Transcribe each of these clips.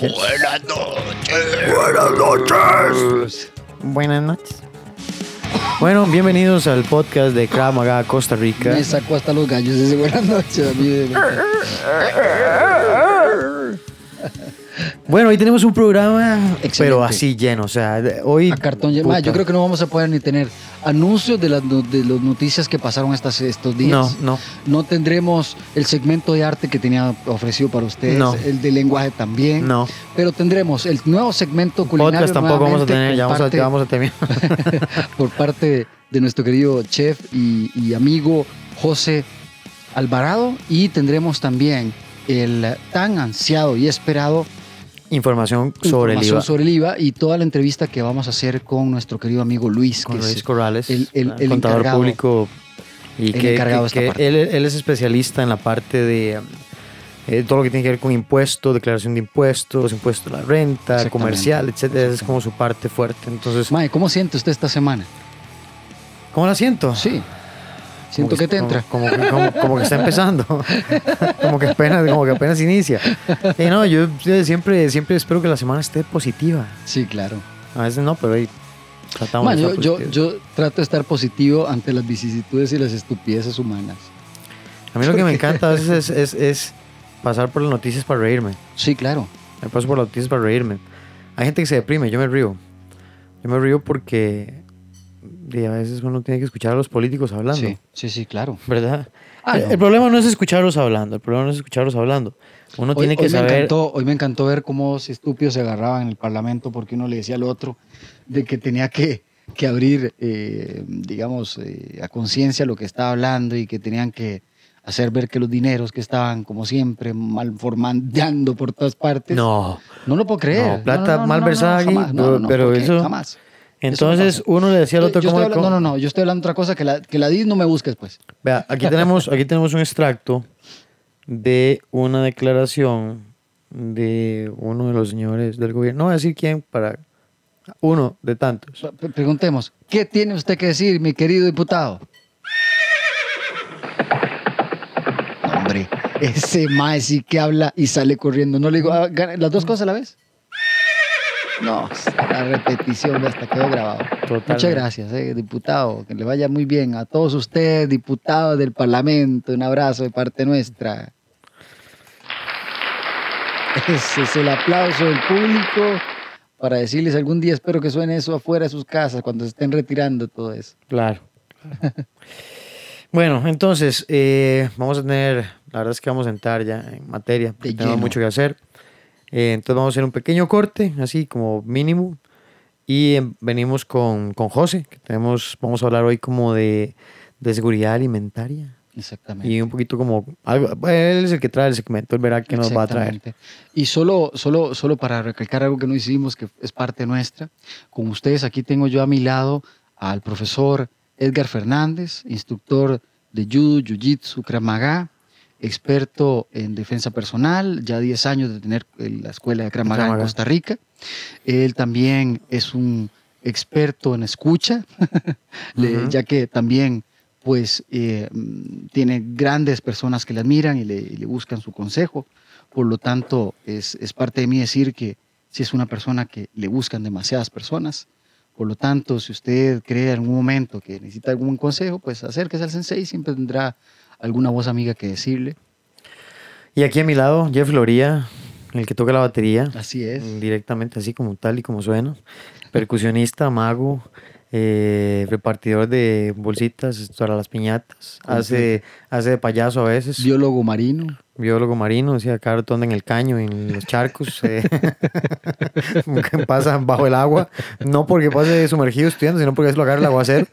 Buenas noches. Buenas noches. Buenas noches. Buenas noches. Bueno, bienvenidos al podcast de Krav Maga Costa Rica. Me sacó hasta los gallos ese buenas noches. Bueno, hoy tenemos un programa, Excelente. pero así lleno. O sea, hoy. A cartón lleno. Yo creo que no vamos a poder ni tener anuncios de las, de las noticias que pasaron estas, estos días. No, no. No tendremos el segmento de arte que tenía ofrecido para ustedes. No. El de lenguaje también. No. Pero tendremos el nuevo segmento culinario. Podcast tampoco vamos a tener. Ya vamos a, ya vamos a terminar. por parte de, de nuestro querido chef y, y amigo José Alvarado. Y tendremos también el tan ansiado y esperado Información sobre el información IVA. sobre el IVA y toda la entrevista que vamos a hacer con nuestro querido amigo Luis, con que Luis es Corrales, el- el- el contador encargado- público. Y el que, encargado de que- esta que parte. él, él es especialista en la parte de eh, todo lo que tiene que ver con impuestos, declaración de impuestos, impuestos a la renta, comercial, etcétera. Es como su parte fuerte. Entonces, Mae, ¿cómo siente usted esta semana? ¿cómo la siento? Sí. Siento que te como- entra. Como, que- como- como que está empezando. como, que apenas, como que apenas inicia. Y no, yo siempre, siempre espero que la semana esté positiva. Sí, claro. A veces no, pero ahí tratamos de yo, estar yo, positivos. yo trato de estar positivo ante las vicisitudes y las estupideces humanas. A mí lo que me encanta a veces es, es, es pasar por las noticias para reírme. Sí, claro. Me paso por las noticias para reírme. Hay gente que se deprime, yo me río. Yo me río porque y a veces uno tiene que escuchar a los políticos hablando. Sí, sí, sí, claro. ¿Verdad? Ah, el, no. el problema no es escucharlos hablando, el problema no es escucharlos hablando. Uno Hoy, tiene que hoy me saber. encantó, hoy me encantó ver cómo dos estúpidos se agarraban en el Parlamento porque uno le decía al otro de que tenía que, que abrir, eh, digamos, eh, a conciencia lo que estaba hablando y que tenían que hacer ver que los dineros que estaban, como siempre, malformando por todas partes. No. No lo puedo creer. No, plata mal versada aquí, pero- eso- Jamás. Entonces no uno le decía al otro yo cómo. no, no, no, yo estoy hablando de otra cosa que la, que la DIS no me busques, pues. Vea, aquí tenemos, aquí tenemos un extracto de una declaración de uno de los señores del gobierno. No voy a decir quién para uno de tantos. Pre- Preguntemos, ¿qué tiene usted que decir, mi querido diputado? Hombre, ese mae sí que habla y sale corriendo. No le digo, ah, ¿las dos cosas a la vez? No, la repetición hasta quedó grabado. Totalmente. Muchas gracias, eh, diputado. Que le vaya muy bien a todos ustedes, diputados del Parlamento. Un abrazo de parte nuestra. Ese es el aplauso del público para decirles algún día espero que suene eso afuera de sus casas cuando se estén retirando todo eso. Claro. bueno, entonces, eh, vamos a tener, la verdad es que vamos a entrar ya en materia, tenemos mucho que hacer. Eh, entonces vamos a hacer un pequeño corte, así como mínimo, y em, venimos con, con José, que tenemos, vamos a hablar hoy como de, de seguridad alimentaria. Exactamente. Y un poquito como, algo, él es el que trae el segmento, él verá que nos va a traer. Exactamente. Y solo, solo, solo para recalcar algo que no hicimos, que es parte nuestra, con ustedes aquí tengo yo a mi lado al profesor Edgar Fernández, instructor de Judo, Jiu-Jitsu, Krav Maga, experto en defensa personal, ya 10 años de tener eh, la escuela de Krav en. Costa Rica. Él también es un experto en escucha, le- Ujú. ya que también pues eh, tiene grandes personas que le admiran y le, y le buscan su consejo. Por lo tanto, es, es parte de mí decir que si es una persona que le buscan demasiadas personas. Por lo tanto, si usted cree en algún momento que necesita algún consejo, pues acérquese al sensei, siempre tendrá alguna voz amiga que decirle. Y aquí a mi lado, Jeff Loría, el que toca la batería. Así es. Directamente así como tal y como suena. Percusionista, mago, eh, repartidor de bolsitas para las piñatas. Hace, hace de payaso a veces. Biólogo marino. Biólogo marino, decía cartón en el caño, en los charcos. eh, pasa bajo el agua. No porque pase sumergido estudiando, sino porque es lo agarra el aguacero.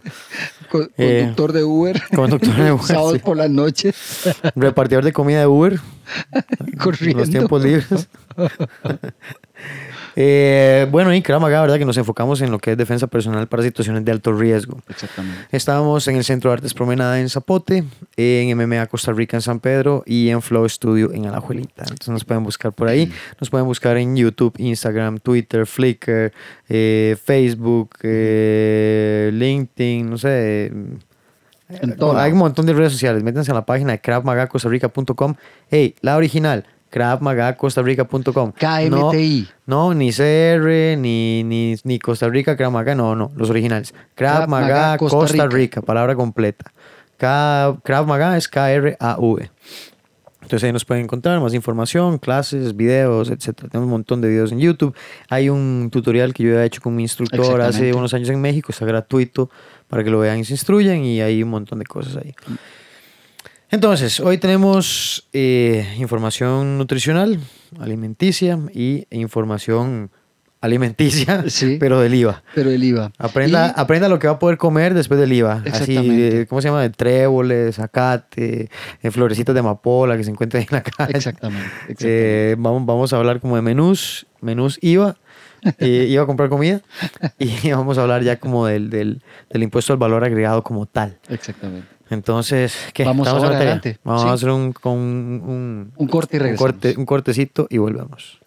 co- Eh, Conductor de Uber. conductor de Uber, Sábados sí. por las noches. Repartidor de comida de Uber. corriendo. Los tiempos libres. Eh, bueno, y Krav Maga, ¿verdad? Que nos enfocamos en lo que es defensa personal para situaciones de alto riesgo. Exactamente. Estábamos en el Centro de Artes Promenada en Zapote, en MMA Costa Rica en San Pedro y en Flow Studio en Alajuelita. Entonces nos pueden buscar por ahí. Nos pueden buscar en YouTube, Instagram, Twitter, Flickr, eh, Facebook, eh, LinkedIn, no sé. En todo Hay un montón de redes sociales. Métanse a la página de kravmagacostarrica.com. Hey, la original, kravmagacostarrica.com. No, KMTI. no, ni CR, ni, ni, ni Costa Rica, Krav Maga, no, no, los originales. Krav Krav Maga, Maga, Costa Costa, Rica. Palabra completa. K- Krav Maga es K-R-A-V. Entonces ahí nos pueden encontrar más información, clases, videos, etcétera. Tenemos un montón de videos en YouTube. Hay un tutorial que yo he hecho con mi instructor hace unos años en México, está gratuito para que lo vean y se instruyan y hay un montón de cosas ahí. Entonces, hoy tenemos eh, información nutricional, alimenticia y información alimenticia, Sí. pero del IVA. Pero el IVA. Aprenda, Y- aprenda lo que va a poder comer después del IVA. Así, Exactamente. eh, ¿cómo se llama? De tréboles, zacate, florecitas de amapola que se encuentran en la calle. Exactamente. exactamente. Eh, vamos, vamos a hablar como de menús, menús IVA. eh, iba a comprar comida y vamos a hablar ya como del, del, del impuesto al valor agregado como tal. Exactamente. Entonces, ¿qué? Vamos ¿Estamos ahora adelante. Vamos Sí. a hacer un, con un, Un corte y un, regresamos. corte, un cortecito y volvemos.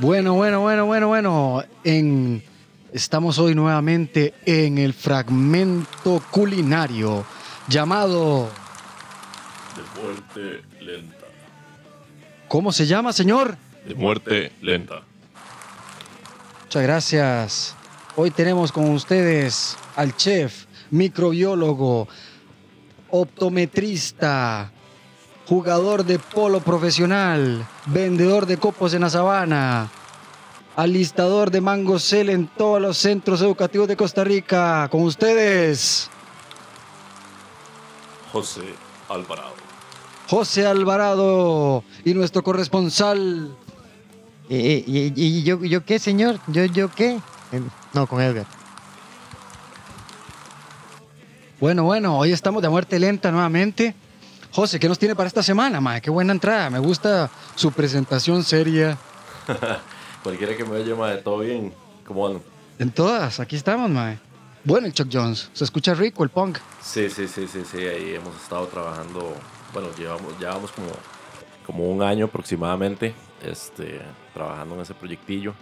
Bueno, bueno, bueno, bueno, bueno. En, estamos hoy nuevamente en el fragmento culinario llamado. De muerte lenta. ¿Cómo se llama, señor? De muerte lenta. Muchas gracias. Hoy tenemos con ustedes al chef, microbiólogo, optometrista, jugador de polo profesional, vendedor de copos en la sabana, alistador de mango cel en todos los centros educativos de Costa Rica. Con ustedes, José Alvarado. José Alvarado y nuestro corresponsal. ¿Y, y yo, yo qué, señor? ¿Yo, yo qué? No, con Edgar. Bueno, bueno, hoy estamos de muerte lenta nuevamente. José, ¿qué nos tiene para esta semana, mae? Qué buena entrada. Me gusta su presentación seria. Cualquiera que me oye, de todo bien. ¿Cómo andan? En todas, aquí estamos, mae. Bueno, el Chuck Jones. Se escucha rico el punk. Sí, sí, sí, sí, sí. Ahí hemos estado trabajando. Bueno, llevamos, llevamos como, como un año aproximadamente este, trabajando en ese proyectillo.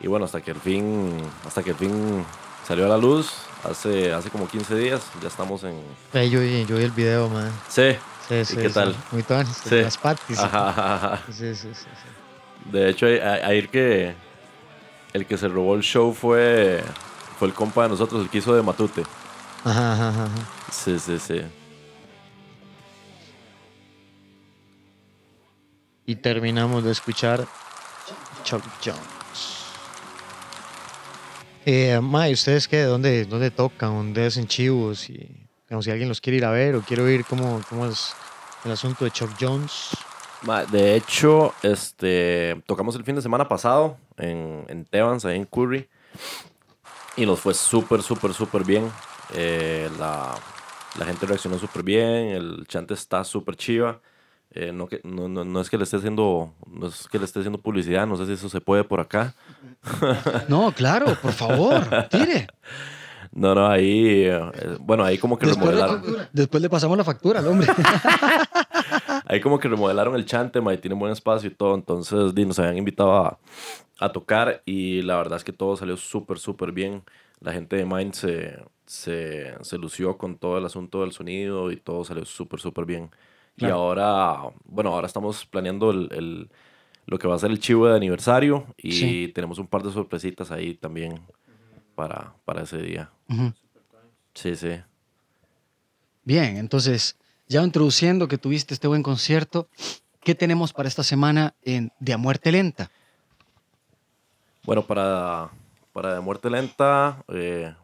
Y bueno, hasta que el fin, hasta que el fin salió a la luz, hace, hace como 15 días, ya estamos en... yo, vi, yo vi el video, man. Sí. Sí, sí, qué sí. tal? Muy tono. Sí. Las patis. Ajá, ajá, ajá. Sí, sí, sí. sí. De hecho, a, a ir que el que se robó el show fue, fue el compa de nosotros, el que hizo de Matute. Ajá, ajá, ajá. Sí, sí, sí. Y terminamos de escuchar Chuck Jones. Eh, ma, ¿y ustedes qué? ¿Dónde, ¿Dónde tocan? ¿Dónde hacen chivos? Y, digamos, si alguien los quiere ir a ver o quiere oír cómo, cómo es el asunto de Chuck Jones. Ma, De hecho, este, tocamos el fin de semana pasado en, en Tebans, ahí en Curry. Y nos fue súper, súper, súper bien. Eh, la, la gente reaccionó súper bien. El chante está súper chiva. Eh, no, que, no, no, no es que le esté haciendo no es que le esté haciendo publicidad, no sé si eso se puede por acá. No, claro, por favor, tire. No, no, ahí, eh, bueno, ahí como que Después le, remodelaron. después le pasamos la factura al hombre. Ahí como que remodelaron el chante, ma, y tienen buen espacio y todo. Entonces, di, nos habían invitado a, a tocar y la verdad es que todo salió súper, súper bien. La gente de Mind se, se, se lució con todo el asunto del sonido y todo salió súper, súper bien. Y ahora, bueno, ahora estamos planeando el, el- lo que va a ser el chivo de aniversario y Sí. tenemos un par de sorpresitas ahí también para, para ese día. Sí, sí. Bien, entonces, ya introduciendo que tuviste este buen concierto, ¿qué tenemos para esta semana en De a Muerte Lenta? Bueno, para, para de muerte lenta, eh,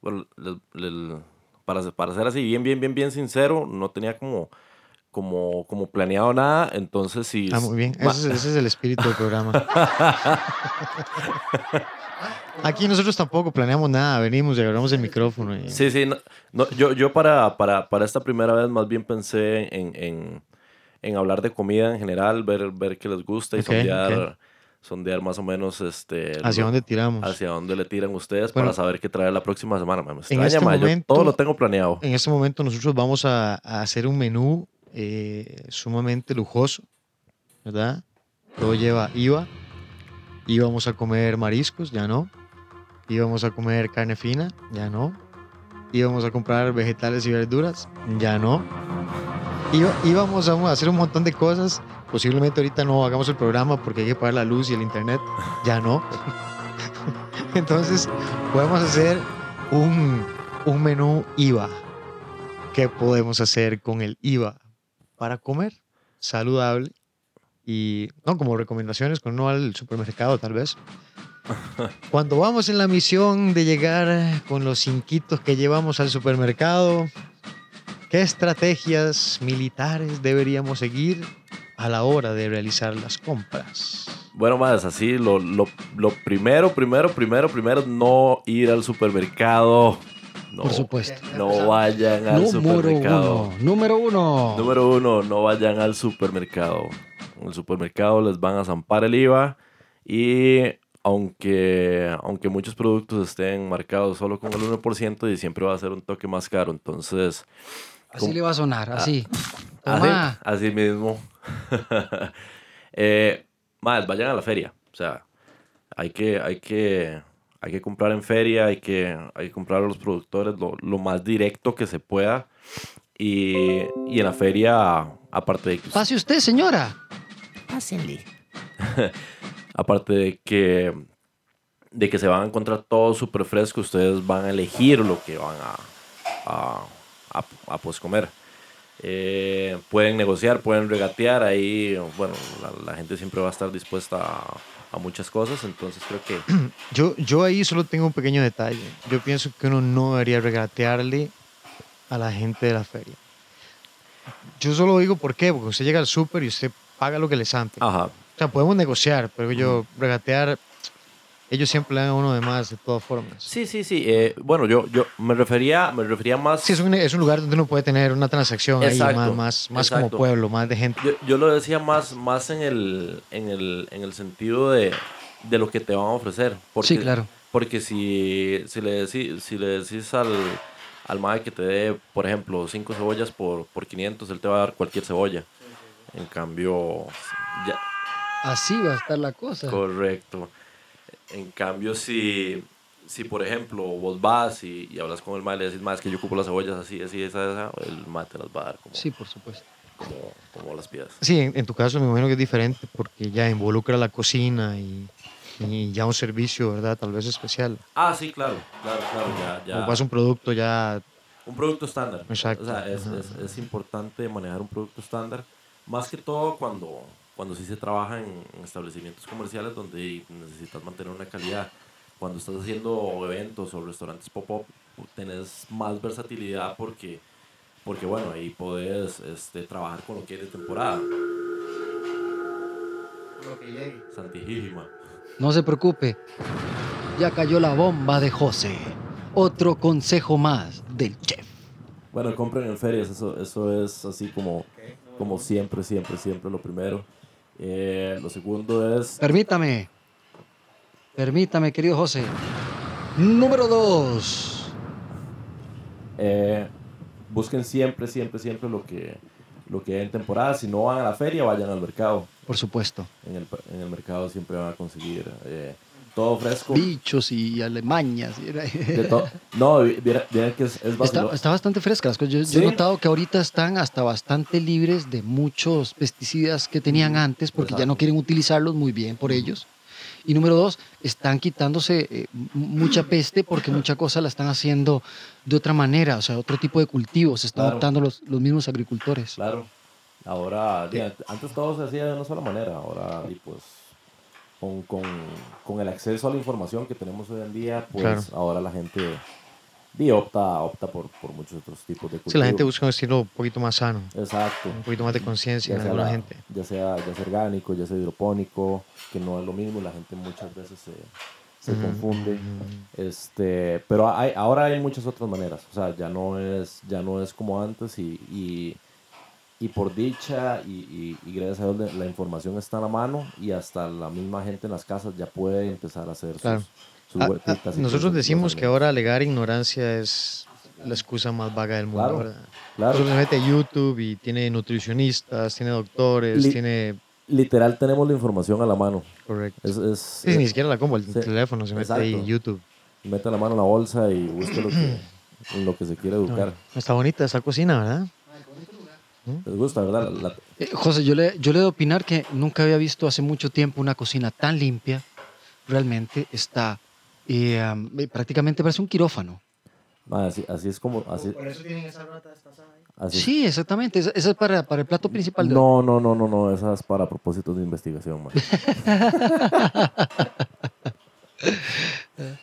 bueno, le- le- para, para ser así bien, bien, bien, bien sincero, no tenía como, como, como planeado nada, entonces sí. Ah, muy bien. Ese es, ese es el espíritu del programa. Aquí nosotros tampoco planeamos nada. Venimos y agarramos el micrófono. y- Sí, sí, no, no, yo, yo para, para, para esta primera vez más bien pensé en, en, en hablar de comida en general, ver, ver qué les gusta y Ok, sondear, sondear más o menos este, ¿Hacia lo- dónde tiramos? hacia dónde le tiran ustedes Bueno, para saber qué traer la próxima semana. Me extraña, este ma, yo momento- todo lo tengo planeado. En este momento nosotros vamos a, a hacer un menú eh, sumamente lujoso, ¿verdad? Todo lleva IVA. Íbamos a comer mariscos, ya no. Íbamos a comer carne fina, ya no. Íbamos a comprar vegetales y verduras, ya no. Íbamos a hacer un montón de cosas. Posiblemente ahorita no hagamos el programa porque hay que pagar la luz y el internet, ya no. Entonces podemos hacer un, un menú IVA. ¿Qué podemos hacer con el IVA para comer saludable? Y no como recomendaciones cuando uno al supermercado tal vez. Cuando vamos en la misión de llegar con los cinquitos que llevamos al supermercado, ¿qué estrategias militares deberíamos seguir a la hora de realizar las compras? Bueno, más así, lo, lo, lo primero, primero, primero, primero, no ir al supermercado. No, Por supuesto. no vayan al Número supermercado. uno. Número uno. Número uno, no vayan al supermercado. En el supermercado les van a zampar el IVA y aunque, aunque muchos productos estén marcados solo con el 1% y siempre va a ser un toque más caro, entonces... Así ¿cómo? le va a sonar, así. Así, Toma. así mismo. eh, más, vayan a la feria. O sea, hay que, hay que, hay que comprar en feria, hay que, hay que comprar a los productores lo, lo más directo que se pueda. Y, y en la feria, aparte de que, Pase usted, señora. aparte de que, de que se van a encontrar todo súper fresco, ustedes van a elegir lo que van a, a, a, a, pues comer. Eh, pueden negociar, pueden regatear, ahí, bueno, la, la gente siempre va a estar dispuesta a, a muchas cosas, entonces creo que... Yo, yo ahí solo tengo un pequeño detalle. Yo pienso que uno no debería regatearle a la gente de la feria. Yo solo digo por qué, porque usted llega al súper y usted paga lo que le zampe. Ajá, O sea, podemos negociar, pero yo regatear, ellos siempre le dan a uno de más, de todas formas. sí, sí, sí, eh, bueno, yo, yo me refería, me refería más... Sí, es un, es un lugar donde uno puede tener una transacción ahí más, más, más como pueblo, más de gente. Yo, yo lo decía más, más en, el, en, el, en el sentido de, de lo que te van a ofrecer. Porque, Sí, claro. Porque si, si, le, decís, si le decís al, al mae que te dé, por ejemplo, cinco cebollas por, por 500, él te va a dar cualquier cebolla. En cambio, ya, Así va a estar la cosa. correcto. En cambio, si, si por ejemplo vos vas y, y hablas con el mae y le decís, más que yo ocupo las cebollas así, así, esa, esa, el mae te las va a dar como, Sí, por supuesto. como, como las pidas. Sí, en, en tu caso me imagino que es diferente porque ya involucra la cocina y, y ya un servicio, ¿verdad? Tal vez especial. Ah, sí, claro, claro, claro, ya, ya. O pasa un producto ya Un producto estándar. Exacto. O sea, es, es, es importante manejar un producto estándar, más que todo cuando, cuando sí se trabaja en, en establecimientos comerciales donde necesitas mantener una calidad. Cuando estás haciendo eventos o restaurantes pop-up, tenés más versatilidad porque, porque bueno, ahí podés este, trabajar con lo que es de temporada. No se preocupe. Ya cayó la bomba de José. Otro consejo más del chef. Bueno, compren en ferias, eso, eso es así como, como siempre, siempre, siempre lo primero. Eh, lo segundo es Permítame. Permítame, querido José. Número dos. eh, busquen siempre, siempre, siempre lo que, lo que hay en temporada. Si no van a la feria, vayan al mercado. Por supuesto. En el, en el mercado siempre van a conseguir eh, todo fresco. Bichos y alemañas. de no, vieran vieran que es, es Está, bastante fresca las cosas. Yo, he notado que ahorita están hasta bastante libres de muchos pesticidas que tenían antes porque ya no quieren utilizarlos muy bien por ellos. Y número dos, están quitándose eh, mucha peste porque mucha cosa la están haciendo de otra manera, o sea, otro tipo de cultivos están Claro. adoptando los, los mismos agricultores. Claro. Ahora, antes todo se hacía de una sola manera. Ahora, y pues, con, con, con el acceso a la información que tenemos hoy en día, pues Claro. ahora la gente di, opta, opta por, por muchos otros tipos de cultivos. Sí, la gente busca un estilo un poquito más sano, Exacto. un poquito más de conciencia Ya en alguna la- gente. ya sea ya sea orgánico, ya sea hidropónico, que no es lo mismo, la gente muchas veces se, se confunde. Este, pero hay, ahora hay muchas otras maneras, o sea, ya no es, ya no es como antes y, y, y por dicha y, y- y gracias a Dios la- información está a la mano y hasta la misma gente en las casas ya puede empezar a hacer sus, Claro. sus Ah, ah, nosotros decimos que ahora alegar ignorancia es la excusa más vaga del mundo. Claro, ¿verdad? Claro, mete YouTube y tiene nutricionistas, tiene doctores, Li- tiene... literal tenemos la información a la mano. Correcto. Es, es, Sí, ni siquiera la como, el sí, teléfono se mete ahí. YouTube. mete la mano en la bolsa y busca lo que, en lo que se quiere educar. Está bonita esa cocina, ¿verdad? Les gusta, ¿verdad? La- la- Eh, José, yo le, yo le he de opinar que nunca había visto hace mucho tiempo una cocina tan limpia. Realmente está eh, eh, prácticamente parece un quirófano. ma, así, así es como... Así, eso tienen esa rata destazada ahí. así- Sí, exactamente. Esa, esa es para, para el plato principal. de. No, no, no, no, no, esa es para propósitos de investigación, man.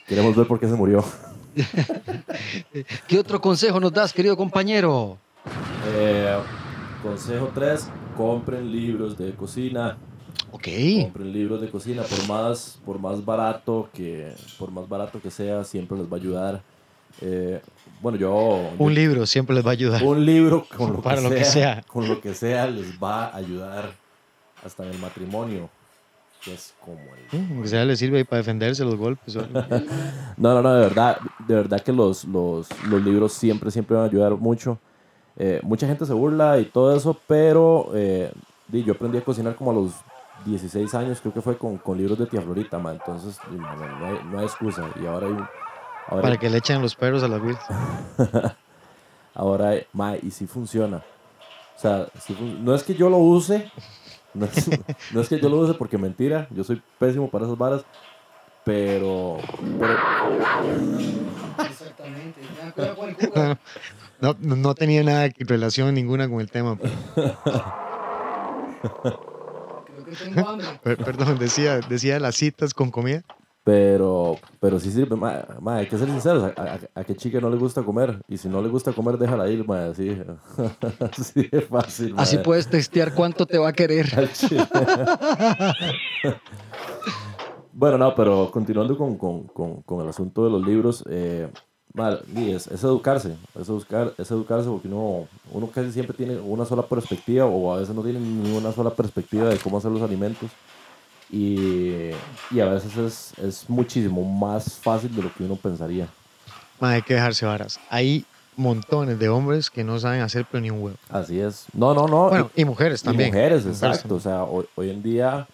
Queremos ver por qué se murió. ¿Qué otro consejo nos das, querido compañero? Eh, consejo 3, compren libros de cocina. Ok. Compren libros de cocina por más, por más barato que por más barato que sea, siempre les va a ayudar. Eh, bueno, yo Un yo- libro siempre les va a ayudar. un libro con lo, Para que lo que sea, sea. con lo que sea les va a ayudar hasta en el matrimonio, que es como el Mm, O sea, le sirve para defenderse los golpes. No, no, no, de verdad, de verdad que los, los, los libros siempre, siempre van a ayudar mucho. Eh, mucha gente se burla y todo eso, pero eh, yo aprendí a cocinar como a los 16 años, creo que fue con, con libros de tía Florita, ma, entonces no, no hay, no hay excusa. Y ahora hay, ahora, para que le echen los perros a la Will. ahora hay- ma, y sí funciona. O sea, sí fun- no es que yo lo use, no es, no es que yo lo use porque mentira, yo soy pésimo para esas varas, pero, pero Exactamente. No, no, no tenía nada que relación ninguna con el tema. pues. Creo que tengo hambre. Per- perdón, decía, decía las citas con comida. Pero, pero sí sirve, ma, ma, hay que ser sinceros, a, a- a qué chica no le gusta comer, y si no le gusta comer, déjala ir, ma, así, así de fácil. ma. Así puedes testear cuánto te va a querer. Bueno, no, pero continuando con, con, con, con el asunto de los libros, eh, ma, y es, es educarse, es, educar, es educarse porque uno, uno casi siempre tiene una sola perspectiva, o a veces no tiene ni una sola perspectiva de cómo hacer los alimentos. Y, y a veces es, es muchísimo más fácil de lo que uno pensaría. Ma, hay que dejarse varas. Hay montones de hombres que no saben hacer pero ni un huevo. Así es. No, no, no. Bueno, y mujeres Y también. mujeres, Mujeres exacto. O sea, hoy, hoy en día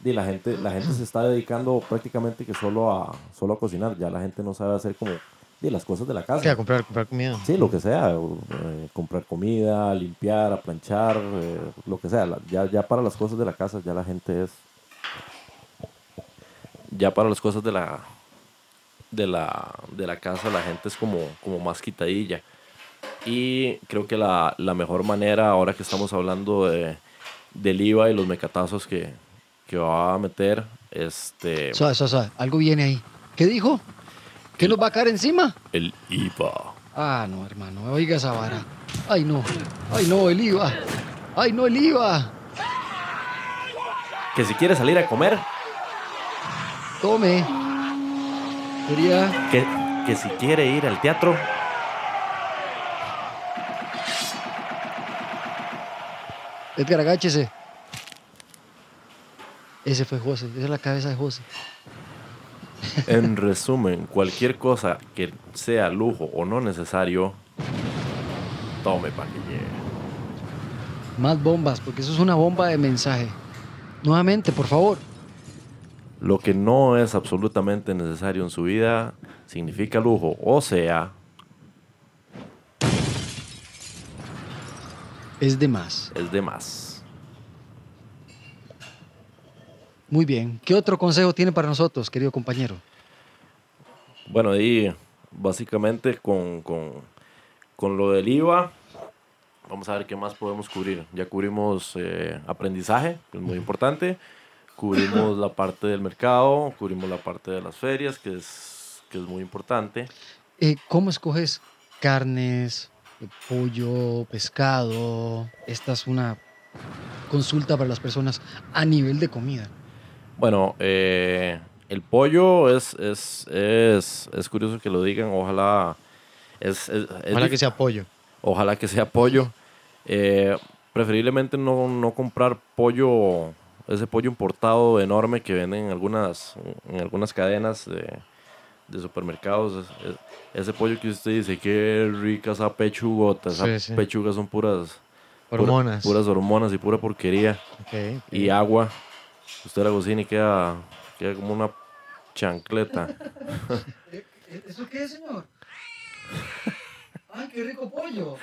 di, la, gente, la gente se está dedicando prácticamente que solo a, solo a cocinar. Ya la gente no sabe hacer como di, las cosas de la Sí, a casa. comprar, comprar comida. Sí, lo que sea. eh, comprar comida, limpiar, a planchar, eh, lo que sea. Ya, ya para las cosas de la casa ya la gente es... Ya para las cosas de la, de la, de la casa la gente es como, como más quitadilla. Y creo que la, la mejor manera, ahora que estamos hablando de, del IVA y los mecatazos que, que va a meter, este, Suave, suave, suave. Algo viene ahí. ¿Qué dijo? ¿Qué nos va a caer encima? el IVA. Ah, no, hermano. Oiga esa vara. Ay, no. Ay, no, el IVA. Ay, no, el IVA. Que si quiere salir a comer, Tome. Quería. que, que si quiere ir al teatro, Edgar, agáchese. Ese fue José. Esa es la cabeza de José. En resumen, cualquier cosa que sea lujo o no necesario, tome para que llegue. Más bombas, porque eso es una bomba de mensaje. Nuevamente, por favor. Lo que no es absolutamente necesario en su vida significa lujo, o sea, Es de más. es de más. Muy bien. ¿Qué otro consejo tiene para nosotros, querido compañero? Bueno, y básicamente con, con, con lo del IVA, vamos a ver qué más podemos cubrir. Ya cubrimos eh, aprendizaje, que es muy importante. Cubrimos la parte del mercado, cubrimos la parte de las ferias, que es, que es muy importante. Eh, ¿Cómo escoges carnes, pollo, pescado? Esta es una consulta para las personas a nivel de comida. Bueno, eh, el pollo es, es, es, es curioso que lo digan. Ojalá. Es, Ojalá que sea pollo. Ojalá que sea pollo. Eh, preferiblemente no, no comprar pollo, ese pollo importado enorme que venden en algunas, en algunas cadenas de, de supermercados. Es- es- ese pollo que usted dice, qué rica esa pechugota. Esas Sí, sí. pechugas son puras pura- Hormonas. puras hormonas y pura porquería. Ok, ok. Y agua. Usted la cocina y queda, queda como una chancleta. ¿Eso qué es, señor? ¡Ay, qué rico pollo!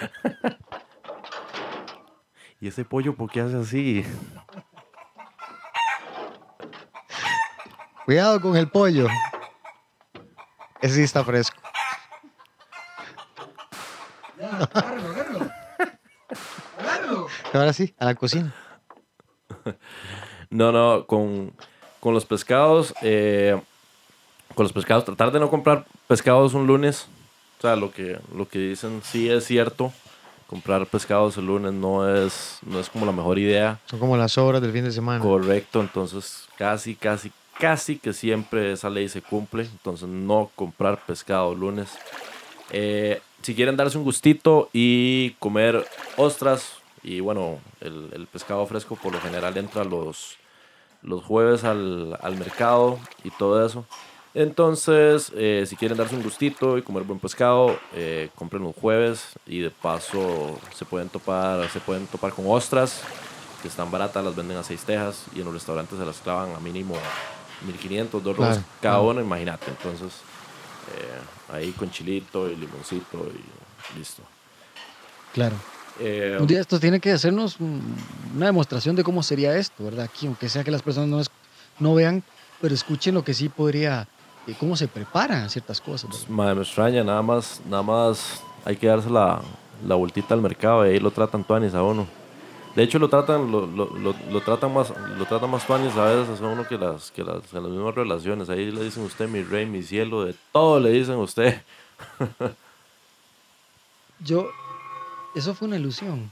¿Y ese pollo por qué hace así? Cuidado con el pollo. Ese sí está fresco. Ya, agárralo, agárralo. Agárralo. Ahora sí, a la cocina. No, no, con, con los pescados, eh, con los pescados, tratar de no comprar pescados un lunes. O sea, lo que, lo que dicen sí es cierto. Comprar pescados el lunes no es, no es como la mejor idea. Son como las obras del fin de semana. Correcto, entonces casi, casi, casi que siempre esa ley se cumple. Entonces no comprar pescado lunes. Eh, si quieren darse un gustito y comer ostras, y bueno, el, el pescado fresco por lo general entra los, los jueves al, al mercado y todo eso. Entonces, eh, si quieren darse un gustito y comer buen pescado, eh, compren los jueves y de paso se pueden topar, se pueden topar con ostras que están baratas, las venden a seis tejas y en los restaurantes se las clavan a mínimo 1500, dos Claro, cada claro. uno, imagínate. Entonces, eh, ahí con chilito y limoncito y listo. Claro. Eh, Un día esto tiene que hacernos una demostración de cómo sería esto, ¿verdad? Aquí, aunque sea que las personas no, es- no vean, pero escuchen lo que sí podría, cómo se preparan ciertas cosas. ¿verdad? Madre, me extraña, nada más, nada más hay que darse la, la vueltita al mercado y ahí lo tratan tuanis a uno. De hecho, lo tratan, lo, lo, lo, lo tratan más, lo tratan más tuanis a veces a uno que las, que las, que las mismas relaciones. Ahí le dicen a usted mi rey, mi cielo, de todo le dicen a usted. Yo, eso fue una ilusión.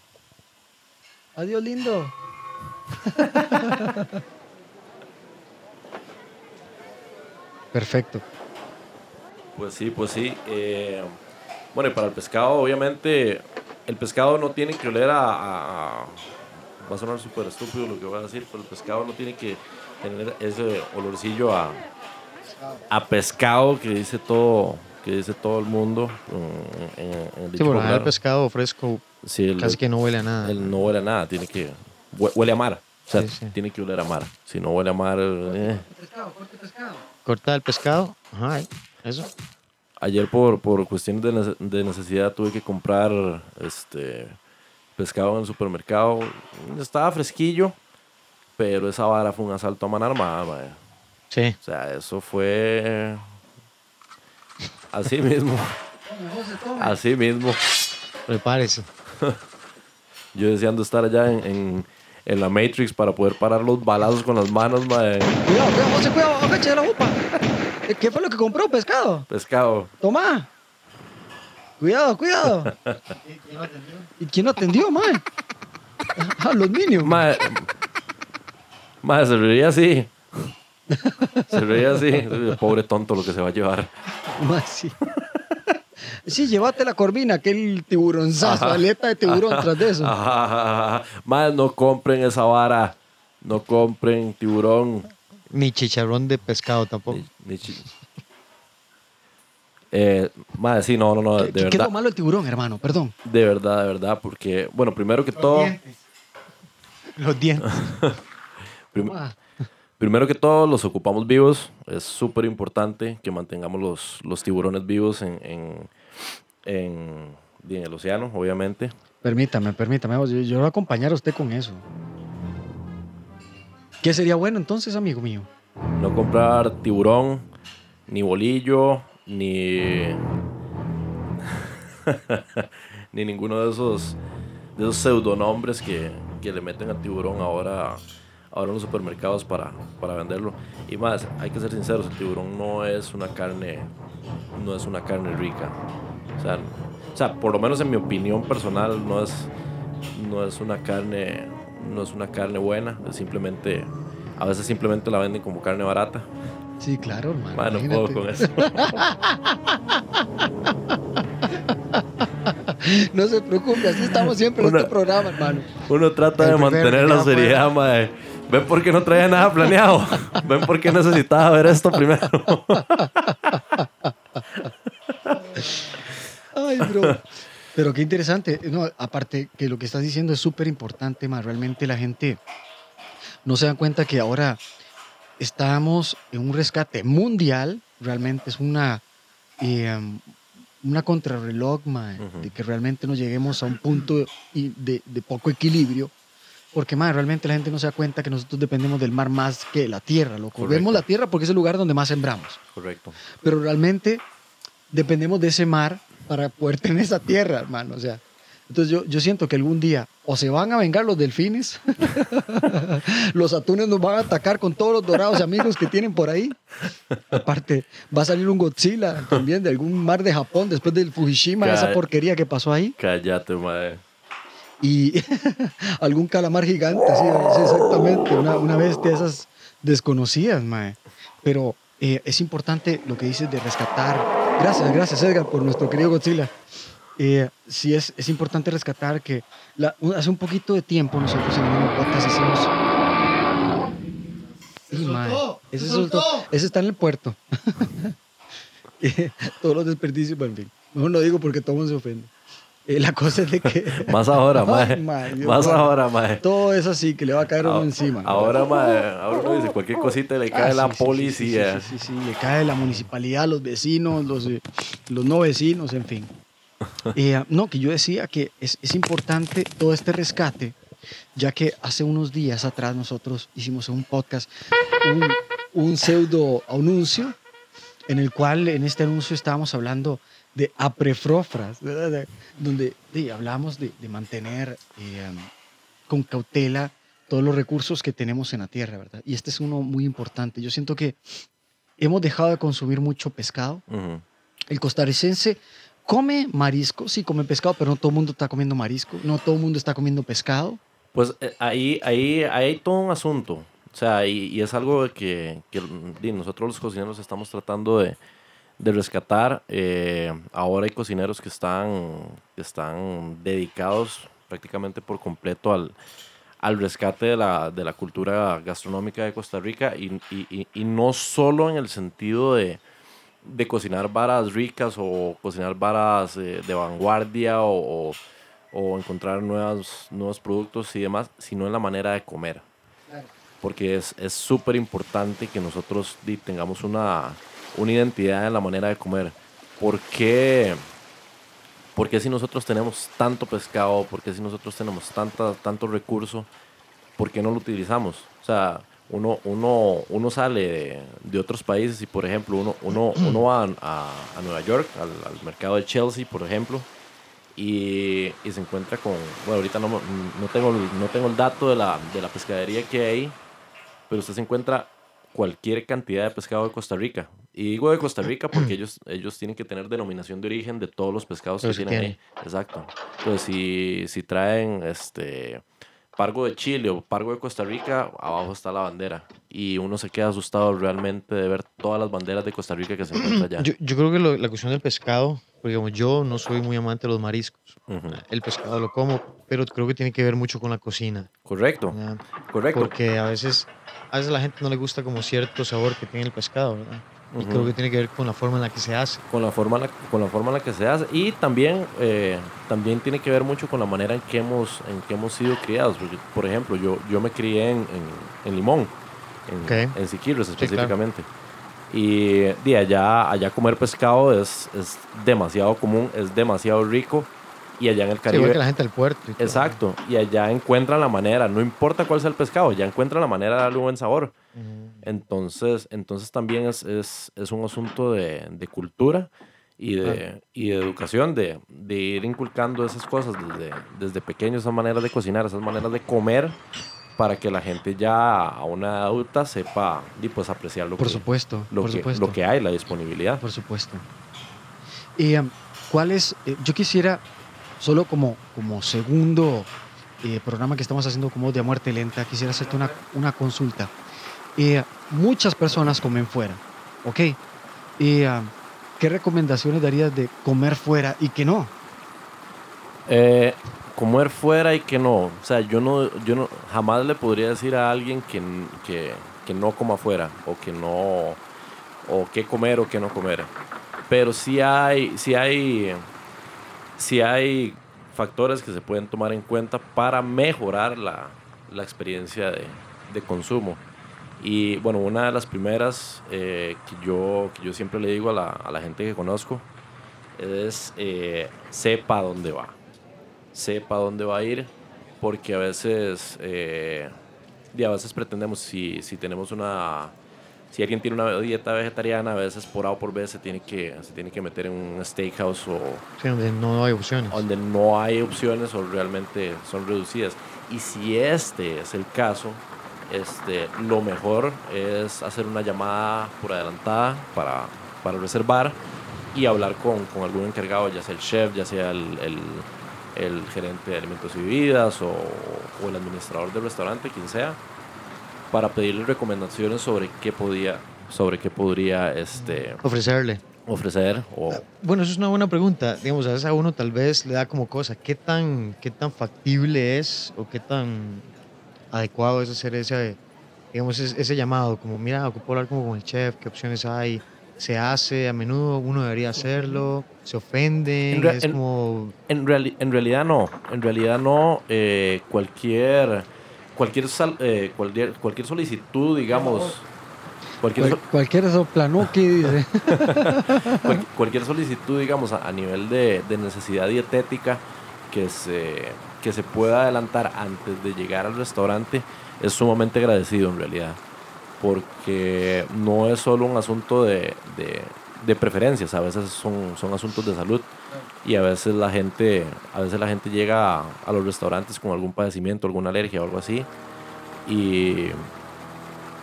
Adiós, lindo. Perfecto. Pues sí, pues sí. eh, bueno, y para el pescado, obviamente, el pescado no tiene que oler a... a- a- va a sonar súper estúpido lo que voy a decir, pero el pescado no tiene que tener ese olorcillo a, a pescado que dice todo que dice todo el mundo mm, en, en el Sí, popular. el pescado fresco Sí, el- casi que no huele a nada. él no huele a nada, tiene que... hue- Huele a mar. O sea, Sí, sí. tiene que oler a mar. Si no huele a mar... eh. Pescado, corte pescado. Corta el pescado. Ajá, eso. Ayer por, por cuestiones de, de necesidad tuve que comprar este pescado en el supermercado. Estaba fresquillo, pero esa vara fue un asalto a mano armada, mae. Sí. O sea, eso fue así mismo, así mismo. Prepárese. Yo deseando estar allá en, en, en la Matrix para poder parar los balazos con las manos, mae. Cuidado, cuidado, José, cuidado, agache de la. Eh, ¿Qué fue lo que compró? Pescado. Pescado. Toma. Cuidado, cuidado. ¿Y quién lo atendió? A los niños. Mae, mae, se reiría así. Se reiría así. Pobre tonto lo que se va a llevar. Ma, sí. Sí, llévate la corvina, aquel tiburonzazo, Ajá. aleta de tiburón tras de eso. Ajá. Más no compren esa vara. No compren tiburón. Ni chicharrón de pescado tampoco. Ni- ni chi- Eh, madre, sí, no, no, no, ¿Qué, de qué- qué es verdad. lo malo del tiburón, hermano? Perdón. De verdad, de verdad, porque, bueno, primero que todo, Los dientes. prim- primero que todo, los ocupamos vivos. Es súper importante que mantengamos los, los tiburones vivos en, en, en- el océano, obviamente. permítame, permítame. Yo, yo voy a acompañar a usted con eso. ¿Qué sería bueno entonces, amigo mío? No comprar tiburón, ni bolillo, ni. ni ninguno de esos, de esos pseudonombres que, que le meten al tiburón ahora, ahora en los supermercados para, para venderlo. Y más, hay que ser sinceros, el tiburón no es una carne. No es una carne rica. O sea, o sea, por lo menos en mi opinión personal, no es, no es una carne. No es una carne buena. Es simplemente. A veces simplemente la venden como carne barata. Sí, claro, hermano. Bueno, no puedo con eso. No se preocupe, así estamos siempre en Una- este programa, hermano. Uno trata El de mantener la seriedad, mae. Ven por qué no traía nada planeado. Ven por qué necesitaba ver esto primero. Ay, bro. Pero qué interesante. No, aparte que lo que estás diciendo es súper importante, más realmente la gente no se da cuenta que ahora estamos en un rescate mundial. Realmente es una, eh, una contrarreloj, Ujú. de que realmente no lleguemos a un punto de poco equilibrio. Porque, mae, realmente la gente no se da cuenta que nosotros dependemos del mar más que de la tierra, loco. Correcto. Vemos la tierra porque es el lugar donde más sembramos Correcto. pero realmente dependemos de ese mar para poder tener esa tierra, hermano. O sea, entonces yo, yo siento que algún día o se van a vengar los delfines, los atunes nos van a atacar con todos los dorados amigos que tienen por ahí. Aparte, va a salir un Godzilla también de algún mar de Japón después del Fukushima, esa Ca- porquería que pasó ahí. Cállate, mae. Y algún calamar gigante, sí, sí, exactamente, una, una bestia de esas desconocidas, mae. Pero eh, es importante lo que dices de rescatar. Gracias, gracias Edgar por nuestro querido Godzilla. Eh, sí, es, es importante rescatar que la- un- hace un poquito de tiempo nosotros en el mismo podcast hicimos... Sí, mae, ese, soltó. ese está en el puerto. Eh, Todos los desperdicios, bueno, en fin, mejor no digo porque todo el mundo se ofende. Eh, la cosa es de que... Más ahora, mae. Más ahora, mae. Todo es así, que le va a caer uno encima. Ahora, mae. Ahora uno dice cualquier cosita le cae Ah, la sí, sí, sí, policía. Sí, sí, sí, sí, le cae la municipalidad, los vecinos, los, eh, los no vecinos, en fin. Eh, no, que yo decía que es, es importante todo este rescate, ya que hace unos días atrás nosotros hicimos un podcast un, un pseudo anuncio en el cual en este anuncio estábamos hablando de aprefrofras. De- donde sí, hablamos de, de mantener eh, con cautela todos los recursos que tenemos en la tierra, ¿verdad? Y este es uno muy importante. Yo siento que hemos dejado de consumir mucho pescado. Ujú. El costarricense come marisco, sí come pescado, pero no todo el mundo está comiendo marisco, no todo el mundo está comiendo pescado. Pues eh, ahí, ahí, ahí hay todo un asunto. O sea, y, y es algo que, que, nosotros los cocineros estamos tratando de, de rescatar. Eh, ahora hay cocineros que están, que están dedicados prácticamente por completo al, al rescate de la, de la cultura gastronómica de Costa Rica y, y- y- no solo en el sentido de, de cocinar varas ricas o cocinar varas eh, de vanguardia o, o- o encontrar nuevas, nuevos productos y demás, sino en la manera de comer. Porque es es súper importante que nosotros tengamos una, una identidad en la manera de comer. ¿Por qué, por qué si nosotros tenemos tanto pescado, por qué si nosotros tenemos tanta, tanto recurso, por qué no lo utilizamos? O sea, uno, uno, uno sale de, otros países y, por ejemplo, uno, uno, uno va a, a Nueva York, al, al mercado de Chelsea, por ejemplo, y, y se encuentra con, bueno, ahorita no, no, tengo, no tengo el dato de la, de la pescadería que hay pero usted se encuentra cualquier cantidad de pescado de Costa Rica. Y digo de Costa Rica porque ellos, ellos tienen que tener denominación de origen de todos los pescados que Los tienen ahí. Exacto. Entonces, si, si traen este pargo de Chile o pargo de Costa Rica, abajo está la bandera. Y uno se queda asustado realmente de ver todas las banderas de Costa Rica que se encuentran allá. Yo, yo creo que lo- la cuestión del pescado, porque digamos, yo no soy muy amante de los mariscos. Ujú. El pescado lo como, pero creo que tiene que ver mucho con la cocina. Correcto, ¿verdad? correcto. Porque a veces, a veces a la gente no le gusta como cierto sabor que tiene el pescado, ¿verdad? Y Ujú. creo que tiene que ver con la forma en la que se hace. con la forma en la, con la forma en la que se hace y también eh, también tiene que ver mucho con la manera en que hemos en que hemos sido criados porque por ejemplo yo yo me crié en, en, en Limón en, Ok. en Siquirres claro. específicamente y de allá allá comer pescado es, es demasiado común es demasiado rico y allá en el Sí, Caribe igual que la gente del puerto. y todo. exacto y allá encuentran la manera no importa cuál sea el pescado ya encuentran la manera de darle un buen sabor entonces, entonces también es, es, es un asunto de, de cultura y de, y de educación, de, de ir inculcando esas cosas desde, desde pequeños, esas maneras de cocinar, esas maneras de comer, para que la gente ya a una edad adulta sepa y pues apreciar lo, Por que, supuesto, lo, por que, supuesto. lo que hay, la disponibilidad. Por supuesto. Y, um, ¿cuál es? eh, yo quisiera, solo como, como segundo eh, programa que estamos haciendo como de muerte lenta, quisiera hacerte una, una consulta. Eh, muchas personas comen fuera, ¿ok? Um, ¿Qué recomendaciones darías de comer fuera y que no? Eh, comer fuera y que no. O sea, yo no, yo no jamás le podría decir a alguien que, que, que no coma fuera o que no o qué comer o qué no comer. Pero sí hay, hay, sí hay factores que se pueden tomar en cuenta para mejorar la, la experiencia de, de, consumo. Y bueno, una de las primeras eh, que, yo, que yo siempre le digo a la, a la gente que conozco es eh, sepa dónde va. Sepa dónde va a ir, porque a veces, eh, y a veces pretendemos, si, si tenemos una si alguien tiene una dieta vegetariana, a veces por A o por B se tiene que, se tiene que meter en un steakhouse o... Sí, donde no hay opciones. Donde no hay opciones o realmente son reducidas. Y si este es el caso, este, lo mejor es hacer una llamada por adelantada para, para reservar y hablar con, con, algún encargado, ya sea el chef, ya sea el, el, el gerente de alimentos y bebidas o, o el administrador del restaurante, quien sea para pedirle recomendaciones sobre qué podía, sobre qué podría este, ofrecerle. Ofrecer o... Ah, bueno, eso es una buena pregunta. Digamos, a veces a uno tal vez le da como cosa, ¿qué tan, qué tan factible es o qué tan adecuado es hacer ese, digamos, ese, llamado? Como, mira, ocupo hablar como con el chef, ¿qué opciones hay? ¿Se hace a menudo? ¿Uno debería hacerlo? ¿Se ofende? En, es como... en, en, realidad no. En realidad no. Eh, cualquier cualquier, sal, eh, cualquier, cualquier solicitud, digamos. Cualquier, Cual, cualquier soplanuki, dice. cualquier, cualquier solicitud, digamos, a, a nivel de, de, necesidad dietética que se, que se pueda adelantar antes de llegar al restaurante es sumamente agradecido en realidad. Porque no es solo un asunto de, de, de preferencias, a veces son, son asuntos de salud y a veces la gente, a veces la gente llega a, a, los restaurantes con algún padecimiento, alguna alergia o algo así y,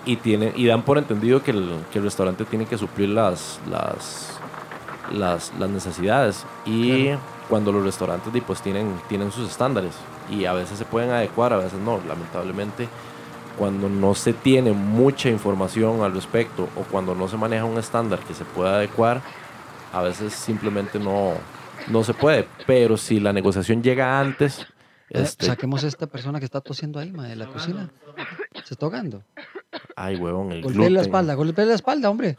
y, tienen, y dan por entendido que el, que el restaurante tiene que suplir las, las, las, las necesidades y claro. cuando los restaurantes pues tienen, tienen sus estándares y a veces se pueden adecuar, a veces no, lamentablemente cuando no se tiene mucha información al respecto o cuando no se maneja un estándar que se pueda adecuar, a veces simplemente no, no se puede. Pero si la negociación llega antes. Este... Saquemos a esta persona que está tosiendo ahí, ma, de la cocina. Se está ahogando. Ay, huevón, el Golpea la espalda, golpea la espalda, hombre.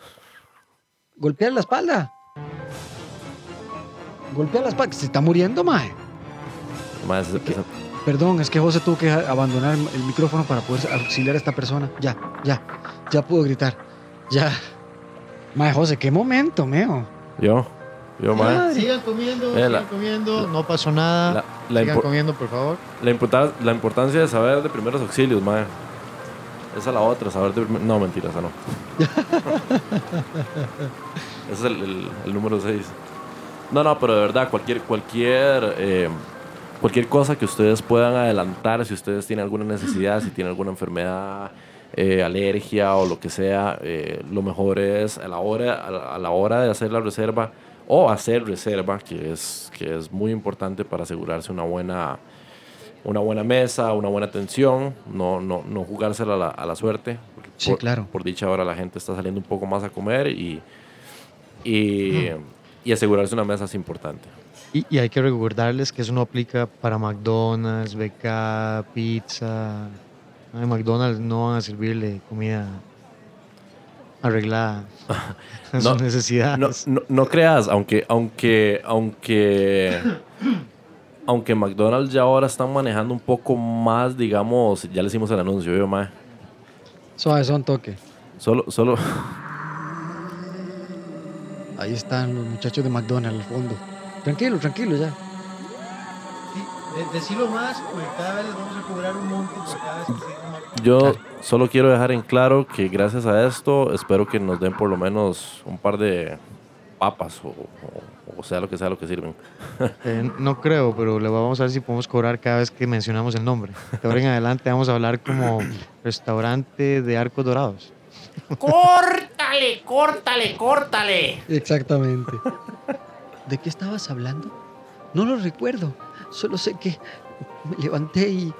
Golpea la espalda. Golpea la espalda. Se está muriendo, mae. Perdón, es que José tuvo que abandonar el micrófono para poder auxiliar a esta persona. Ya, ya, ya pudo gritar. Ya. Mae, José, qué momento, meo. Yo. Yo. Sigan comiendo, eh, sigan la, comiendo, no pasó nada. La, la sigan comiendo, por favor. La, la importancia de saber de primeros auxilios, mae. Esa es la otra, saber de... No, mentira, esa no. Ese es el, el, el número 6. No, no, pero de verdad, cualquier, cualquier, eh, cualquier cosa que ustedes puedan adelantar, si ustedes tienen alguna necesidad, si tienen alguna enfermedad, eh, alergia o lo que sea, eh, lo mejor es a la, hora, a la, a la hora de hacer la reserva o hacer reserva, que es, que es muy importante para asegurarse una buena, una buena mesa, una buena atención, no, no, no jugársela a la, a la suerte. Sí, por, claro. Por dicha ahora la gente está saliendo un poco más a comer y, y, mm. y asegurarse una mesa es importante. Y, y, hay que recordarles que eso no aplica para McDonald's, BK, pizza. En McDonald's no van a servirle comida arreglada a sus necesidades. No, no, no, creas, aunque, aunque, aunque, aunque McDonald's ya ahora están manejando un poco más, digamos, ya le hicimos el anuncio, yo, mae. Suave, son toque. Solo, solo. Ahí están los muchachos de McDonald's al fondo. Tranquilo, tranquilo ya. Decirlo más, porque cada vez les vamos a cobrar un monto por cada vez que Yo claro. solo quiero dejar en claro que gracias a esto espero que nos den por lo menos un par de papas o, o, o sea lo que sea lo que sirven. Eh, no creo, pero le vamos a ver si podemos cobrar cada vez que mencionamos el nombre. De ahora en adelante vamos a hablar como restaurante de arcos dorados. ¡Córtale, córtale, córtale! Exactamente. ¿De qué estabas hablando? No lo recuerdo. Solo sé que me levanté y...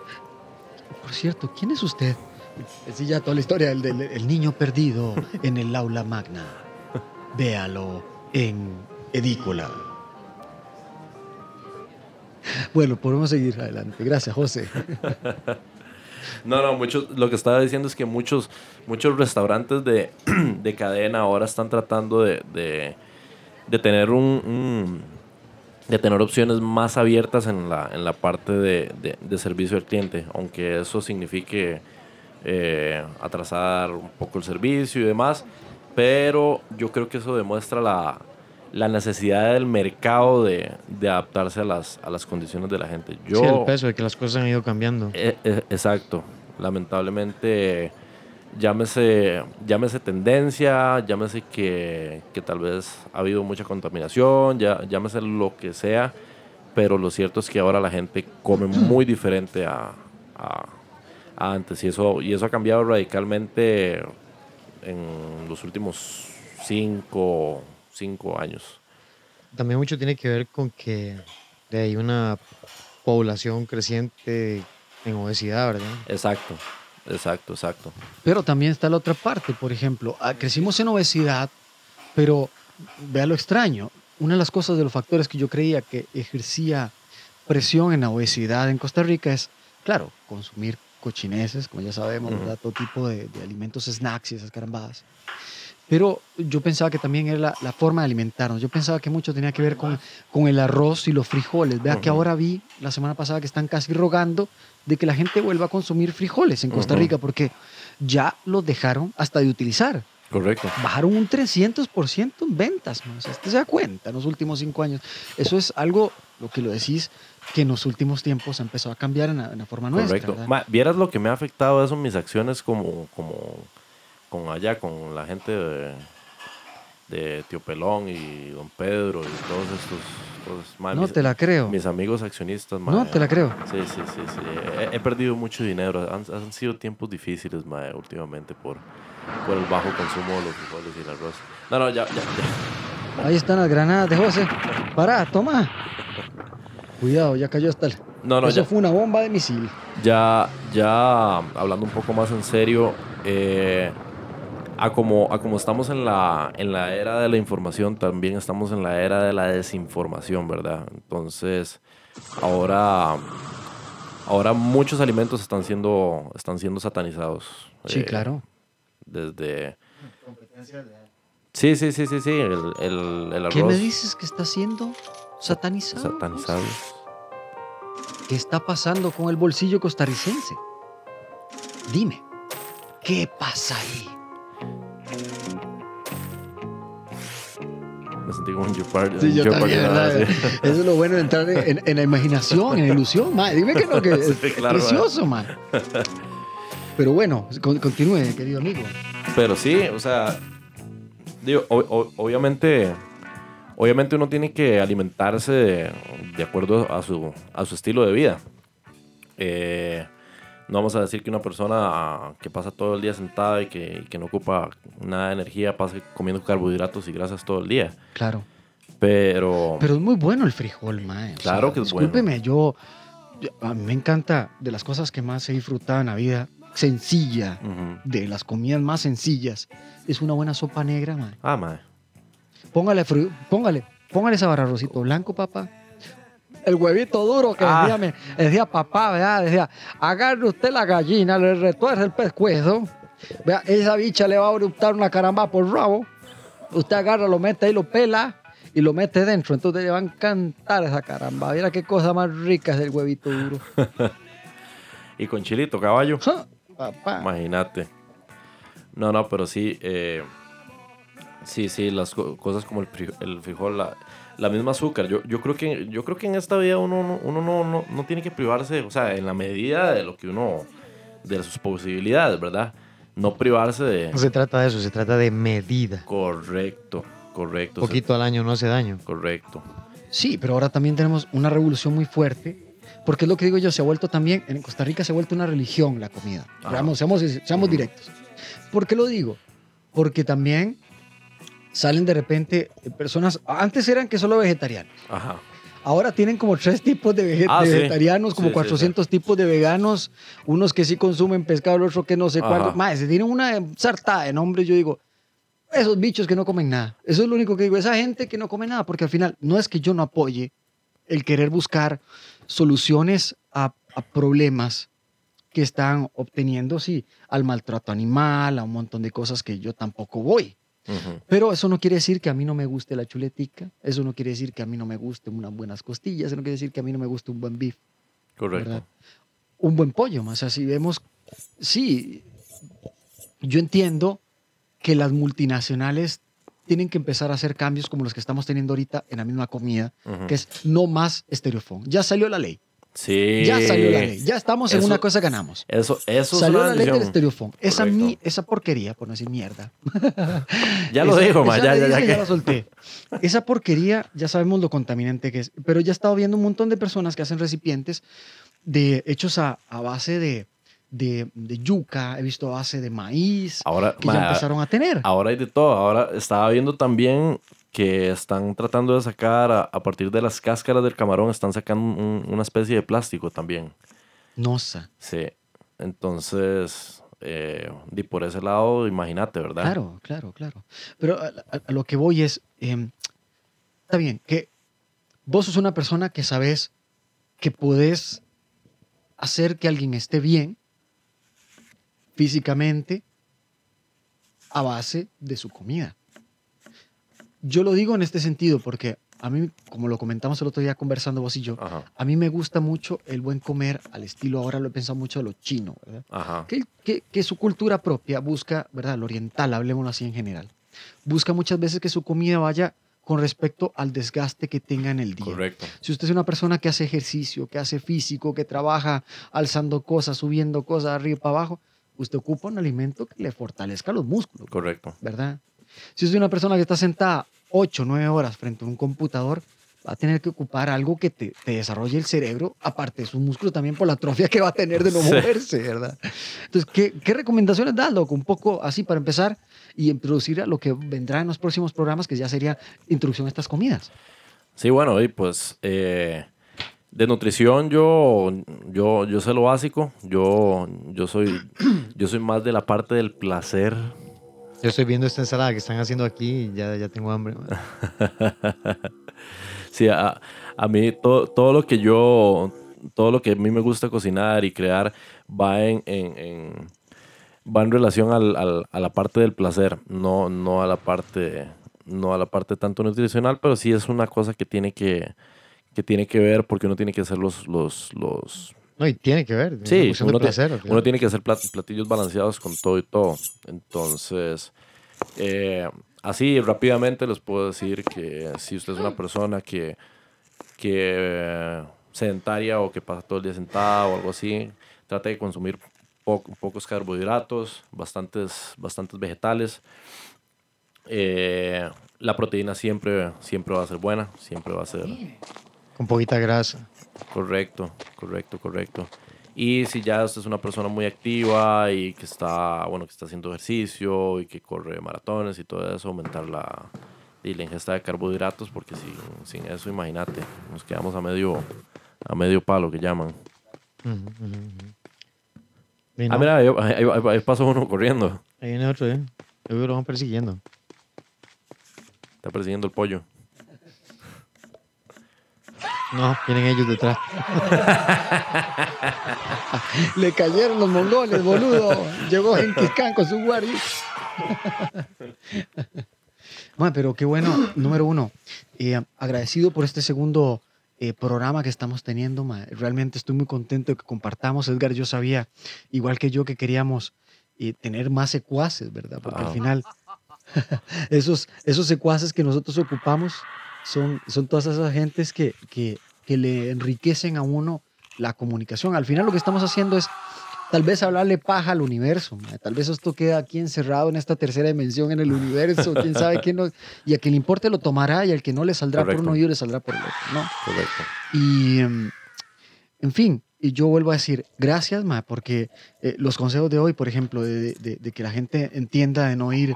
Por cierto, ¿quién es usted? Sí, ya toda la historia del, del el niño perdido en el aula magna. Véalo en Edícola. Bueno, podemos seguir adelante. Gracias, José. No, no, muchos, lo que estaba diciendo es que muchos, muchos restaurantes de, de cadena ahora están tratando de, de, de tener un, un- de tener opciones más abiertas en la, en la parte de, de- de servicio al cliente, aunque eso signifique eh, atrasar un poco el servicio y demás, pero yo creo que eso demuestra la, la necesidad del mercado de, de adaptarse a las, a las condiciones de la gente. Yo, Sí, el peso de que las cosas han ido cambiando. eh, eh, exacto. Lamentablemente, llámese, llámese tendencia, llámese que, que tal vez ha habido mucha contaminación, ya, llámese lo que sea, pero lo cierto es que ahora la gente come muy diferente a, a- a antes y eso, y eso ha cambiado radicalmente en los últimos cinco, cinco años. También mucho tiene que ver con que hay una población creciente en obesidad, ¿verdad? Exacto, exacto, exacto. Pero también está la otra parte, por ejemplo, ah, crecimos en obesidad, pero vea lo extraño. Una de las cosas de los factores que yo creía que ejercía presión en la obesidad en Costa Rica es, claro, consumir cochineses, como ya sabemos. Todo tipo de, de alimentos snacks y esas carambadas. Pero yo pensaba que también era la, la forma de alimentarnos. Yo pensaba que mucho tenía que ver con, con el arroz y los frijoles. Vea que ahora vi la semana pasada que están casi rogando de que la gente vuelva a consumir frijoles en Costa. Rica porque ya los dejaron hasta de utilizar. Correcto. Bajaron un 300% en ventas, más. Usted se da cuenta en los últimos cinco años. Eso es algo, lo que lo decís, que en los últimos tiempos ha empezado a cambiar en la, en la forma nuestra. Correcto. ¿verdad? Ma, Vieras lo que me ha afectado eso en mis acciones como, como con allá, con la gente de, de Tío Pelón y Don Pedro y todos estos. todos- ma, no mis, te la creo. mis amigos accionistas, ma, No te la creo. Sí, sí, sí, sí. He, he perdido mucho dinero. Han, han sido tiempos difíciles, ma, últimamente por, por el bajo consumo de los frijoles y el arroz. No, no, ya, ya, ya. Ahí están las granadas de José. Pará, toma. Cuidado, ya cayó hasta el... No, no, Eso ya. fue una bomba de misil. Ya, ya hablando un poco más en serio, eh, a, como, a como estamos en la, en la era de la información, también estamos en la era de la desinformación, ¿verdad? Entonces, ahora, ahora muchos alimentos están siendo, están siendo satanizados. Sí, Eh, claro. Desde... Sí, sí, sí, sí, sí, el, el, el arroz ¿Qué me dices que está siendo satanizado? satanizado. ¿Qué está pasando con el bolsillo costarricense? Dime, ¿qué pasa ahí? Me sentí como un Jeopardy. Sí, yo Jeopardy, también. ¿verdad? Sí. Eso es lo bueno de entrar en, en la imaginación, en la ilusión, ma. Dime que no, que es, Sí, es claro, precioso, ma. Pero bueno, con- continúe, querido amigo. Pero sí, o sea, digo, o- o- obviamente, obviamente uno tiene que alimentarse de, de acuerdo a su, a su estilo de vida. Eh, no vamos a decir que una persona que pasa todo el día sentada y que, y que no ocupa nada de energía pase comiendo carbohidratos y grasas todo el día. Claro. Pero, Pero es muy bueno el frijol, ma. O Claro que es bueno. Discúlpeme, yo, A mí me encanta de las cosas que más he disfrutado en la vida, sencilla, de las comidas más sencillas, es una buena sopa negra, ma. Ah, mae. Póngale, póngale, póngale ese arrocito blanco, papá. El huevito duro que Ah. decía, mi- decía papá, ¿verdad? Decía, agarre usted la gallina, le retuerce el pescuezo. Vea, esa bicha le va a eruptar una caramba por rabo. Usted agarra, lo mete ahí, lo pela y lo mete dentro. Entonces le va a encantar esa caramba. Mira qué cosa más rica es el huevito duro. Y con chilito, caballo. Papá. Imagínate. No, no, pero sí. eh, sí, sí, las co- cosas como el, el frijol, la, la misma azúcar. Yo, yo, creo que, yo creo que en esta vida uno, no- uno no, no, no tiene que privarse, o sea, en la medida de lo que uno. de sus posibilidades, ¿verdad? No privarse de. No se trata de eso, se trata de medida. Correcto, correcto. Un poquito al año no hace daño. Correcto. Sí, pero ahora también tenemos una revolución muy fuerte, porque es lo que digo yo, se ha vuelto también, en Costa Rica se ha vuelto una religión la comida. Ajá. Veamos, seamos, seamos directos. ¿Por qué lo digo? Porque también salen de repente personas, antes eran que solo vegetarianos, Ajá. ahora tienen como tres tipos de, vege- Ah, de sí. vegetarianos, como Sí, sí, 400 tipos de veganos, unos que sí consumen pescado, el otro que no sé cuánto. Más, se tienen una sartada de nombres, yo digo, esos bichos que no comen nada. Eso es lo único que digo, esa gente que no come nada, porque al final no es que yo no apoye el querer buscar soluciones a, a problemas que están obteniendo, sí, al maltrato animal, a un montón de cosas que yo tampoco voy. Pero eso no quiere decir que a mí no me guste la chuletica, eso no quiere decir que a mí no me guste unas buenas costillas, eso no quiere decir que a mí no me guste un buen beef, Correcto. ¿verdad? un buen pollo. Más así vemos, sí, yo entiendo que las multinacionales tienen que empezar a hacer cambios como los que estamos teniendo ahorita en la misma comida, que es no más estereofón. Ya salió la ley, Sí. ya salió la ley, ya estamos en Eso- una cosa ganamos. Eso, eso es Salió una la ley del estereofón. Esa, mi- esa porquería, por no decir mierda. Ya lo Esa- dijo, ma, ya, ya, ya que- la solté. Esa porquería, ya sabemos lo contaminante que es. Pero ya he estado viendo un montón de personas que hacen recipientes de, hechos a, a base de, de, de yuca, he visto a base de maíz, Ahora, que ma, ya empezaron a tener. ahora hay de todo. Ahora estaba viendo también que están tratando de sacar a, a partir de las cáscaras del camarón, están sacando un- una especie de plástico también. Nosa. Sí. Entonces, eh, y por ese lado, imagínate, ¿verdad? Claro, claro, claro. Pero a, a- a lo que voy es, em, está bien, que vos sos una persona que sabes que podés hacer que alguien esté bien físicamente a base de su comida. Yo lo digo en este sentido porque a mí, como lo comentamos el otro día conversando vos y yo, Ajá. a mí me gusta mucho el buen comer al estilo, ahora lo he pensado mucho de lo chino, ¿verdad? Ajá. que, que- que su cultura propia busca, ¿verdad? Lo oriental, hablemoslo así en general, busca muchas veces que su comida vaya con respecto al desgaste que tenga en el día. Correcto. Si usted es una persona que hace ejercicio, que hace físico, que trabaja alzando cosas, subiendo cosas arriba y para abajo, usted ocupa un alimento que le fortalezca los músculos, Correcto. ¿verdad? Si usted es una persona que está sentada 8 o 9 horas frente a un computador, va a tener que ocupar algo que te, te desarrolle el cerebro, aparte de sus músculos también por la atrofia que va a tener de no Sí. moverse, ¿verdad? Entonces, ¿qué, qué recomendaciones das, loco? Un poco así para empezar y introducir a lo que vendrá en los próximos programas, que ya sería introducción a estas comidas. Sí, bueno, y pues eh, de nutrición yo, yo, yo sé lo básico. Yo, yo soy, yo soy más de la parte del placer. Yo estoy viendo esta ensalada que están haciendo aquí y ya, ya tengo hambre. Sí, a, a mí todo, todo lo que yo, todo lo que a mí me gusta cocinar y crear va en, en- en- va en relación al- al- a la parte del placer, no, no a la parte, no a la parte tanto nutricional, pero sí es una cosa que tiene que, que tiene que ver porque uno tiene que hacer los, los, los No, y tiene que ver. Sí, uno, placer, tiene que hacer plat- platillos balanceados con todo y todo. Entonces, eh, así rápidamente les puedo decir que si usted es una persona que, que eh, sedentaria o que pasa todo el día sentada o algo así, trate de consumir po- pocos carbohidratos, bastantes, bastantes vegetales. Eh, la proteína siempre, siempre va a ser buena, siempre va a ser... Con poquita grasa. Correcto, correcto, correcto. Y si ya usted es una persona muy activa y que está, bueno, que está haciendo ejercicio y que corre maratones y todo eso, aumentar la, y la ingesta de carbohidratos, porque sin, sin eso, imagínate, nos quedamos a medio, a medio palo que llaman. Ah, mira, ahí, ahí- ahí- ahí pasó uno corriendo. Ahí viene otro, ¿eh? Yo lo van persiguiendo. Está persiguiendo el pollo. No, vienen ellos detrás. Le cayeron los mongoles, boludo. Llegó Genghis Khan con su guardia. Bueno, pero qué bueno, número uno, eh, agradecido por este segundo eh, programa que estamos teniendo. ma. Realmente estoy muy contento de que compartamos. Edgar, yo sabía, igual que yo, que queríamos eh, tener más secuaces, ¿verdad? Porque al final, esos, esos secuaces que nosotros ocupamos son, son todas esas gentes que, que, que le enriquecen a uno la comunicación. Al final lo que estamos haciendo es tal vez hablarle paja al universo. Tal vez esto queda aquí encerrado en esta tercera dimensión en el universo. Quién sabe quién no. Y a quien le importe lo tomará y al que no le saldrá por Correcto. un oído le saldrá por el otro. ¿no? Correcto. Y, em, en fin, y yo vuelvo a decir, gracias, ma, porque eh, los consejos de hoy, por ejemplo, de, de- de que la gente entienda de no ir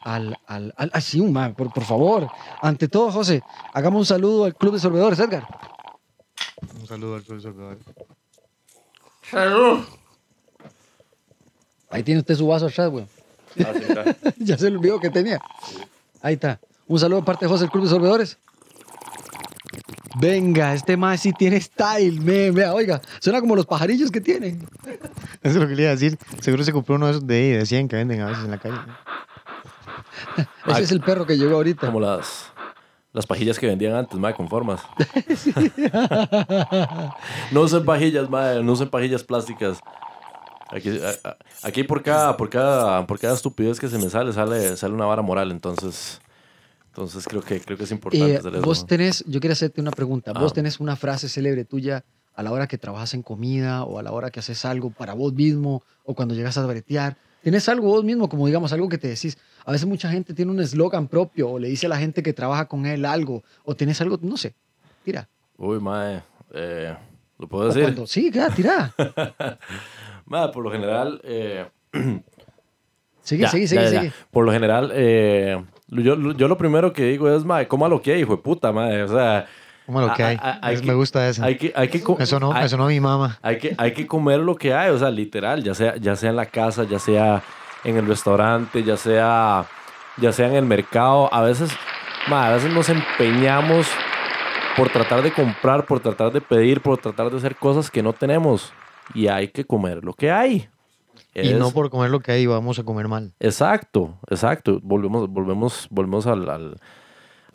al... al, al ah, sí, ma, por, por favor. Ante todo, José, hagamos un saludo al Club de Sorbedores, Edgar. Un saludo al profesor. Salud. Ahí tiene usted su vaso atrás, güey. Ah, ya se le olvidó que tenía. Ahí está. Un saludo de parte de José, el Club de Sorbedores. Venga, este más sí tiene style, me, vea, oiga, suena como los pajarillos que tienen. Eso es lo que le iba a decir. Seguro se compró uno de esos de, de 100 que venden a veces en la calle. Ese es el perro que llegó ahorita. Como las, las pajillas que vendían antes, mae, con formas. no usen pajillas, mae, no usen pajillas plásticas. Aquí, aquí por cada, por cada, por cada estupidez que se me sale, sale, sale una vara moral. Entonces, entonces creo que, creo que es importante Eh, hacer eso. vos ¿no? tenés, yo quiero hacerte una pregunta. ¿Vos Ah. tenés una frase célebre tuya a la hora que trabajas en comida o a la hora que haces algo para vos mismo o cuando llegas a bretear? ¿Tenés algo vos mismo, como digamos, algo que te decís? A veces mucha gente tiene un eslogan propio o le dice a la gente que trabaja con él algo o tenés algo, no sé, tira. Uy, mae, eh, ¿lo puedo decir? cuando- sí, ya, tira. Mae, por lo general, eh, Sigue, Ya, sigue, ya, sigue, ya. sigue. Por lo general, eh, yo, yo lo primero que digo es, mae, coma lo que hay, hijo de puta, mae. O sea, Como lo que a- hay. a- Es- que- me gusta eso. hay que, hay que, Eso no, hay, eso no mi mamá. hay que, hay que comer lo que hay, o sea, literal, ya sea, ya sea en la casa, ya sea en el restaurante, ya sea, ya sea en el mercado. A veces, mae, a veces nos empeñamos por tratar de comprar, por tratar de pedir, por tratar de hacer cosas que no tenemos. Y hay que comer lo que hay. Y no por comer lo que hay vamos a comer mal. Exacto, exacto. Volvemos, volvemos, volvemos al, al,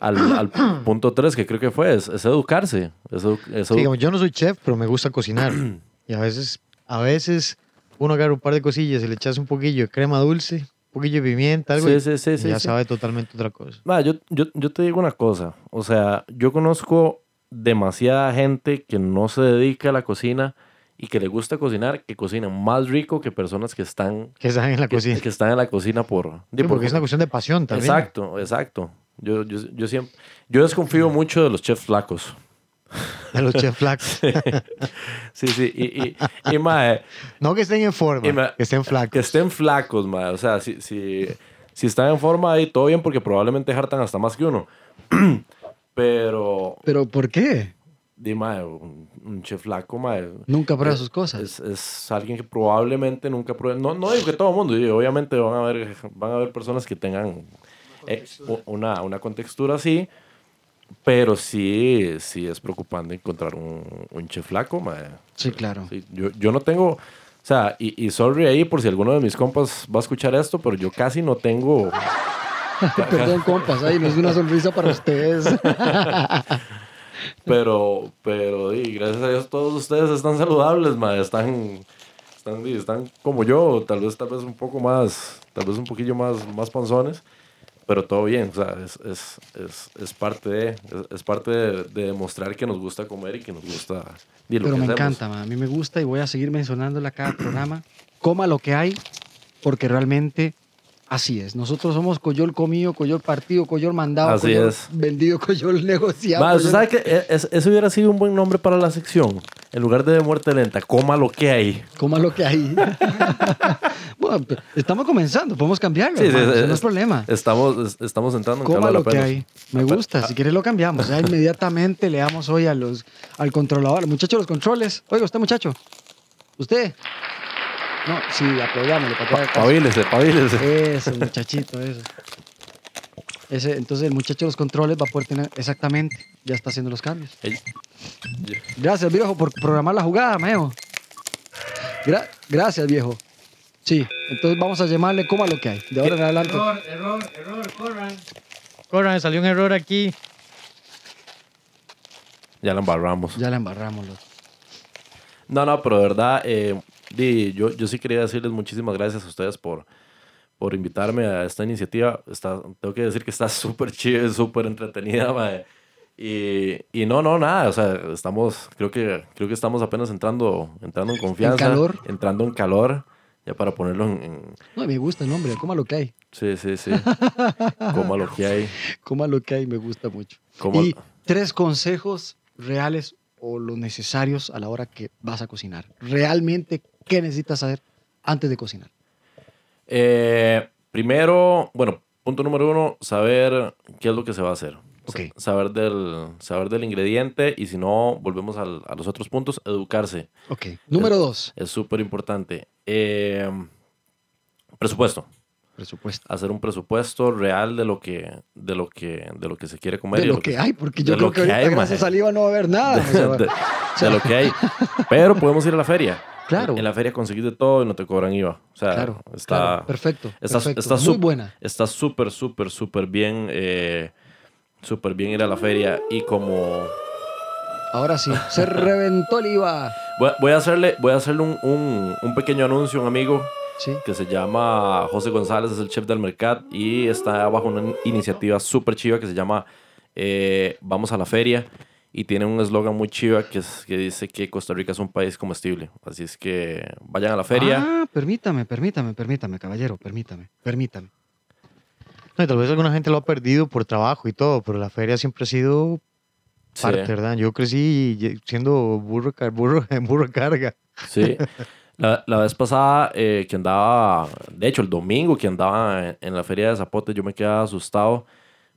al- al punto 3 que creo que fue, es, es educarse. Es, edu- es Sí, edu- digamos, yo no soy chef, pero me gusta cocinar. y a veces, a veces uno agarra un par de cosillas y le echas un poquillo de crema dulce, un poquillo de pimienta, algo. Sí, sí, sí, y sí, ya sí. sabe totalmente otra cosa. Ma, yo, yo, yo te digo una cosa, o sea, yo conozco demasiada gente que no se dedica a la cocina y que le gusta cocinar, que cocinan más rico que personas que están, Que saben en la que, cocina. que están en la cocina por... Sí, por- porque es una cuestión de pasión también. Exacto, exacto. Yo, yo, yo siempre... Yo desconfío mucho de los chefs flacos. De los chefs flacos. Sí, sí. Y, y, y mae, No que estén en forma, que estén flacos. que estén flacos, mae. O sea, si, si, si están en forma ahí, todo bien, porque probablemente hartan hasta más que uno. Pero, ¿Pero por qué? di, mae, un, un chef flaco, mae, Nunca prueba es- sus cosas. Es, es alguien que probablemente nunca pruebe. No, no digo que todo el mundo, digo, obviamente van a haber, van a haber personas que tengan eh, una, una contextura así, pero sí, sí es preocupante encontrar un, un chef flaco, mae. Sí, claro. Sí, yo, yo no tengo, o sea, y, y sorry ahí por si alguno de mis compas va a escuchar esto, pero yo casi no tengo, Perdón, compas, ahí nos dio una sonrisa para ustedes. pero, pero, y gracias a Dios todos ustedes están saludables, ma, están, están, están como yo, tal vez, tal vez un poco más, tal vez un poquillo más, más panzones, pero todo bien, o sea, es, es, es, es parte de, es, parte de, de demostrar que nos gusta comer y que nos gusta, lo Pero que me hacemos. encanta, ma. a mí me gusta y voy a seguir mencionándola cada programa. Coma lo que hay, porque realmente así es. Nosotros somos coyol comido, coyol partido, coyol mandado, Así coyol es. vendido, coyol negociado. Ma, ¿usted coyol- sabe que es- eso hubiera sido un buen nombre para la sección? En lugar de, de muerte lenta, coma lo que hay. Coma lo que hay. bueno, estamos comenzando, podemos cambiarlo. Sí, sí, es- no es problema. Estamos, es- estamos entrando en Coma lo que hay. Me gusta. Si quieres lo cambiamos. Ya inmediatamente le damos hoy a los, al controlador. Muchachos, de los controles. Oiga, usted, muchacho. ¿Usted? No, sí, apoyámosle para. Pavílese, pavílese. Eso, muchachito, eso. Ese, entonces el muchacho de los controles va a poder tener exactamente, ya está haciendo los cambios. Ey, Gracias, viejo, por programar la jugada, Meo. Gra- gracias, viejo. Sí, entonces vamos a llamarle coma lo que hay. De ahora en adelante. Error, error, error, corran. Corran, salió un error aquí. Ya la embarramos. Ya la embarramos. loco. No, no, pero de verdad, eh, di, yo, yo sí quería decirles muchísimas gracias a ustedes por, por invitarme a esta iniciativa. Está, tengo que decir que está súper chida, súper entretenida, mae. Y, y no, no, nada, o sea, estamos, creo que, creo que estamos apenas entrando, entrando en confianza. calor. Entrando en calor, ya para ponerlo en... en- No, me gusta el nombre, coma lo que hay. sí, sí, sí. Coma lo que hay. Coma lo que hay, me gusta mucho. Coma- Y tres consejos reales o los necesarios a la hora que vas a cocinar. Realmente, ¿qué necesitas saber antes de cocinar? Eh, primero, bueno, punto número uno, saber qué es lo que se va a hacer. Ok. Sa- Saber del, saber del ingrediente y si no, volvemos al- a los otros puntos, educarse. Ok. Número dos. Es súper importante. Eh, presupuesto. Presupuesto. hacer un presupuesto real de lo que, de lo que, de lo que se quiere comer. De y lo que hay, porque yo creo que que ahorita gracias Saliva no va a haber nada. o sea, va- de, de lo que hay. Pero podemos ir a la feria. Claro. En la feria conseguís de todo y no te cobran IVA. O sea, claro, está, claro, perfecto. está, perfecto. está Muy buena. Está súper, súper, súper bien. eh, súper bien ir a la feria. Y como. Ahora sí, se reventó el IVA. Voy, voy a hacerle, voy a hacerle un, un, un pequeño anuncio a un amigo Sí. que se llama José González, es el chef del mercado y está bajo una iniciativa súper chiva que se llama eh, Vamos a la Feria y tiene un eslogan muy chiva que, es, que dice que Costa Rica es un país comestible. Así es que vayan a la feria. Ah, permítame, permítame, permítame, caballero, permítame, permítame. No, y tal vez alguna gente lo ha perdido por trabajo y todo, pero la feria siempre ha sido Sí, parte, ¿verdad? Yo crecí siendo burro, burro, burro carga. sí. La, la vez pasada eh, que andaba, de hecho el domingo que andaba en, en la feria de Zapote, yo me quedaba asustado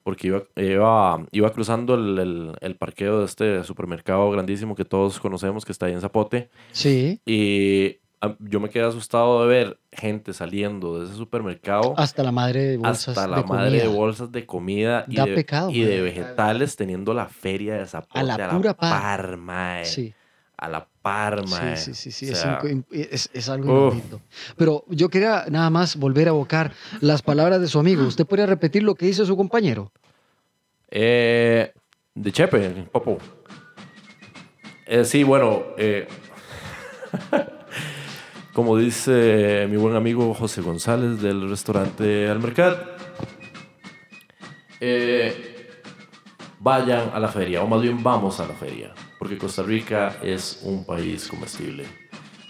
porque iba, iba, iba cruzando el, el, el parqueo de este supermercado grandísimo que todos conocemos que está ahí en Zapote. Sí, Y yo me quedé asustado de ver gente saliendo de ese supermercado hasta la madre de bolsas hasta la de madre de comida. bolsas de comida y, Da de, pecado, y de vegetales teniendo la feria de Zapote A la pura par. par, mae. Sí, A la par, mae. sí, sí, sí, sí, O es, sea, inco- es, es algo inaudito. Pero yo quería nada más volver a evocar las palabras de su amigo. ¿Usted podría repetir lo que dice su compañero? eh, de Chepe, Popo. Eh, sí, bueno, eh, como dice mi buen amigo José González del restaurante Al Mercat, eh, vayan a la feria, o más bien vamos a la feria, porque Costa Rica es un país comestible.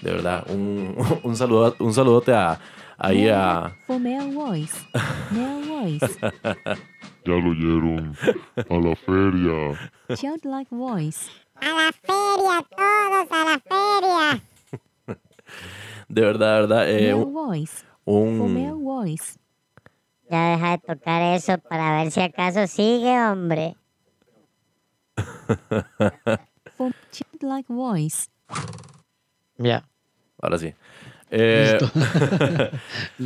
De verdad, un, un, saludo, un saludote a, ahí a... Male voice. Male voice. Ya lo oyeron. A la feria. Childlike voice. De verdad, de verdad, eh, Male un, voice. For male un, voice. Ya deja de tocar eso para ver si acaso sigue, hombre. For childlike voice. Ya. Ahora sí. Eh,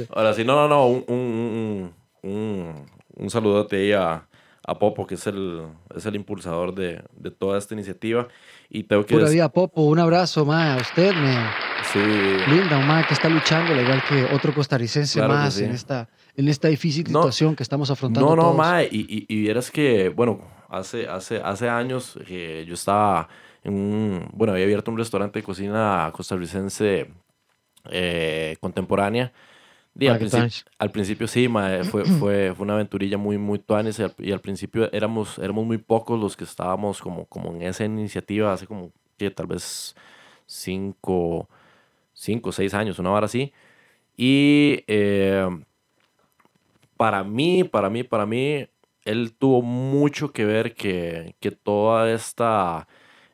ahora sí, no, no, no. Un, un, un, un, saludote ahí a, a Popo, que es el, es el impulsador de, de toda esta iniciativa. Y tengo que Pura vida, Popo. Un abrazo, ma, a usted, me. Sí, Linda, un ma que está luchando, al igual que otro costarricense Claro más sí. en, esta, en esta difícil No. situación que estamos afrontando. No, no, todos. mae. Y, y, y vieras que, bueno, hace, hace, hace años que yo estaba en un. Bueno, había abierto un restaurante de cocina costarricense eh, contemporánea. Y al, principio sí, fue, fue, fue una aventurilla muy, muy tuanis. Y al, y al principio éramos, éramos muy pocos los que estábamos como, como en esa iniciativa hace como, que tal vez cinco, cinco, seis años, una hora así. Y eh, para mí, para mí, para mí, él tuvo mucho que ver que, que toda esta...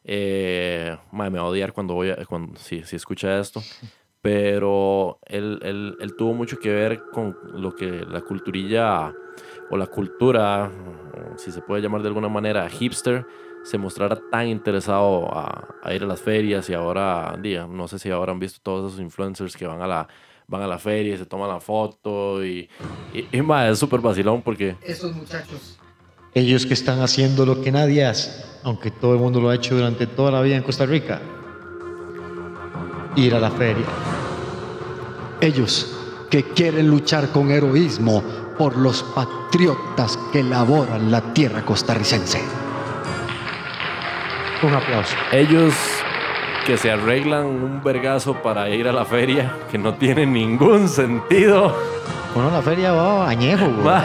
Eh, mae, me va a odiar cuando voy a, cuando, si, si escucha esto, pero él, él, él tuvo mucho que ver con lo que la culturilla o la cultura, si se puede llamar de alguna manera, hipster, se mostrara tan interesado a, a ir a las ferias y ahora, día, no sé si ahora han visto todos esos influencers que van a la, van a la feria y se toman la foto y, y, y, es súper vacilón porque Esos muchachos. Ellos que están haciendo lo que nadie hace, aunque todo el mundo lo ha hecho durante toda la vida en Costa Rica. Ir a la feria. Ellos que quieren luchar con heroísmo por los patriotas que laboran la tierra costarricense. Un aplauso. ellos que se arreglan un vergazo para ir a la feria, que no tiene ningún sentido. Uno a la feria va añejo, güey.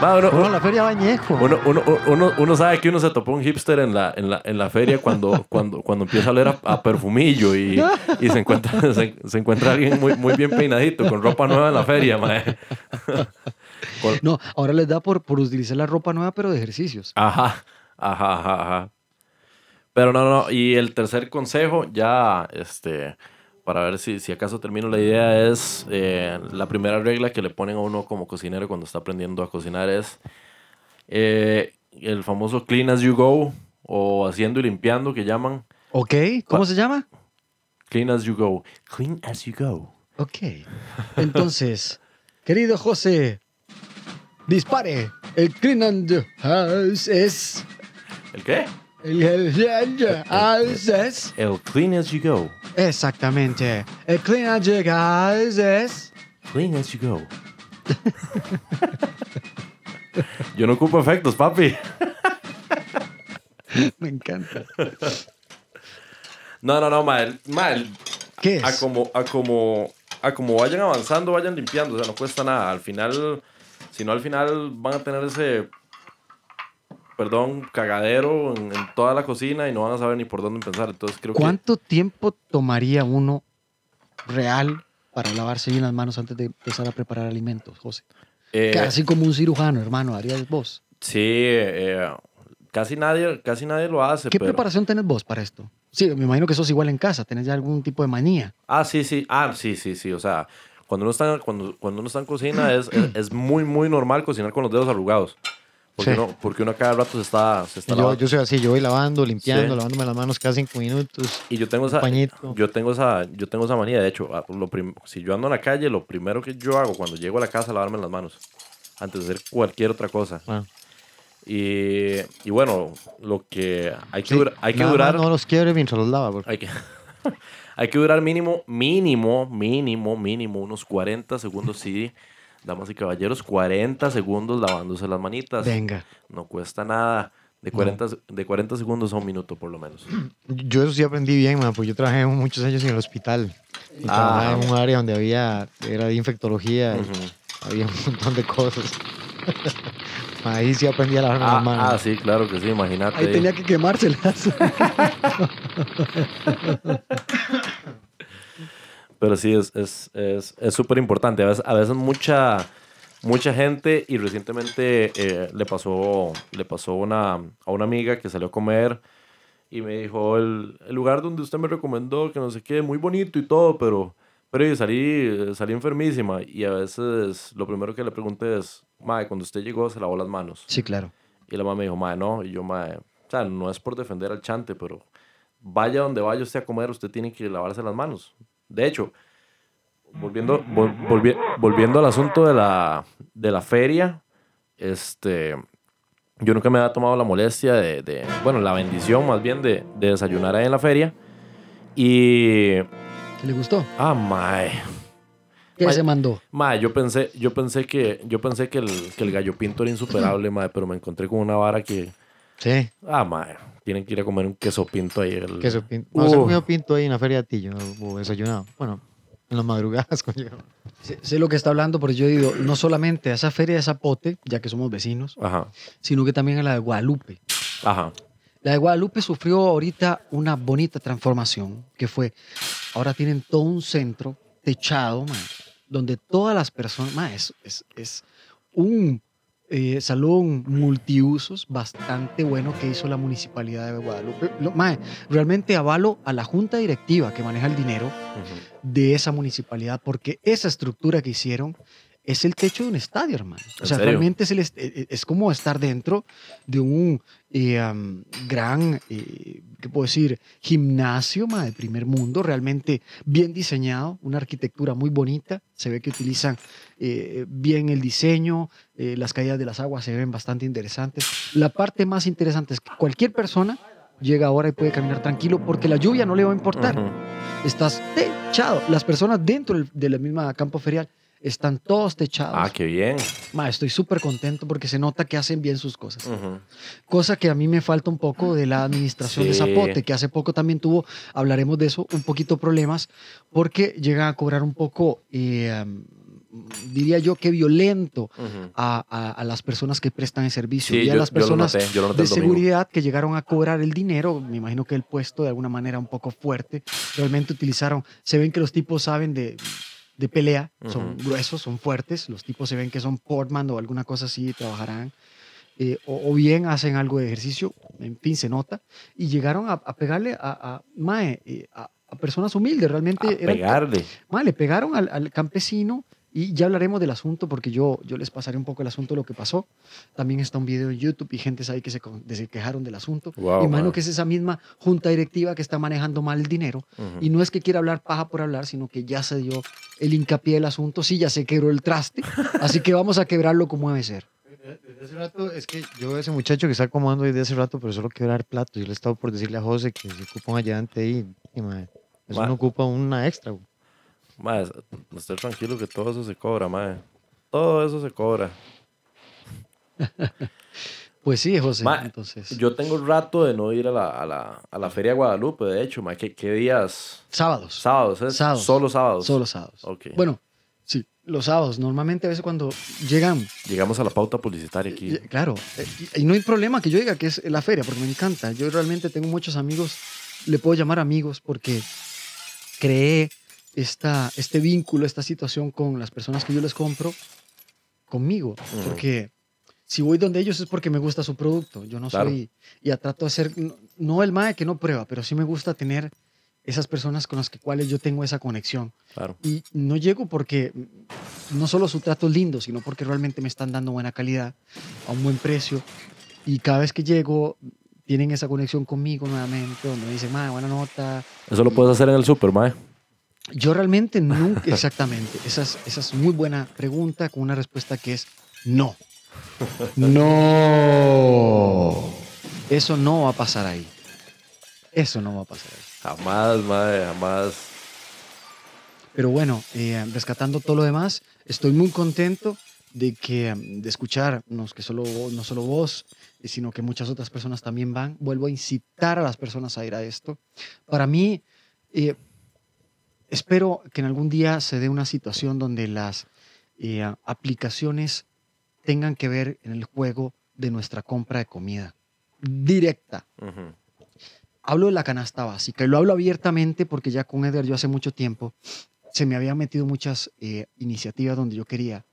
Uno- Uno a la feria va añejo. Uno, uno, uno, uno sabe que uno se topó un hipster en la, en la, en la feria cuando, cuando, cuando empieza a oler a, a perfumillo y, y se, encuentra, se, se encuentra alguien muy, muy bien peinadito, con ropa nueva en la feria, mae. No, ahora les da por, por utilizar la ropa nueva, pero de ejercicios. Ajá, ajá, ajá, ajá. Pero no, no, y el tercer consejo, ya, este, para ver si, si acaso termino la idea, es eh, la primera regla que le ponen a uno como cocinero cuando está aprendiendo a cocinar es eh, el famoso clean as you go o haciendo y limpiando que llaman ¿Ok? ¿Cómo se llama? clean as you go. Clean as you go. Ok. Entonces, querido José, dispare. El Clean and House es. ¿El qué? El, el- clean as you go. Exactamente. El Clean and House es. Clean as you go. Yo no ocupo efectos, papi. Me encanta. No, no, no, mal. Mal. ¿Qué es? A como, a como, a como vayan avanzando, vayan limpiando. O sea, no cuesta nada. Al final, si no, al final van a tener ese, perdón, cagadero en, en toda la cocina y no van a saber ni por dónde empezar. Entonces creo ¿Cuánto tiempo tomaría uno real para lavarse bien las manos antes de empezar a preparar alimentos, José? que... eh, Casi como un cirujano, hermano, harías vos. sí, eh, casi, nadie, casi nadie lo hace. ¿Qué pero- preparación tenés vos para esto? Sí, me imagino que sos igual en casa, tenés ya algún tipo de manía. Ah, sí, sí. Ah, sí, sí, sí. O sea, cuando uno está, cuando, cuando uno está en cocina es, es, es muy, muy normal cocinar con los dedos arrugados. Porque, Sí. uno, porque uno cada rato se está, se está Yo, lavando. yo soy así, yo voy lavando, limpiando, Sí. lavándome las manos cada cinco minutos. Y yo tengo esa, pañito. yo tengo esa, yo tengo esa manía. De hecho, a- lo prim- si yo ando en la calle, lo primero que yo hago cuando llego a la casa es lavarme las manos. Antes de hacer cualquier otra cosa. Ah. Y, y bueno, lo que hay que, Sí, dura- hay que durar. No los quiebre mientras los lava. porque- Hay que, hay que durar mínimo, mínimo, mínimo, mínimo unos 40 segundos, sí. Damas y caballeros, 40 segundos lavándose las manitas. Venga. No cuesta nada. De 40, se- de 40 segundos a un minuto, por lo menos. Yo eso sí aprendí bien, man, pues yo trabajé muchos años en el hospital. Y trabajaba Ah. en un área donde había, era de infectología, y Ujú. había un montón de cosas. Ahí sí aprendí a lavarme las ah, manos. ah, sí, claro que sí, imagínate. Ahí tenía que quemárselas. Pero sí, es es es es súper importante. A veces, a veces mucha, mucha gente, y recientemente eh, le pasó, le pasó una, a una amiga que salió a comer y me dijo, el, el lugar donde usted me recomendó, que no sé qué, muy bonito y todo, pero, pero salí, salí enfermísima. Y a veces lo primero que le pregunté es, Mae, cuando usted llegó, se lavó las manos. Sí, claro. Y la mamá me dijo, Mae, no. Y yo, Mae, o sea, no es por defender al chante, pero vaya donde vaya usted a comer, usted tiene que lavarse las manos. De hecho, volviendo, vol- volvi- volviendo al asunto de la, de la feria, este, yo nunca me había tomado la molestia de, de- bueno, la bendición más bien de, de desayunar ahí en la feria. Y, ¿Le gustó? ah, mae, ¿Qué se mandó? mae, yo pensé, yo pensé que, yo pensé que el, que el gallo pinto era insuperable, mae, pero me encontré con una vara que, Sí, ah, mae, tienen que ir a comer un queso pinto ahí. el- queso pinto. No, se Uh. comió pinto ahí en la feria de Tillo, o desayunado. Bueno, en las madrugadas llegaba. Sé, sé lo que está hablando, pero yo digo, no solamente a esa feria de Zapote, ya que somos vecinos, Ajá, sino que también a la de Guadalupe. ajá. La de Guadalupe sufrió ahorita una bonita transformación, que fue, ahora tienen todo un centro techado, man, donde todas las personas, man, es, es, es un eh, salón multiusos bastante bueno que hizo la municipalidad de Guadalupe. Lo- mae, realmente avalo a la junta directiva que maneja el dinero de esa municipalidad, porque esa estructura que hicieron es el techo de un estadio, hermano. O ¿En sea, realmente es, el est- eh, es como estar dentro de un am, gran, eh, ¿qué puedo decir? Gimnasio ma, de primer mundo, realmente bien diseñado, una arquitectura muy bonita. Se ve que utilizan eh, bien el diseño, eh, las caídas de las aguas se ven bastante interesantes. La parte más interesante es que cualquier persona llega ahora y puede caminar tranquilo porque la lluvia no le va a importar Ujú. estás techado. Las personas dentro del- de la misma campo ferial están todos techados. Ah, qué bien. Ma, estoy súper contento porque se nota que hacen bien sus cosas. Ujú. Cosa que a mí me falta un poco de la administración de Sí. Zapote, que hace poco también tuvo, hablaremos de eso, un poquito problemas, porque llegan a cobrar un poco, eh, um, diría yo que violento Ujú. a, a- a las personas que prestan el servicio Sí, y a yo, las personas noté, de seguridad que llegaron a cobrar el dinero. Me imagino que el puesto de alguna manera un poco fuerte. Realmente utilizaron, se ven que los tipos saben de, de pelea, son gruesos, son fuertes. Los tipos se ven que son portman o alguna cosa así, trabajarán. Eh, o, o bien hacen algo de ejercicio, en fin, se nota. Y llegaron a, a pegarle a, a, mae, eh, a, a personas humildes, realmente. A eran- pegarle. mae, le pegaron al, al campesino Y ya hablaremos del asunto porque yo, yo les pasaré un poco el asunto de lo que pasó. También está un video en YouTube y gente ahí que se, se quejaron del asunto. Wow, Imagino man. que es esa misma junta directiva que está manejando mal el dinero. Ujú. Y no es que quiera hablar paja por hablar, sino que ya se dio el hincapié del asunto. Sí, ya se quebró el traste. Así que vamos a quebrarlo como debe ser. Desde hace rato, es que yo ese muchacho que está acomodando desde hace rato, pero solo quebrar platos. Yo le he estado por decirle a José que se ocupa un ayudante ahí. Y, mae, eso no ocupa una extra. güey. Mae, esté tranquilo que todo eso se cobra, mae. Todo eso se cobra. Pues sí, José. Ma, entonces, Yo tengo rato de no ir a la, a la, a la Feria de Guadalupe, de hecho, mae. ¿Qué, qué días? sábados. Sábados, ¿es? Sábados. Solo sábados. Solo sábados. Bueno, sí, los sábados. Normalmente a veces cuando llegan Llegamos a la pauta publicitaria aquí. Y- Claro, eh, y no hay problema que yo diga que es la feria, porque me encanta. Yo realmente tengo muchos amigos, le puedo llamar amigos, porque creé esta, este vínculo, esta situación con las personas que yo les compro conmigo. Ujú. Porque si voy donde ellos es porque me gusta su producto. Yo no Claro. soy, y a trato de ser, no, no el mae que no prueba, pero sí me gusta tener esas personas con las que cuales yo tengo esa conexión. Claro. Y no llego porque no solo su trato es lindo, sino porque realmente me están dando buena calidad, a un buen precio. Y cada vez que llego, tienen esa conexión conmigo nuevamente, donde me dicen, "Ma, buena nota. Eso lo puedes hacer en el super, mae. Yo realmente nunca, exactamente, esa es, esa es muy buena pregunta con una respuesta que es no. No. Eso no va a pasar ahí. Eso no va a pasar ahí. Jamás, mae, jamás. Pero bueno, eh, rescatando todo lo demás, estoy muy contento de que de escucharnos, que solo no solo vos, eh, sino que muchas otras personas también van. Vuelvo a incitar a las personas a ir a esto. Para mí, eh, espero que en algún día se dé una situación donde las eh, aplicaciones tengan que ver en el juego de nuestra compra de comida directa hablo de la canasta básica y lo hablo abiertamente porque ya con Eder yo hace mucho tiempo se me había metido muchas eh, iniciativas donde yo quería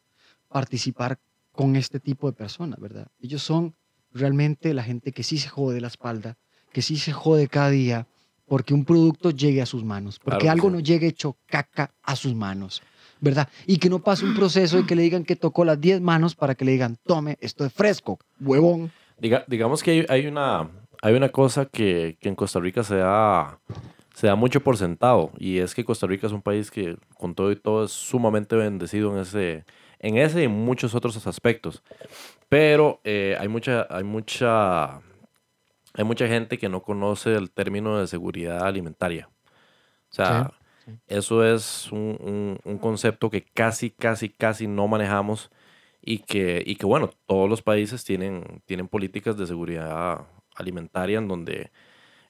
participar con este tipo de personas, ¿verdad? Ellos son realmente la gente que sí se jode la espalda, que sí se jode cada día porque un producto llegue a sus manos, porque Claro algo sí. no llegue hecho caca a sus manos, ¿verdad? Y que no pase un proceso de que le digan que tocó las 10 manos para que le digan, tome, esto es fresco, huevón. Diga- digamos que hay, hay una, hay una cosa que, que en Costa Rica se da, se da mucho por sentado y es que Costa Rica es un país que con todo y todo es sumamente bendecido en ese, en ese y en muchos otros aspectos. Pero eh, hay, mucha, hay, mucha, hay mucha gente que no conoce el término de seguridad alimentaria. O sea, eso es un, un- un concepto que casi, casi, casi no manejamos y que, y que bueno, todos los países tienen, tienen políticas de seguridad alimentaria en donde,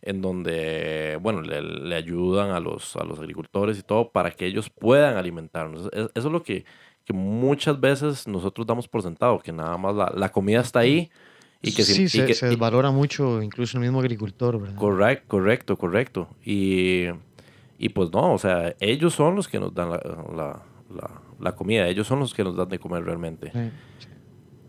en donde bueno, le, le ayudan a los, a los agricultores y todo para que ellos puedan alimentarnos. Es- eso es lo que, que muchas veces nosotros damos por sentado, que nada más la, la comida está ahí y que, si- sí, y se, que- se y- desvalora mucho incluso el mismo agricultor, ¿verdad? Correcto, correcto, correcto. Y, y pues no, o sea, ellos son los que nos dan la, la- la- la comida, ellos son los que nos dan de comer realmente. Sí, sí.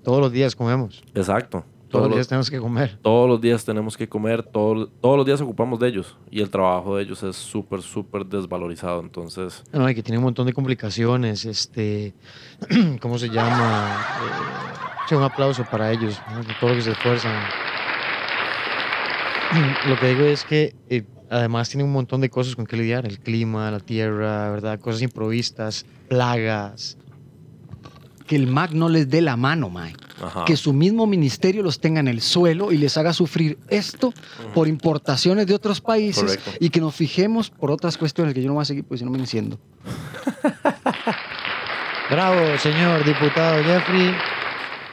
Todos los días comemos. Exacto. Todos los los- días tenemos que comer. todos los días tenemos que comer, todo- todos los días ocupamos de ellos y el trabajo de ellos es súper, súper desvalorizado. Entonces, No, y que tiene un montón de complicaciones, este, ¿cómo se llama? Eh, un aplauso para ellos, ¿no? por todo lo que se esfuerzan. Lo que digo es que eh, además tiene un montón de cosas con que lidiar, el clima, la tierra, ¿verdad? Cosas improvistas, plagas. Que el MAC no les dé la mano, Mike. ajá. que su mismo ministerio los tenga en el suelo y les haga sufrir esto por importaciones de otros países Correcto. y que nos fijemos por otras cuestiones que yo no voy a seguir pues si no me enciendo. Bravo, señor diputado Jeffrey.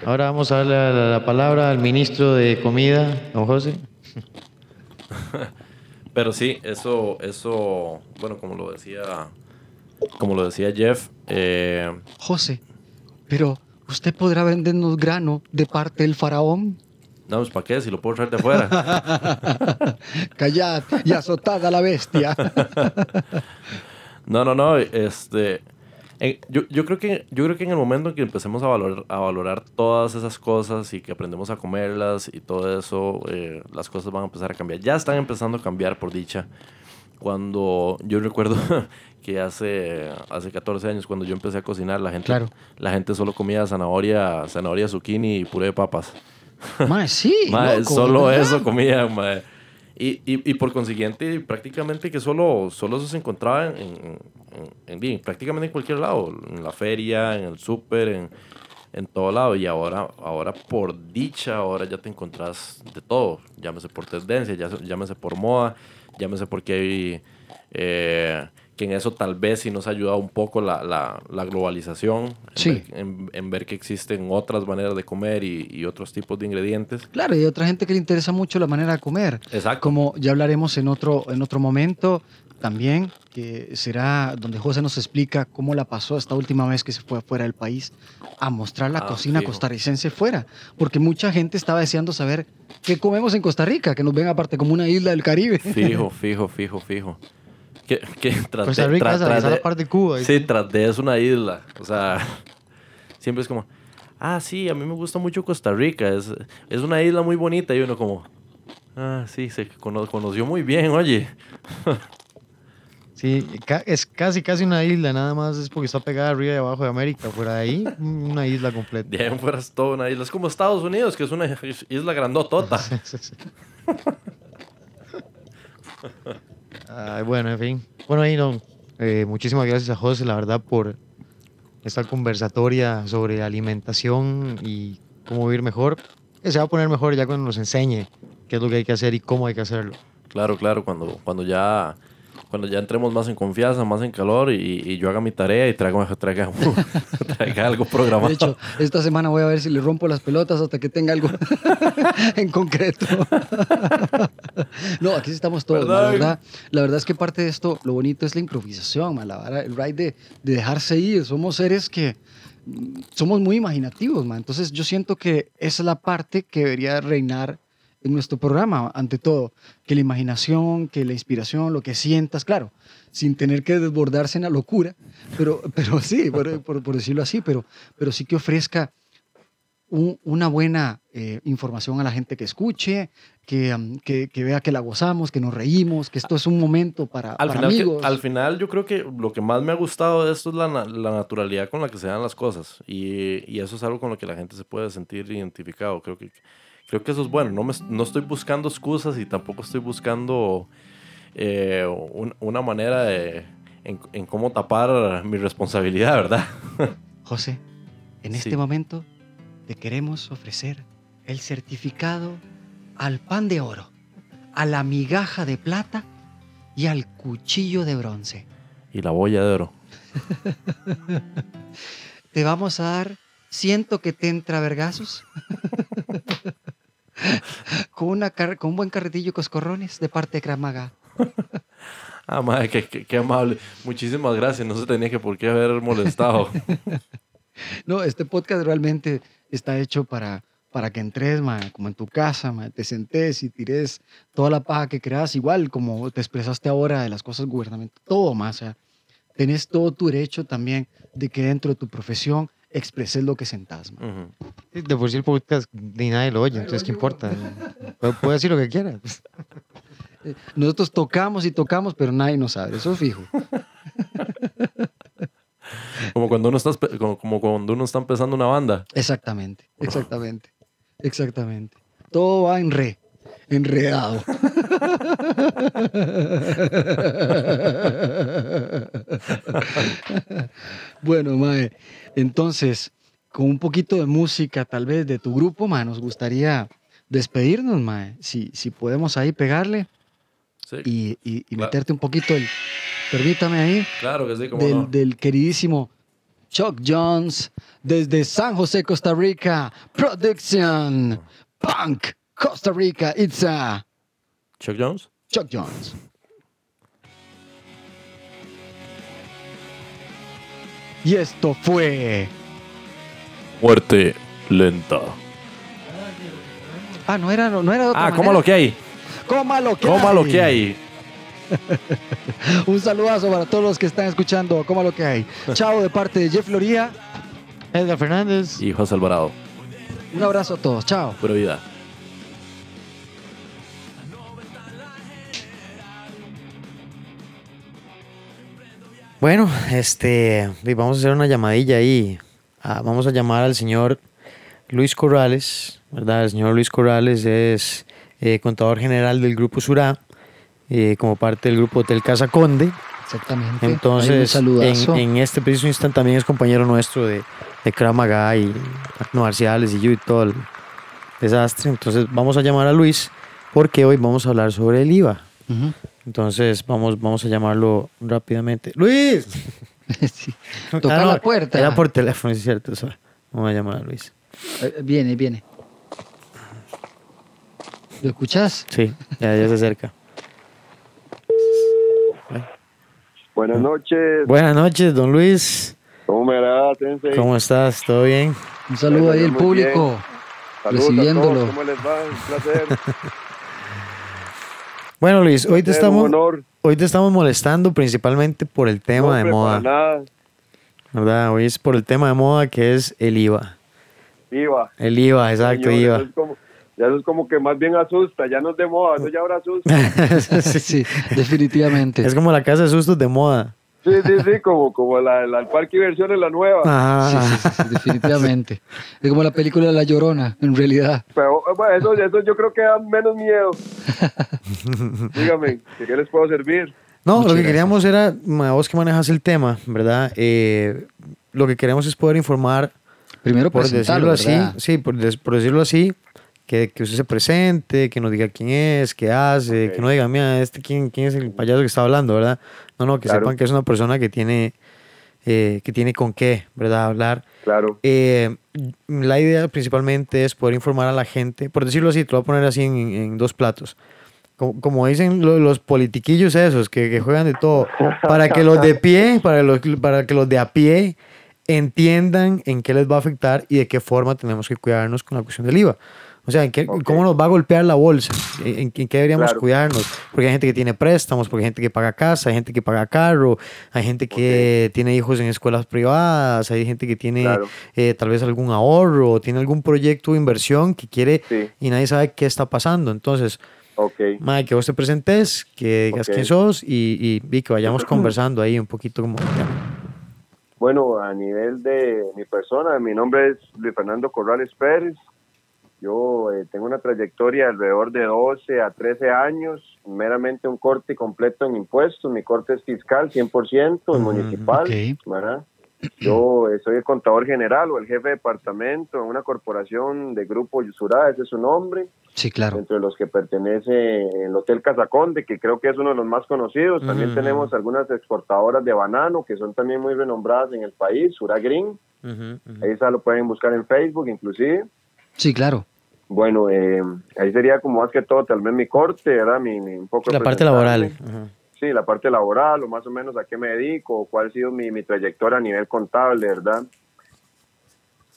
Ahora vamos a darle la, la palabra al ministro de Comida, don José. Pero sí, eso, eso, bueno, como lo decía, como lo decía Jeff, eh, José, pero usted podrá vendernos grano de parte del faraón. no, pues, ¿para qué? Si lo puedo traer de afuera. Callad y azotada la bestia. No, no, no, este... yo, yo, creo que, yo creo que en el momento en que empecemos a valorar, a valorar todas esas cosas y que aprendemos a comerlas y todo eso, eh, las cosas van a empezar a cambiar. Ya están empezando a cambiar, por dicha. Cuando yo recuerdo que hace, hace 14 años cuando yo empecé a cocinar, la gente, Claro. la gente solo comía zanahoria, zanahoria, zucchini y puré de papas. Mae, sí. Mae, loco, solo ¿verdad? eso comía, mae. Y, y, y por consiguiente, prácticamente que solo, solo eso se encontraba en, en, en- en- prácticamente en cualquier lado, en la feria, en el súper, en, en todo lado. Y ahora, ahora por dicha, ahora ya te encontrás de todo. Llámese por tendencia, llámese por moda, llámese porque hay... eh, que en eso tal vez sí nos ha ayudado un poco la, la, la globalización, en, Sí. ver, en- en ver que existen otras maneras de comer y, y otros tipos de ingredientes. Claro, y hay otra gente que le interesa mucho la manera de comer. Exacto. Como ya hablaremos en otro, en otro momento también, que será donde José nos explica cómo la pasó esta última vez que se fue fuera del país a mostrar la Ah, cocina fijo. costarricense fuera. Porque mucha gente estaba deseando saber qué comemos en Costa Rica, que nos ven aparte como una isla del Caribe. Fijo, fijo, fijo, fijo. Que, que tras Costa de- Rica, tras- tras de- la parte de Cuba. Sí, tras de es una isla. O sea, siempre es como, ah, sí, a mí me gusta mucho Costa Rica. Es, es una isla muy bonita. Y uno como, ah, sí, se cono- conoció muy bien, oye. Sí, es casi, casi una isla, nada más es porque está pegada arriba y abajo de América. Fuera de ahí, una isla completa. De ahí fuera es toda una isla. Es como Estados Unidos, que es una isla grandotota. Sí, sí. Ay, bueno, en fin. Bueno, no. eh, muchísimas gracias a José, la verdad, por esta conversatoria sobre alimentación y cómo vivir mejor. Se va a poner mejor ya cuando nos enseñe qué es lo que hay que hacer y cómo hay que hacerlo. Claro, claro, cuando, cuando ya... Cuando ya entremos más en confianza, más en calor y, y yo haga mi tarea y traiga, traiga, traiga algo programado. De hecho, esta semana voy a ver si le rompo las pelotas hasta que tenga algo en concreto. no, aquí estamos todos. La ¿Verdad? verdad, la verdad es que parte de esto, lo bonito es la improvisación, man, la el ride de, de dejarse ir. Somos seres que mm, somos muy imaginativos, man. Entonces yo siento que esa es la parte que debería reinar en nuestro programa, ante todo, que la imaginación, que la inspiración, lo que sientas, claro, sin tener que desbordarse en la locura, pero, pero sí, por, por- por decirlo así, pero, pero sí que ofrezca un- una buena eh, información a la gente que escuche, que, que, que vea que la gozamos, que nos reímos, que esto es un momento para, Al para final, que- amigos. al final yo creo que lo que más me ha gustado de esto es la, la naturalidad con la que se dan las cosas. Y, y eso es algo con lo que la gente se puede sentir identificado. Creo que, creo que eso es bueno. No, me, no estoy buscando excusas y tampoco estoy buscando eh, un- una manera de, en, en cómo tapar mi responsabilidad, ¿verdad? José, en Sí. este momento te queremos ofrecer el certificado al pan de oro, a la migaja de plata y al cuchillo de bronce. Y la boya de oro. Te vamos a dar siento que te entra vergazos. con, una con un buen carretillo coscorrones de parte de Kramaga. Ah, madre, qué, qué- qué amable. Muchísimas gracias. No se tenía que por qué haber molestado. No, este podcast realmente está hecho para, para que entres, ma, como en tu casa, ma, te sentes y tires toda la paja que creas, igual como te expresaste ahora de las cosas gubernamentales, todo más. O sea, tenés todo tu derecho también de que dentro de tu profesión expreses lo que sentás. De por sí el podcast ni nadie lo oye, entonces ¿qué importa? Puede, puede decir lo que quiera. Eh, Nosotros tocamos y tocamos, pero nadie nos sabe, eso es fijo. Como cuando uno está, como cuando uno está empezando una banda. Exactamente, exactamente, exactamente. Todo va en re, enredado. bueno, Mae, entonces, con un poquito de música tal vez de tu grupo, Mae, nos gustaría despedirnos, Mae. Si, si podemos ahí pegarle Sí, y, y- y Claro. meterte un poquito el, permítame ahí, claro que sí, como del, no. del queridísimo Chuck Jones desde San José, Costa Rica. Production Punk, Costa Rica. It's a Chuck Jones. Chuck Jones. Y esto fue. Muerte lenta. Ah, no era, no era de otra Ah, coma lo que hay. Coma lo que Coma hay. lo que hay. Un saludazo para todos los que están escuchando. Coma lo que hay. Chao de parte de Jeff Loría. Edgar Fernández. Y José Alvarado. Un abrazo a todos. Chao. Pura vida. Bueno, este, vamos a hacer una llamadilla ahí. Ah, vamos a llamar al señor Luis Corrales, ¿verdad? El señor Luis Corrales es eh, contador general del Grupo Surá, eh, como parte del Grupo Hotel Casa Conde. Exactamente. Entonces, en, en este preciso instante también es compañero nuestro de, de Krav Maga y artes marciales y yo y todo el desastre. Entonces, vamos a llamar a Luis porque hoy vamos a hablar sobre el IVA. Entonces, vamos, vamos a llamarlo rápidamente. ¡Luis! Sí. Toca Ah, no, la puerta. Era por teléfono, es cierto. eso. Vamos a llamar a Luis. Eh, Viene, viene. ¿Lo escuchás? Sí, ya, ya se acerca. Buenas noches. Buenas noches, don Luis. ¿Cómo me va, Sensei? ¿Cómo estás? ¿Todo bien? Un saludo ahí al público. Recibiéndolo. ¿Cómo les va? Un placer. Bueno, Luis, hoy te estamos, hoy te estamos molestando principalmente por el tema No, de moda, nada. ¿verdad? Hoy es por el tema de moda que es el IVA. Iba. El IVA, exacto, Señor, IVA. Eso es, como, ya eso es como que más bien asusta. Ya no es de moda, eso ya ahora asusta. Sí, Sí, definitivamente. Es como la casa de sustos de moda. Sí, sí, sí, como, como la, la, el parque diversión en la nueva. Ajá. Sí, sí, sí, sí, definitivamente. Es como la película La Llorona, en realidad. Pero bueno, eso, eso yo creo que da menos miedo. Dígame, ¿de ¿qué les puedo servir? No, Muchas lo que gracias. queríamos era, vos que manejas el tema, ¿verdad? Eh, lo que queremos es poder informar, Primero por presentarlo, decirlo así, sí, por, des- por decirlo así, que, que usted se presente, que nos diga quién es, qué hace, que no diga, mira, este quién, quién es el payaso que está hablando, ¿verdad? No, no, que Claro. sepan que es una persona que tiene, eh, que tiene con qué, ¿verdad? Hablar. Claro. Eh, la idea principalmente es poder informar a la gente, por decirlo así, te lo voy a poner así en, en dos platos. Como, como dicen lo- los politiquillos esos que, que juegan de todo, para que los de pie, para, los, para que los de a pie entiendan en qué les va a afectar y de qué forma tenemos que cuidarnos con la cuestión del IVA. O sea, en qué, cómo nos va a golpear la bolsa, en, en qué deberíamos Claro. cuidarnos. Porque hay gente que tiene préstamos, porque hay gente que paga casa, hay gente que paga carro, hay gente que tiene hijos en escuelas privadas, hay gente que tiene Claro. eh, tal vez algún ahorro, tiene algún proyecto de inversión que quiere Sí. y nadie sabe qué está pasando. Entonces, Ok. Mae, que vos te presentes, que digas quién sos y, y, y que vayamos conversando ahí un poquito como... Bueno, a nivel de mi persona, mi nombre es Luis Fernando Corrales Pérez. Yo eh, tengo una trayectoria de alrededor de 12 a 13 años, meramente un corte completo en impuestos. Mi corte es fiscal 100%, en Mm, municipal. ¿verdad? Yo eh, soy el contador general o el jefe de departamento en una corporación de Grupo Yusura, ese es su nombre, Sí, claro. entre los que pertenece el Hotel Casaconde, que creo que es uno de los más conocidos. También Ujú. tenemos algunas exportadoras de banano que son también muy renombradas en el país, Sura Green. Ahí lo pueden buscar en Facebook, inclusive. Sí, claro. Bueno, eh, ahí sería como más que todo, tal vez mi corte, ¿verdad? Mi, mi- un poco La parte laboral. Ajá. Sí, la parte laboral, o más o menos a qué me dedico, o cuál ha sido mi, mi trayectoria a nivel contable, ¿verdad?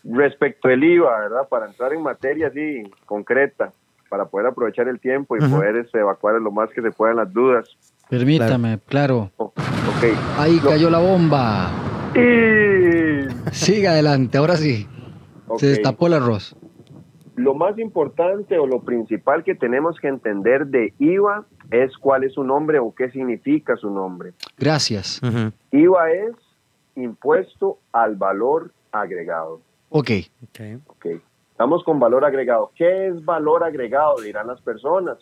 Respecto al IVA, ¿verdad? Para entrar en materia así concreta, para poder aprovechar el tiempo y poder este, evacuar lo más que se puedan las dudas. Permítame, claro. O- ok. Ahí Lo- cayó la bomba. Y- Siga adelante, ahora sí. ok. Se destapó el arroz. Lo más importante o lo principal que tenemos que entender de IVA es cuál es su nombre o qué significa su nombre. Gracias. IVA es impuesto al valor agregado. Ok. Ok. Ok. Estamos con valor agregado. ¿Qué es valor agregado? Dirán las personas.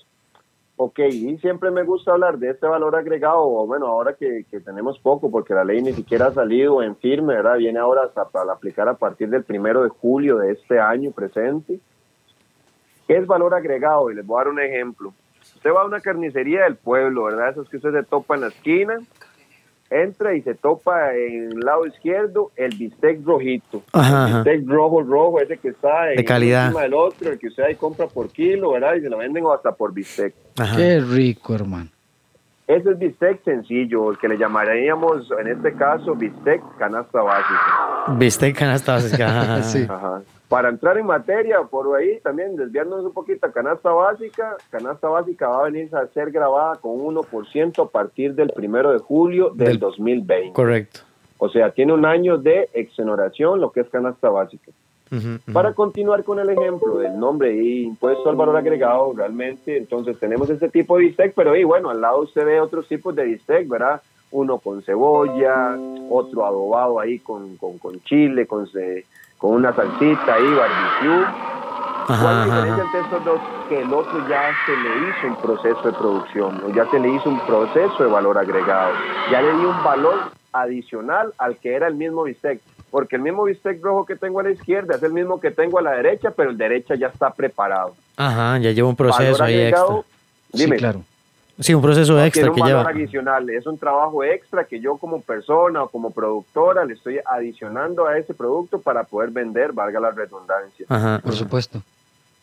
Ok, y siempre me gusta hablar de este valor agregado, o bueno, ahora que, que tenemos poco, porque la ley ni siquiera ha salido en firme, ¿verdad? Viene ahora hasta para aplicar a partir del primero de julio de este año presente. ¿Qué es valor agregado? Y les voy a dar un ejemplo. Usted va a una carnicería del pueblo, ¿verdad? Esos que usted se topa en la esquina, entra y se topa en el lado izquierdo el bistec rojito. Ajá, El ajá. bistec rojo, rojo, ese que está en calidad. encima del otro, el que usted ahí compra por kilo, ¿verdad? Y se lo venden hasta por bistec. Ajá. Qué rico, hermano. Ese es bistec sencillo, el que le llamaríamos en este caso bistec canasta básica. Bistec canasta básica. Ajá. Sí. Ajá. Para entrar en materia, por ahí también desviándonos un poquito a canasta básica, canasta básica va a venir a ser grabada con 1% a partir del primero de julio del, Del- 2020. Correcto. O sea, tiene un año de exoneración, lo que es canasta básica. Para continuar con el ejemplo del nombre y impuesto al valor agregado, realmente, entonces tenemos este tipo de bistec, pero ahí, bueno, al lado usted ve otros tipos de bistec, ¿verdad? uno con cebolla, otro adobado ahí con, con, con chile, con, ce- con una salsita ahí, barbecue. ¿Cuál Ajá, ajá, diferencia entre estos dos? Que el otro ya se le hizo un proceso de producción, o ya se le hizo un proceso de valor agregado, ya le dio un valor adicional al que era el mismo bistec, porque el mismo bistec rojo que tengo a la izquierda es el mismo que tengo a la derecha, pero el derecha ya está preparado. Ajá, ya lleva un proceso Valor ahí agregado, extra. dime, Sí, claro. Sí, un proceso tiene extra un que valor lleva. adicional, es un trabajo extra que yo como persona o como productora le estoy adicionando a ese producto para poder vender, valga la redundancia. Ajá. Por supuesto.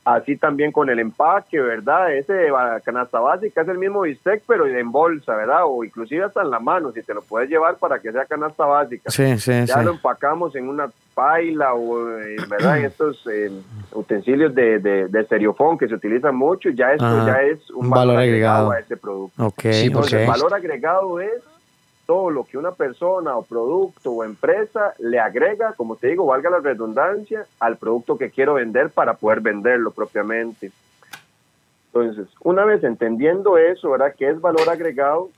Así también con el empaque, ¿verdad? Ese de canasta básica es el mismo bistec, pero en bolsa, ¿verdad? O inclusive hasta en la mano, si te lo puedes llevar para que sea canasta básica. Sí, sí, ya sí. lo empacamos en una paila o, eh, ¿verdad? En estos eh, utensilios de, de, de estereofón que se utilizan mucho, ya esto Ajá. ya es un valor, valor agregado agregado. a ese producto. Ok, Sí, por ok. Entonces, valor agregado es todo lo que una persona o producto o empresa le agrega, como te digo, valga la redundancia, al producto que quiero vender para poder venderlo propiamente. Entonces, una vez entendiendo eso, ¿verdad? ¿Qué es valor agregado?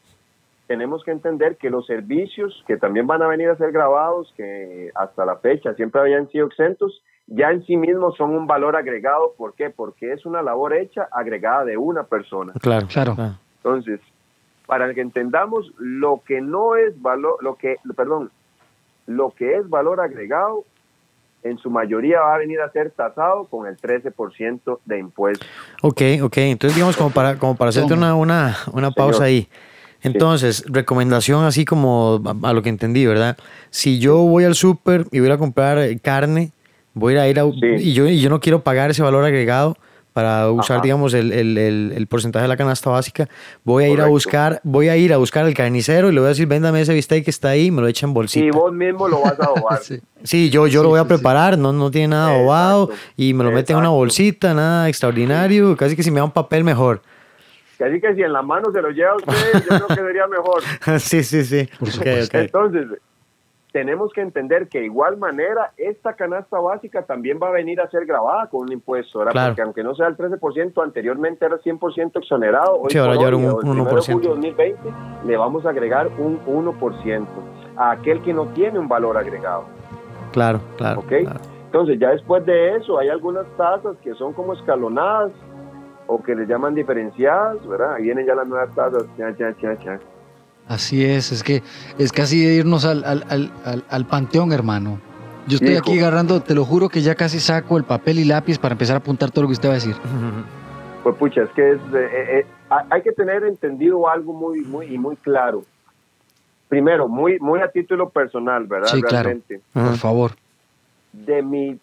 Tenemos que entender que los servicios que también van a venir a ser grabados, que hasta la fecha siempre habían sido exentos, ya en sí mismos son un valor agregado. ¿Por qué? Porque es una labor hecha agregada de una persona. Claro, Claro. Entonces, para que entendamos lo que no es valor, lo que, perdón, lo que es valor agregado, en su mayoría va a venir a ser tasado con el 13% de impuesto. Ok, ok. Entonces, digamos, como para, como para hacerte una, una, una pausa Señor. ahí. Entonces, recomendación así como a, a lo que entendí, ¿verdad? Si yo voy al súper y voy a comprar carne, voy a ir a... Sí. Y, yo, y yo no quiero pagar ese valor agregado para usar, Ajá. digamos, el, el, el, el porcentaje de la canasta básica, voy a ir a buscar, voy a ir a buscar al carnicero y le voy a decir, véndame ese bistec que está ahí y me lo echa en bolsita. Y vos mismo lo vas a adobar. Sí. Sí, yo, yo lo voy a sí. preparar, no, no tiene nada adobado y me lo mete en una bolsita, nada extraordinario, casi que si me da un papel mejor. Así que si en la mano se lo lleva usted, yo creo que sería mejor. sí, sí, sí. Por Ok, supuesto. ok. Entonces, tenemos que entender que de igual manera esta canasta básica también va a venir a ser grabada con un impuesto, ¿verdad? Claro. Porque aunque no sea el 13%, anteriormente era 100% exonerado, hoy Sí, ahora ya era un- el un primero de 1%. julio de 2020, le vamos a agregar un 1% a aquel que no tiene un valor agregado. Claro, claro. Ok. claro. Entonces, ya después de eso, hay algunas tasas que son como escalonadas o que les llaman diferenciadas, ¿verdad? Ahí vienen ya las nuevas tasas. Cha, cha, cha. Así es, es que es casi de irnos al, al, al, al- panteón, hermano. Yo estoy aquí agarrando, te lo juro que ya casi saco el papel y lápiz para empezar a apuntar todo lo que usted va a decir. Pues pucha, es que es, eh, eh, hay que tener entendido algo muy, muy, y muy claro. Primero, muy, muy a título personal, ¿verdad? Sí, claro. realmente. Ajá. Por favor. De mi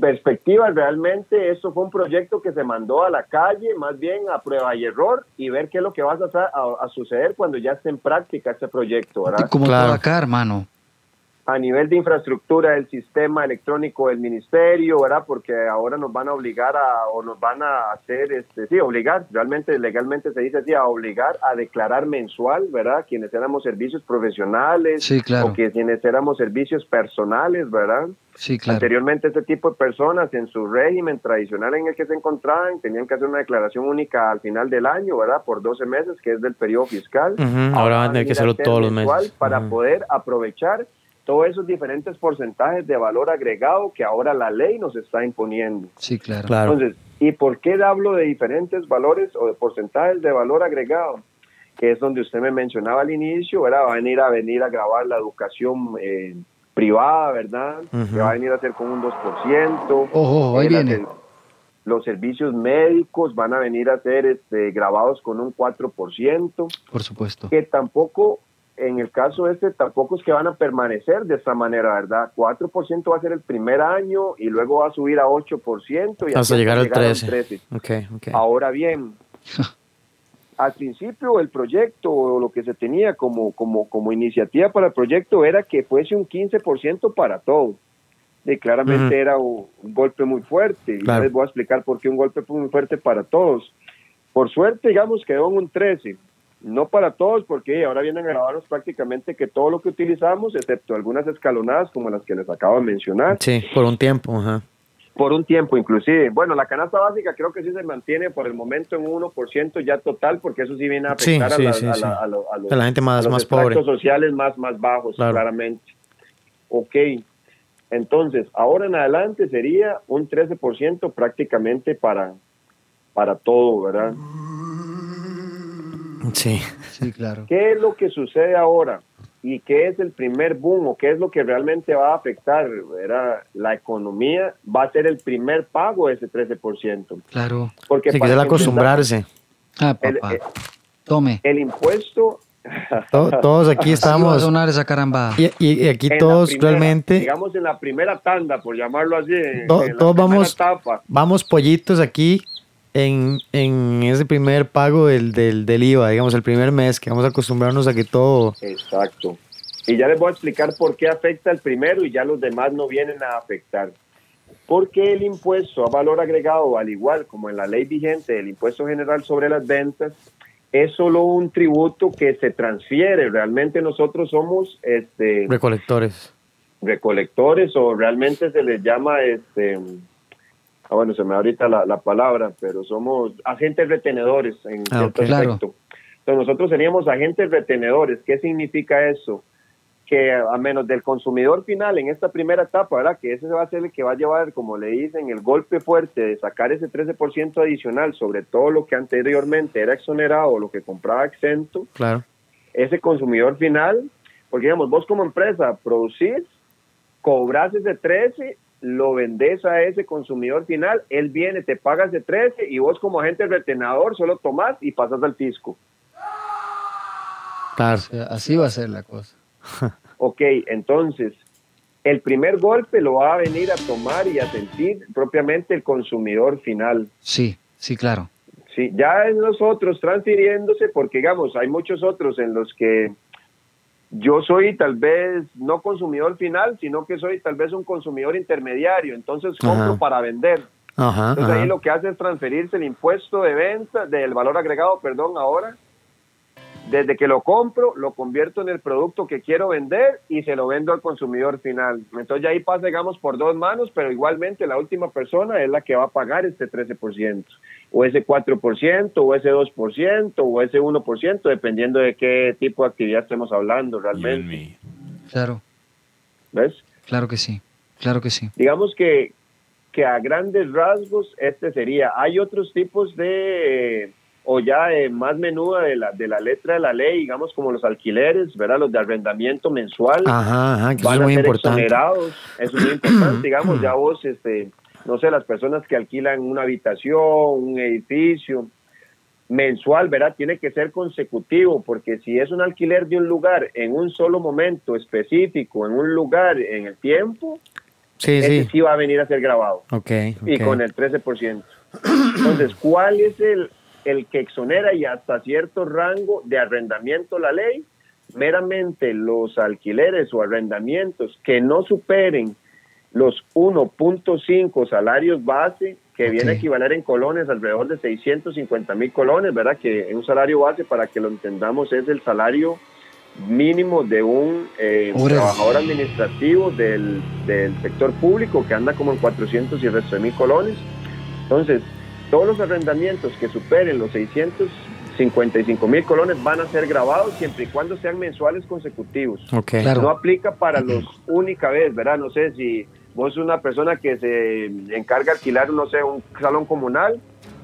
perspectiva, realmente esto fue un proyecto que se mandó a la calle, más bien a prueba y error, y ver qué es lo que va a, a- a suceder cuando ya esté en práctica este proyecto, ¿verdad? Como Claro. todo acá, hermano. A nivel de infraestructura del sistema electrónico del ministerio, ¿verdad? Porque ahora nos van a obligar a, o nos van a hacer, este, sí, obligar, realmente legalmente se dice así, a obligar a declarar mensual, ¿verdad? Quienes éramos servicios profesionales Sí, claro. o que quienes éramos servicios personales, ¿verdad? Sí, claro. Anteriormente este tipo de personas en su régimen tradicional en el que se encontraban tenían que hacer una declaración única al final del año, ¿verdad? Por 12 meses, que es del periodo fiscal. Ahora van a tener que hacerlo todos los mensual meses. Para poder aprovechar todos esos diferentes porcentajes de valor agregado que ahora la ley nos está imponiendo. Sí, claro. Claro. Entonces, ¿y por qué hablo de diferentes valores o de porcentajes de valor agregado? Que es donde usted me mencionaba al inicio, ¿verdad? Va a venir a venir a grabar la educación eh, privada, ¿verdad? Ujú. Que va a venir a ser con un 2%. Ojo, ojo, ahí Eh, viene. Los servicios médicos van a venir a ser este, grabados con un 4% Por supuesto. que tampoco, en el caso este, tampoco es que van a permanecer de esta manera, ¿verdad? 4% va a ser el primer año y luego va a subir a 8% y Hasta llegar al a un 13. Ok, ok. Ahora bien, al principio el proyecto o lo que se tenía como, como, como iniciativa para el proyecto era que fuese un 15% para todo. Y claramente era un, un golpe muy fuerte. Y Claro. les voy a explicar por qué un golpe muy fuerte para todos. Por suerte, digamos, quedó en un 13. No para todos, porque ahora vienen a grabarnos prácticamente que todo lo que utilizamos, excepto algunas escalonadas como las que les acabo de mencionar, Sí, por un tiempo. Ajá. por un tiempo inclusive. Bueno, la canasta básica creo que sí se mantiene por el momento en un 1% ya total, porque eso sí viene a afectar sí, a, la- sí, a la- a lo- a los, A la gente más- a los más pobre. sociales más, más bajos, Claro. claramente. Ok, entonces, ahora en adelante sería un 13% prácticamente para, para todo, ¿verdad? Sí. Sí, claro. ¿Qué es lo que sucede ahora? ¿Y qué es el primer boom o qué es lo que realmente va a afectar? ¿verdad? La economía va a ser el primer pago de ese 13%. Claro. Porque Sí, para el acostumbrarse. Ah, El- papá. eh, Tome. El impuesto... To- Todos aquí Así va a estamos. sonar esa caramba. Y, y- y aquí en todos primera- realmente Digamos en la primera tanda, por llamarlo así. To- en todos vamos- etapa. vamos pollitos aquí en, en ese primer pago del, del, del IVA, digamos, el primer mes, que vamos a acostumbrarnos a que todo... Exacto. Y ya les voy a explicar por qué afecta el primero y ya los demás no vienen a afectar. Porque el impuesto a valor agregado, al igual como en la ley vigente del impuesto general sobre las ventas, es solo un tributo que se transfiere. Realmente nosotros somos este, Recolectores. recolectores o realmente se les llama, este, ah, bueno, se me da ahorita la, la palabra, pero somos agentes retenedores en Ah, cierto ok. Claro. aspecto. Entonces nosotros seríamos agentes retenedores. ¿Qué significa eso? Que a menos del consumidor final en esta primera etapa, ¿verdad? Que ese va a ser el que va a llevar, como le dicen, el golpe fuerte de sacar ese 13% adicional sobre todo lo que anteriormente era exonerado o lo que compraba exento Claro. ese consumidor final, porque digamos, vos como empresa producís, cobras ese 13, lo vendes a ese consumidor final, él viene, te paga ese 13 y vos como agente retenedor solo tomás y pasas al fisco. Sea, así va a ser la cosa. Ok, entonces, el primer golpe lo va a venir a tomar y a sentir propiamente el consumidor final. Sí, sí, claro. Sí, ya en los otros transfiriéndose, porque digamos, hay muchos otros en los que yo soy tal vez no consumidor final, sino que soy tal vez un consumidor intermediario, entonces compro Ajá. para vender. Ajá, Entonces ajá. ahí lo que hace es transferirse el impuesto de venta, del valor agregado, perdón, ahora. Desde que lo compro, lo convierto en el producto que quiero vender y se lo vendo al consumidor final. Entonces ya ahí pasa, digamos, por dos manos, pero igualmente la última persona es la que va a pagar este 13%, o ese 4%, o ese 2%, o ese 1%, dependiendo de qué tipo de actividad estemos hablando realmente. Claro, ¿Ves? claro que sí. Claro que sí. digamos que, que a grandes rasgos este sería. Hay otros tipos de, eh, o ya eh, más menuda de la, de la letra de la ley, digamos como los alquileres, ¿verdad? Los de arrendamiento mensual. Ajá, ajá, que eso van es a muy ser importante. exonerados. Eso es muy importante, digamos, ya vos, este, no sé, las personas que alquilan una habitación, un edificio mensual, ¿verdad? Tiene que ser consecutivo, porque si es un alquiler de un lugar en un solo momento específico, en un lugar en el tiempo, Sí, ese sí. sí va a venir a ser grabado Ok, y ok. con el 13%. Entonces, ¿cuál es el, el que exonera y hasta cierto rango de arrendamiento la ley? Meramente los alquileres o arrendamientos que no superen los 1.5 salarios base, que viene a equivaler en colones alrededor de 650 mil colones, ¿verdad? Que un salario base, para que lo entendamos, es el salario mínimo de un eh, trabajador administrativo del, del sector público que anda como en 400 y resto de mil colones. Entonces, todos los arrendamientos que superen los 655 mil colones van a ser grabados siempre y cuando sean mensuales consecutivos. Ok. Claro. No aplica para los única vez, ¿verdad? No sé si vos sos una persona que se encarga de alquilar, no sé, un salón comunal,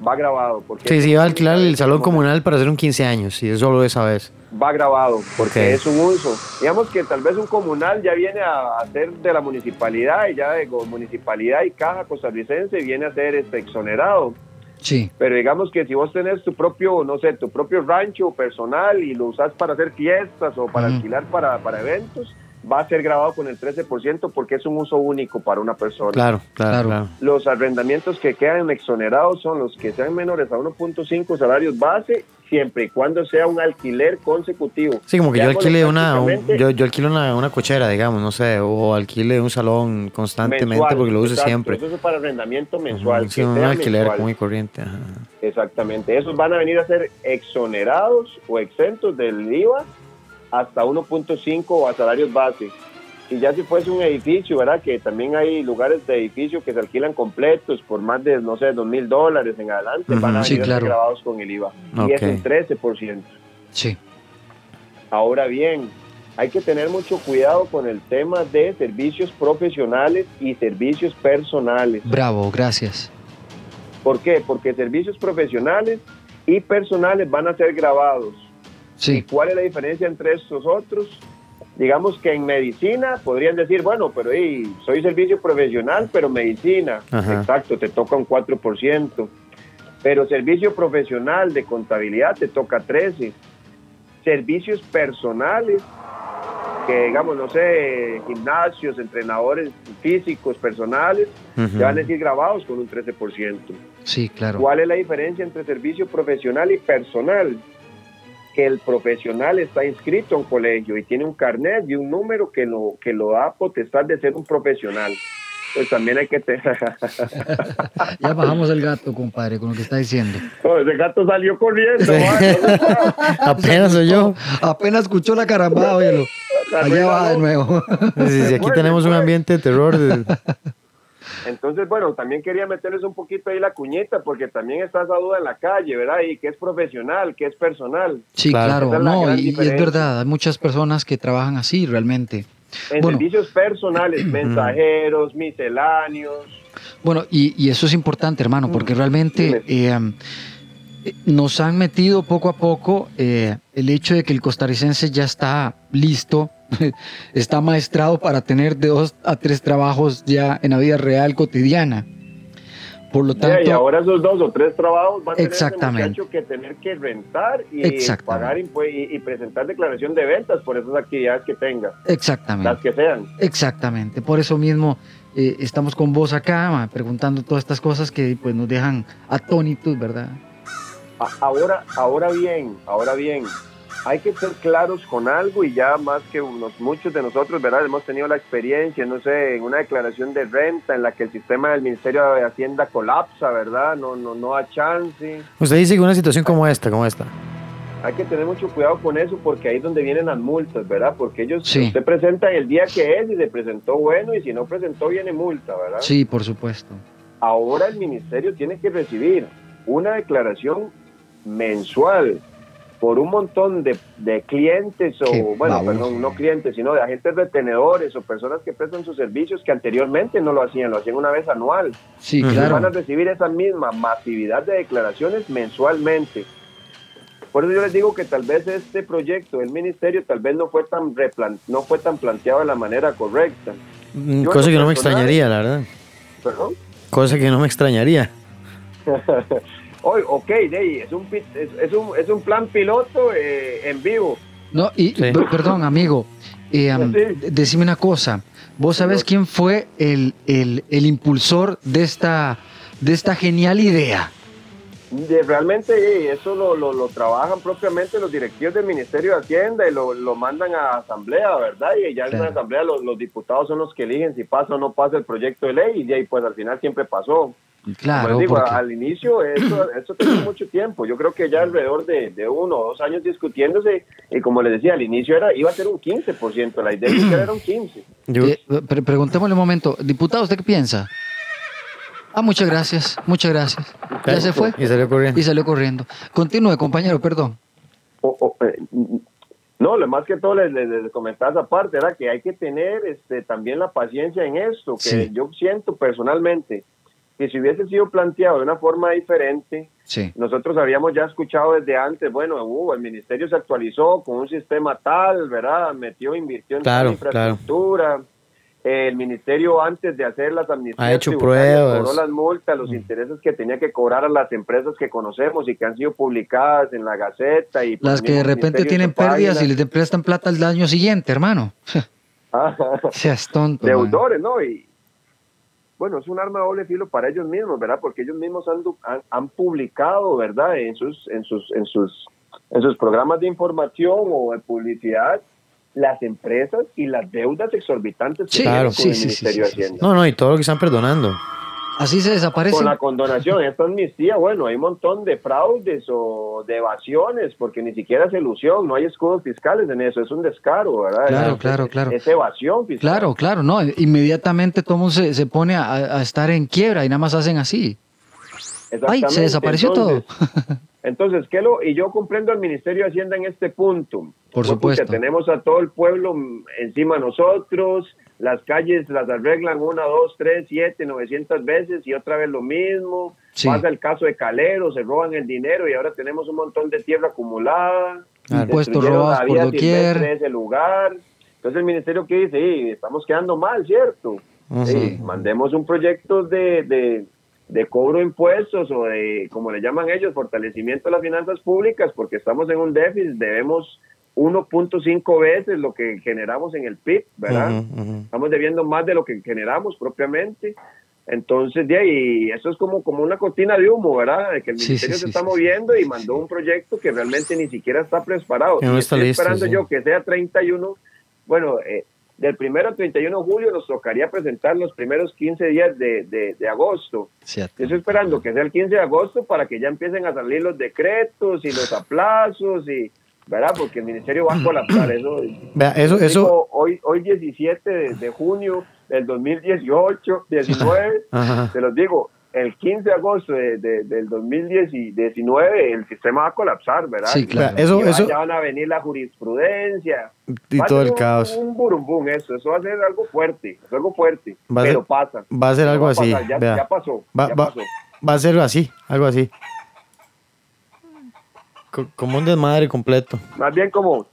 va grabado. Porque Sí, sí, va a alquilar el salón comunal para hacer un 15 años, y es solo esa vez. Va grabado, porque es un uso. Digamos que tal vez un comunal ya viene a, ser de la municipalidad y ya de municipalidad y caja costarricense viene a ser este, exonerado. Sí, Pero digamos que si vos tenés tu propio, no sé, tu propio rancho personal y lo usás para hacer fiestas o para alquilar para, para eventos, va a ser grabado con el 13% porque es un uso único para una persona. Claro, claro, Claro. claro. Los arrendamientos que quedan exonerados son los que sean menores a 1.5 salarios base, siempre y cuando sea un alquiler consecutivo. Sí, como que yo alquile una, un- yo, yo alquilo una, una cochera, digamos, no sé, o alquile un salón constantemente mensual, porque lo use exacto, siempre. Eso es para arrendamiento mensual. Ujú, Sí, un alquiler mensual. común y corriente. ajá. Exactamente. Esos van a venir a ser exonerados o exentos del IVA hasta 1.5 a salarios base. Y ya si fuese un edificio, ¿verdad? Que también hay lugares de edificio que se alquilan completos por más de, no sé, dos mil dólares en adelante, van a. Sí, venir claro. grabados con el IVA. Y es un 13%. Sí. Ahora bien, hay que tener mucho cuidado con el tema de servicios profesionales y servicios personales. Bravo, gracias. ¿Por qué? Porque servicios profesionales y personales van a ser grabados. Sí, ¿Cuál es la diferencia entre estos otros? Digamos que en medicina podrían decir, bueno, pero y, soy servicio profesional, pero medicina. Ajá. Exacto, te toca un 4%. Pero servicio profesional de contabilidad te toca 13%. Servicios personales, que digamos, no sé, gimnasios, entrenadores físicos, personales, Ujú. te van a decir grabados con un 13%. sí, claro. ¿Cuál es la diferencia entre servicio profesional y personal? Que el profesional está inscrito a un colegio y tiene un carnet y un número que lo, que lo da potestad de ser un profesional. Pues también hay que tener... Ya bajamos el gato, compadre, con lo que está diciendo. Oh, ese gato salió corriendo. Apenas soy yo. Apenas escuchó la carambada, óyelo. Allá va de nuevo. Sí, sí, aquí tenemos un pues. ambiente de terror. de- Entonces, bueno, también quería meterles un poquito ahí la cuñeta porque también está esa duda en la calle, ¿verdad? Y que es profesional, que es personal. Sí, Claro. es No, y, y es verdad, hay muchas personas que trabajan así realmente. En Bueno. servicios personales, mensajeros, misceláneos. Bueno, y, y eso es importante, hermano, porque realmente eh, eh, nos han metido poco a poco eh, el hecho de que el costarricense ya está listo, está maestrado para tener de dos a tres trabajos ya en la vida real cotidiana. Por lo tanto, y ahora esos dos o tres trabajos van a tener que tener que rentar y pagar y, y presentar declaración de ventas por esas actividades que tenga, exactamente. las que sean. Exactamente, por eso mismo eh, estamos con vos acá ma, preguntando todas estas cosas que pues nos dejan atónitos, ¿verdad? Ahora, ahora bien, ahora bien, hay que ser claros con algo y ya más que unos, muchos de nosotros, ¿verdad? Hemos tenido la experiencia, no sé, en una declaración de renta en la que el sistema del Ministerio de Hacienda colapsa, ¿verdad? No, no, no da chance. Usted dice que una situación como esta, como esta. Hay que tener mucho cuidado con eso porque ahí es donde vienen las multas, ¿verdad? Porque ellos, Sí. usted presenta el día que es y se presentó bueno y si no presentó viene multa, ¿verdad? Sí, por supuesto. Ahora el ministerio tiene que recibir una declaración mensual por un montón de, de clientes Qué o, bueno, baboso. perdón, no clientes, sino de agentes retenedores o personas que prestan sus servicios que anteriormente no lo hacían, lo hacían una vez anual. Sí, Ujú. Van a claro. recibir esa misma masividad de declaraciones mensualmente. Por eso yo les digo que tal vez este proyecto del ministerio tal vez no fue tan replan- no fue tan planteado de la manera correcta. Mm, Yo Cosa que no me extrañaría, la verdad. Perdón. Cosa que no me extrañaría. Oye, ok, Dey, es un, es, es un, es un plan piloto eh, en vivo. No, y Sí. perdón, amigo, eh, Sí. decime una cosa. ¿Vos sabés quién fue el, el, el impulsor de esta, de esta genial idea? De- realmente eso lo, lo, lo trabajan propiamente los directivos del Ministerio de Hacienda y lo, lo mandan a asamblea, ¿verdad? Y ya en Claro. la asamblea los, los diputados son los que eligen si pasa o no pasa el proyecto de ley y de ahí pues al final siempre pasó. Como Claro, les digo, porque- al inicio esto, esto tomó mucho tiempo. Yo creo que ya alrededor de, de uno o dos años discutiéndose y como les decía, al inicio era iba a ser un 15%, la idea inicial era un 15%. Yo- Eh, pre- preguntémosle un momento, diputado, ¿usted qué piensa? Ah, muchas gracias, muchas gracias. Ya se fue Y salió corriendo. y salió corriendo. Continúe, compañero, perdón. O- o, eh, no, lo más que todo les, les, les comentaba esa parte, era que hay que tener este, también la paciencia en esto, que Sí. yo siento personalmente que si hubiese sido planteado de una forma diferente, Sí, nosotros habíamos ya escuchado desde antes, bueno, uh, el ministerio se actualizó con un sistema tal, ¿verdad? Metió, invirtió en Claro, infraestructura. El ministerio antes de hacer las amnistías Ha hecho pruebas. cobró las multas, los Mm. intereses que tenía que cobrar a las empresas que conocemos y que han sido publicadas en la Gaceta y las que de repente tienen pérdidas y les prestan plata al año siguiente, hermano. Seas tonto. man. deudores, ¿no? Y bueno, es un arma de doble filo para ellos mismos, ¿verdad? Porque ellos mismos han, du- han, han publicado, ¿verdad? En sus, en sus, en sus, en sus programas de información o de publicidad las empresas y las deudas exorbitantes que Sí, tienen claro. con sí, el sí, sí, Ministerio sí, de sí, sí. Hacienda. No, no, y todo lo que están perdonando. Así se desaparece. con la condonación, esta amnistía, bueno, hay un montón de fraudes o de evasiones, porque ni siquiera es ilusión, no hay escudos fiscales en eso, es un descaro, ¿verdad? Claro, Es- claro, claro. Es evasión fiscal. Claro, claro, no. Inmediatamente todo mundo se, se pone a, a estar en quiebra y nada más hacen así. Ay, se desapareció Entonces, todo. Entonces, ¿qué lo, y yo comprendo al Ministerio de Hacienda en este punto. Por Pues, supuesto. pucha, tenemos a todo el pueblo encima de nosotros, las calles las arreglan una, dos, tres, siete, novecientas veces y otra vez lo mismo. Sí. Pasa el caso de Calero, se roban el dinero y ahora tenemos un montón de tierra acumulada. Impuestos Destruyeron robados por doquier. de ese lugar. Entonces el ministerio que dice, "Y, estamos quedando mal, ¿cierto? Sí, mandemos un proyecto de, de, de cobro de impuestos o de, como le llaman ellos, fortalecimiento de las finanzas públicas, porque estamos en un déficit, debemos 1.5 veces lo que generamos en el PIB, ¿verdad? Estamos debiendo más de lo que generamos propiamente. Entonces, de ahí, eso es como, como una cortina de humo, ¿verdad? De que el ministerio sí, se sí, está moviendo y mandó un proyecto que realmente ni siquiera está preparado. No está estoy listo, esperando yo que sea 31, bueno, eh, del primero al 31 de julio nos tocaría presentar los primeros 15 días de, de, de agosto. Cierto. Estoy esperando que sea el 15 de agosto para que ya empiecen a salir los decretos y los aplazos y, ¿verdad? Porque el ministerio va a colapsar eso. Vea, eso, Digo, eso, hoy, hoy 17 de, de junio del 2018, 19, Ajá. se los digo, el 15 de agosto de, de- del 2019 el sistema va a colapsar, ¿verdad? Sí, claro. Eso, Y va- eso, ya van a venir la jurisprudencia. y Va todo el un- caos. Un burumbum eso, eso va a ser algo fuerte, es algo fuerte, Va a ser- pero pasa. va a ser algo Va así, pasar, Ya, ya pasó, Va, ya va- pasó. va a ser así, algo así. Co- Como un desmadre completo. Más bien como,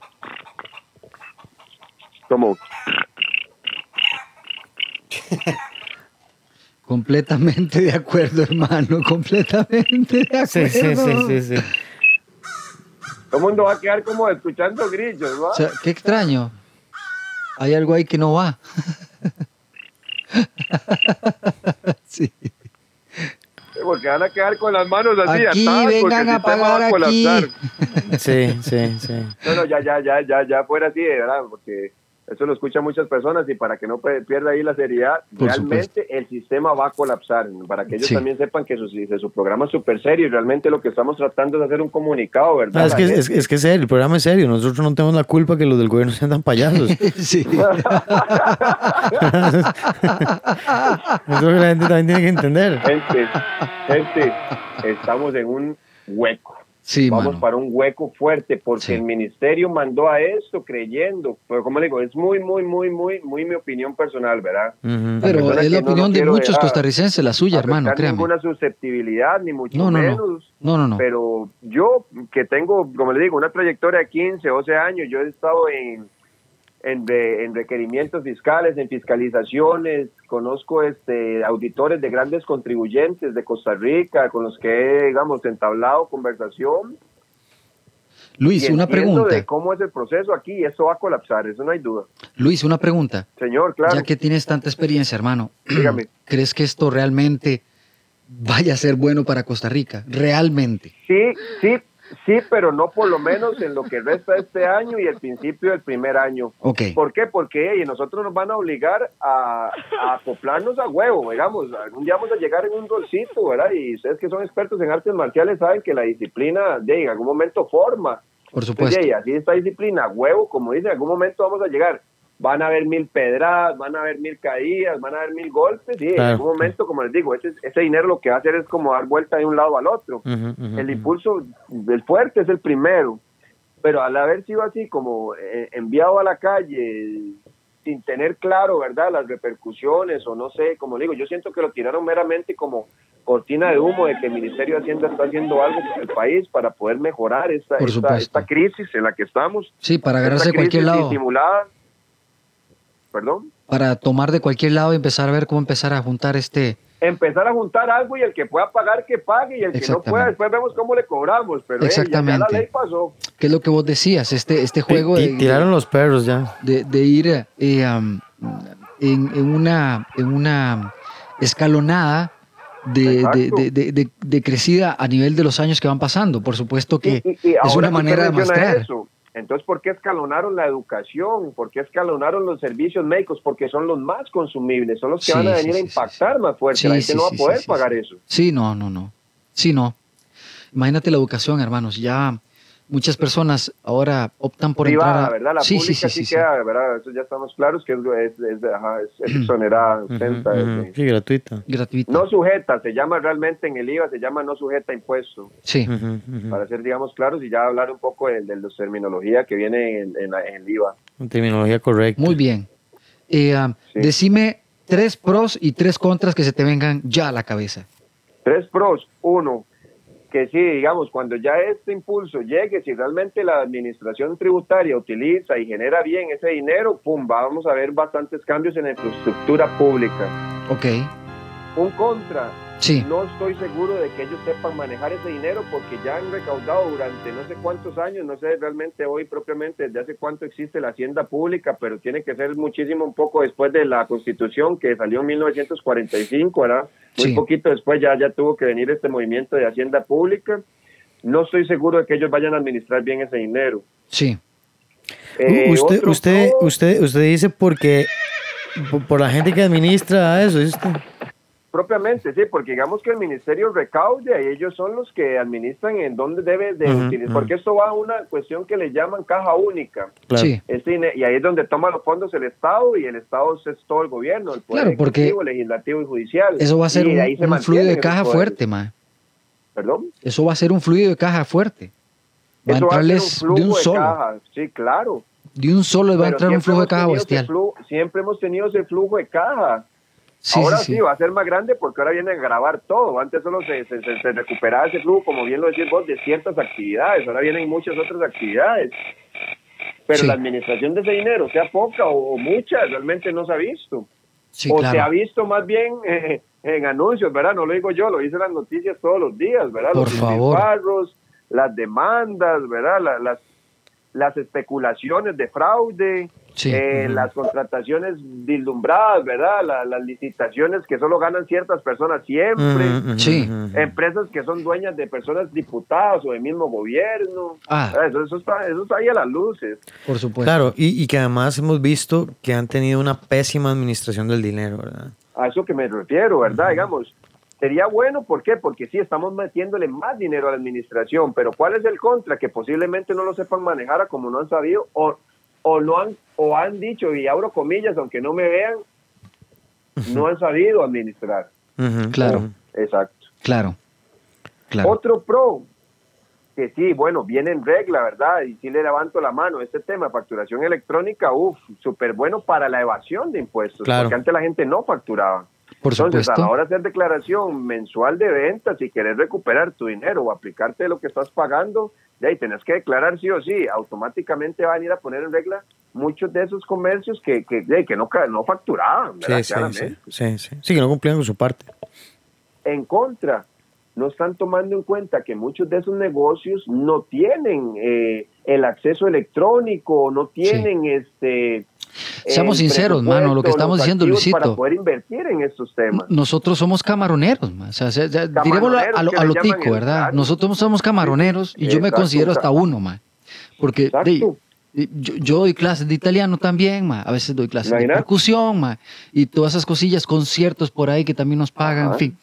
como, Completamente de acuerdo, hermano. Completamente de acuerdo. Sí, sí, sí, sí, sí. todo el mundo va a quedar como escuchando grillos, ¿va? O sea, qué extraño. Hay algo ahí que no va. sí. Porque van a quedar con las manos así Aquí, atadas, porque vengan el a sistema va pagar aquí. colapsar. Sí, sí, sí. No, no, ya, ya, ya, ya, ya fuera así, de verdad, porque eso lo escuchan muchas personas y para que no pierda ahí la seriedad, Por realmente el sistema va a colapsar, para que ellos Sí. también sepan que su, su programa es súper serio y realmente lo que estamos tratando es hacer un comunicado, ¿verdad? Ah, es, que, es, es que es serio, el programa es serio. Nosotros no tenemos la culpa que los del gobierno sean tan payasos. sí. Eso que la gente también tiene que entender. Gente, gente, estamos en un hueco. Sí, Vamos mano. para un hueco fuerte porque Sí. el ministerio mandó a esto creyendo, pero como le digo, es muy, muy, muy, muy, muy mi opinión personal, ¿verdad? Pero es la no opinión de muchos dejar costarricenses, la suya, hermano, créame. ninguna susceptibilidad, ni mucho No, no, no. menos. No, no, no. Pero yo, que tengo, como le digo, una trayectoria de 15, 12 años, yo he estado en, en, re- en requerimientos fiscales, en fiscalizaciones, conozco este auditores de grandes contribuyentes de Costa Rica, con los que he, digamos, entablado conversación. Luis, y una pregunta. de cómo es el proceso aquí, eso va a colapsar, eso no hay duda. Luis, una pregunta. Señor, claro, Ya que tienes tanta experiencia, hermano, dígame. ¿crees que esto realmente vaya a ser bueno para Costa Rica? Realmente. Sí, sí, sí, pero no por lo menos en lo que resta de este año y el principio del primer año. Ok. ¿Por qué? Porque y nosotros nos van a obligar a, a acoplarnos a huevo, digamos, algún día vamos a llegar en un rolcito, ¿verdad? Y ustedes que son expertos en artes marciales saben que la disciplina de en algún momento forma. Por Pues, supuesto. de, así esta disciplina, huevo, como dice, en algún momento vamos a llegar. Van a haber mil pedradas, van a haber mil caídas, van a haber mil golpes, y en algún momento, como les digo, ese, ese dinero lo que va a hacer es como dar vuelta de un lado al otro. El impulso del fuerte es el primero, pero al haber sido así como eh, enviado a la calle sin tener claro, ¿verdad? Las repercusiones o no sé, como digo, yo siento que lo tiraron meramente como cortina de humo de que el Ministerio de Hacienda está haciendo algo para el país para poder mejorar esta, esta, esta crisis en la que estamos. Sí, para agarrarse de cualquier lado. disimulada. Perdón. Para tomar de cualquier lado y empezar a ver cómo empezar a juntar este... empezar a juntar algo y el que pueda pagar que pague y el que no pueda después vemos cómo le cobramos pero hey, ya- ya, Exactamente. la ley pasó ¿Qué es lo que vos decías? Este, este juego de, tiraron los perros ya. de, de ir eh, am, en, en una, en una escalonada de, de, de- de- de- de crecida a nivel de los años que van pasando. Por supuesto que Y- y- y es una manera de mostrar. eso, Entonces, ¿por qué escalonaron la educación? ¿Por qué escalonaron los servicios médicos? Porque son los más consumibles, son los que Sí, van a venir sí, a sí, impactar más fuerte. La gente no va a poder pagar eso. Sí, no, no, no. Sí, no. Imagínate la educación, hermanos. Ya muchas personas ahora optan por privada, entrar a... ¿verdad? La sí, pública sí, sí, sí, sí, sí. queda, ¿verdad? Eso ya estamos claros que es, es, es, ajá, es- es exonerada, exenta, ujú. es- Sí, gratuita. Gratuita. no sujeta, se llama realmente en el IVA, se llama no sujeta a impuesto, Sí. Ujú, ujú. para ser, digamos, claros y ya hablar un poco de, de la terminología que viene en, en la- en el IVA. Terminología correcta. Muy bien. Eh, Sí. Decime tres pros y tres contras que se te vengan ya a la cabeza. Tres pros. Uno, que sí, digamos, cuando ya este impulso llegue, si realmente la administración tributaria utiliza y genera bien ese dinero, pum, vamos a ver bastantes cambios en la infraestructura pública. Ok. Un contra, Sí. no estoy seguro de que ellos sepan manejar ese dinero porque ya han recaudado durante no sé cuántos años, no sé realmente hoy propiamente desde hace cuánto existe la hacienda pública, pero tiene que ser muchísimo un poco después de la constitución que salió en 1945, ¿verdad? Muy Sí. poquito después ya, ya tuvo que venir este movimiento de hacienda pública. No estoy seguro de que ellos vayan a administrar bien ese dinero. Sí. Eh, U- usted, otro usted, usted, usted dice porque por, la gente que administra eso, ¿dice usted? Propiamente, sí, porque digamos que el ministerio recaude y ellos son los que administran en dónde debe de utilizar, porque esto va a una cuestión que le llaman caja única. Claro. Sí. Y ahí es donde toma los fondos el Estado y el Estado es todo el gobierno, el poder Claro, porque ejecutivo, legislativo y judicial. Eso va a ser un, de se un fluido de caja fuerte, ma. Perdón. Eso va a ser un fluido de caja fuerte. Va a Eso va a ser entrarles un flujo de un solo. caja. Sí, claro. De un solo va a entrar un flujo de caja bestial. flujo- siempre hemos tenido ese flujo de caja. Sí, ahora sí, va a ser más grande porque ahora viene a grabar todo. Antes solo se, se, se- se recuperaba ese flujo, como bien lo decís vos, de ciertas actividades. Ahora vienen muchas otras actividades. Pero la administración de ese dinero, sea poca o, o mucha, realmente no se ha visto. O se ha claro. visto más bien eh, en anuncios, ¿verdad? No lo digo yo, lo dicen las noticias todos los días, ¿verdad? Por los despilfarros, las demandas, ¿verdad? La- las, las especulaciones de fraude, Sí. eh, las contrataciones deslumbradas, ¿verdad? La- las licitaciones que solo ganan ciertas personas siempre. Sí. Empresas que son dueñas de personas diputadas o del mismo gobierno. Ah. ¿verdad? Eso, eso está, eso está ahí a las luces. Por supuesto. Claro, y, y que además hemos visto que han tenido una pésima administración del dinero, ¿verdad? A eso que me refiero, ¿verdad? Digamos, sería bueno, ¿por qué? Porque sí, estamos metiéndole más dinero a la administración, pero ¿cuál es el contra? Que posiblemente no lo sepan manejar a como no han sabido o, o, lo han, o han dicho, y abro comillas, aunque no me vean, no han sabido administrar. Claro. Exacto. Claro. Claro. Otro pro, que sí, bueno, viene en regla, ¿verdad? Y sí le levanto la mano, este tema, facturación electrónica, uff, súper bueno para la evasión de impuestos, Claro. porque antes la gente no facturaba. Por Entonces, a supuesto. la hora de hacer declaración mensual de ventas, si querés recuperar tu dinero o aplicarte lo que estás pagando, de ahí tenés que declarar sí o sí, automáticamente van a ir a poner en regla muchos de esos comercios que, que, de, que no, no facturaban, ¿verdad? Sí, sí, sí, sí. Sí, que no cumplían con su parte. En contra, no están tomando en cuenta que muchos de esos negocios no tienen eh, el acceso electrónico, no tienen este... Seamos sinceros, mano, lo que estamos diciendo, Luisito. Para poder invertir en estos temas. Nosotros somos camaroneros, ma. o sea, dirémoslo a, lo, a tico, ¿verdad? Nosotros somos camaroneros y yo me Exacto, considero hasta uno, ma. Porque de- yo, yo doy clases de italiano también, ma. A veces doy clases de percusión, ma. Y todas esas cosillas, conciertos por ahí que también nos pagan, en fin.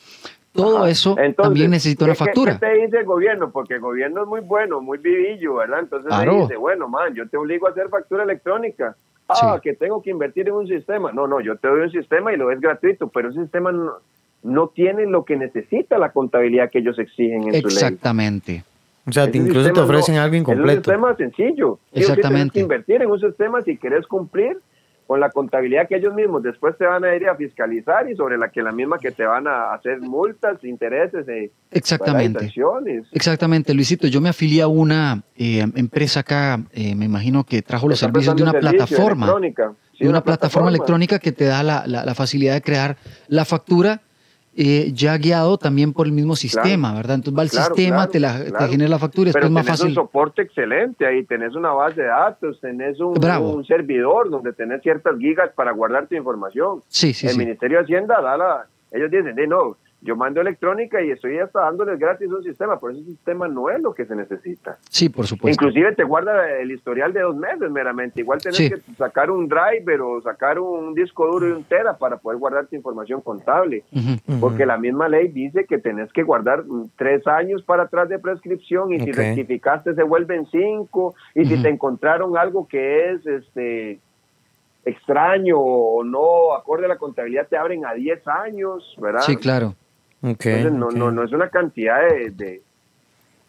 Todo Ajá. eso Entonces, también necesita una ¿qué- qué- factura. ¿Qué te dice el gobierno? Porque el gobierno es muy bueno, muy vivillo, ¿verdad? Entonces Claro. dice, bueno, man, yo te obligo a hacer factura electrónica. Ah, Sí. que tengo que invertir en un sistema. No, no, yo te doy un sistema y lo es gratuito, pero ese sistema no, no tiene lo que necesita la contabilidad que ellos exigen en su ley. Exactamente. O sea, te- incluso te ofrecen no- algo Es un incompleto. sistema sencillo. Exactamente. que invertir en un sistema si querés cumplir con la contabilidad que ellos mismos después te van a ir a fiscalizar y sobre la que la misma que te van a hacer multas, intereses e Exactamente. Exactamente, Luisito. Yo me afilié a una eh, empresa acá, eh, me imagino que trajo los servicios de una servicio, plataforma. Sí, de una plataforma electrónica que te da la, la- la facilidad de crear la factura eh, ya guiado también por el mismo sistema, ¿verdad? Entonces va el Claro, sistema, claro, te, la, te genera la factura Pero es más tenés fácil. un soporte excelente ahí, tenés una base de datos, tenés un, servidor donde tenés ciertas gigas para guardar tu información. Sí, sí, el sí. Ministerio de Hacienda da la... Ellos dicen, "Eh, no, yo mando electrónica y estoy hasta dándoles gratis un sistema, pero ese sistema no es lo que se necesita. Sí, por supuesto. Inclusive te guarda el historial de dos meses meramente. Igual tenés Sí. que sacar un driver o sacar un disco duro y un tera para poder guardar tu información contable. Porque la misma ley dice que tenés que guardar tres años para atrás de prescripción y si rectificaste se vuelven cinco y si te encontraron algo que es este extraño o no acorde a la contabilidad te abren a 10 años, ¿verdad? Sí, claro. Ok, Entonces no, ok. no, no es una cantidad de, de-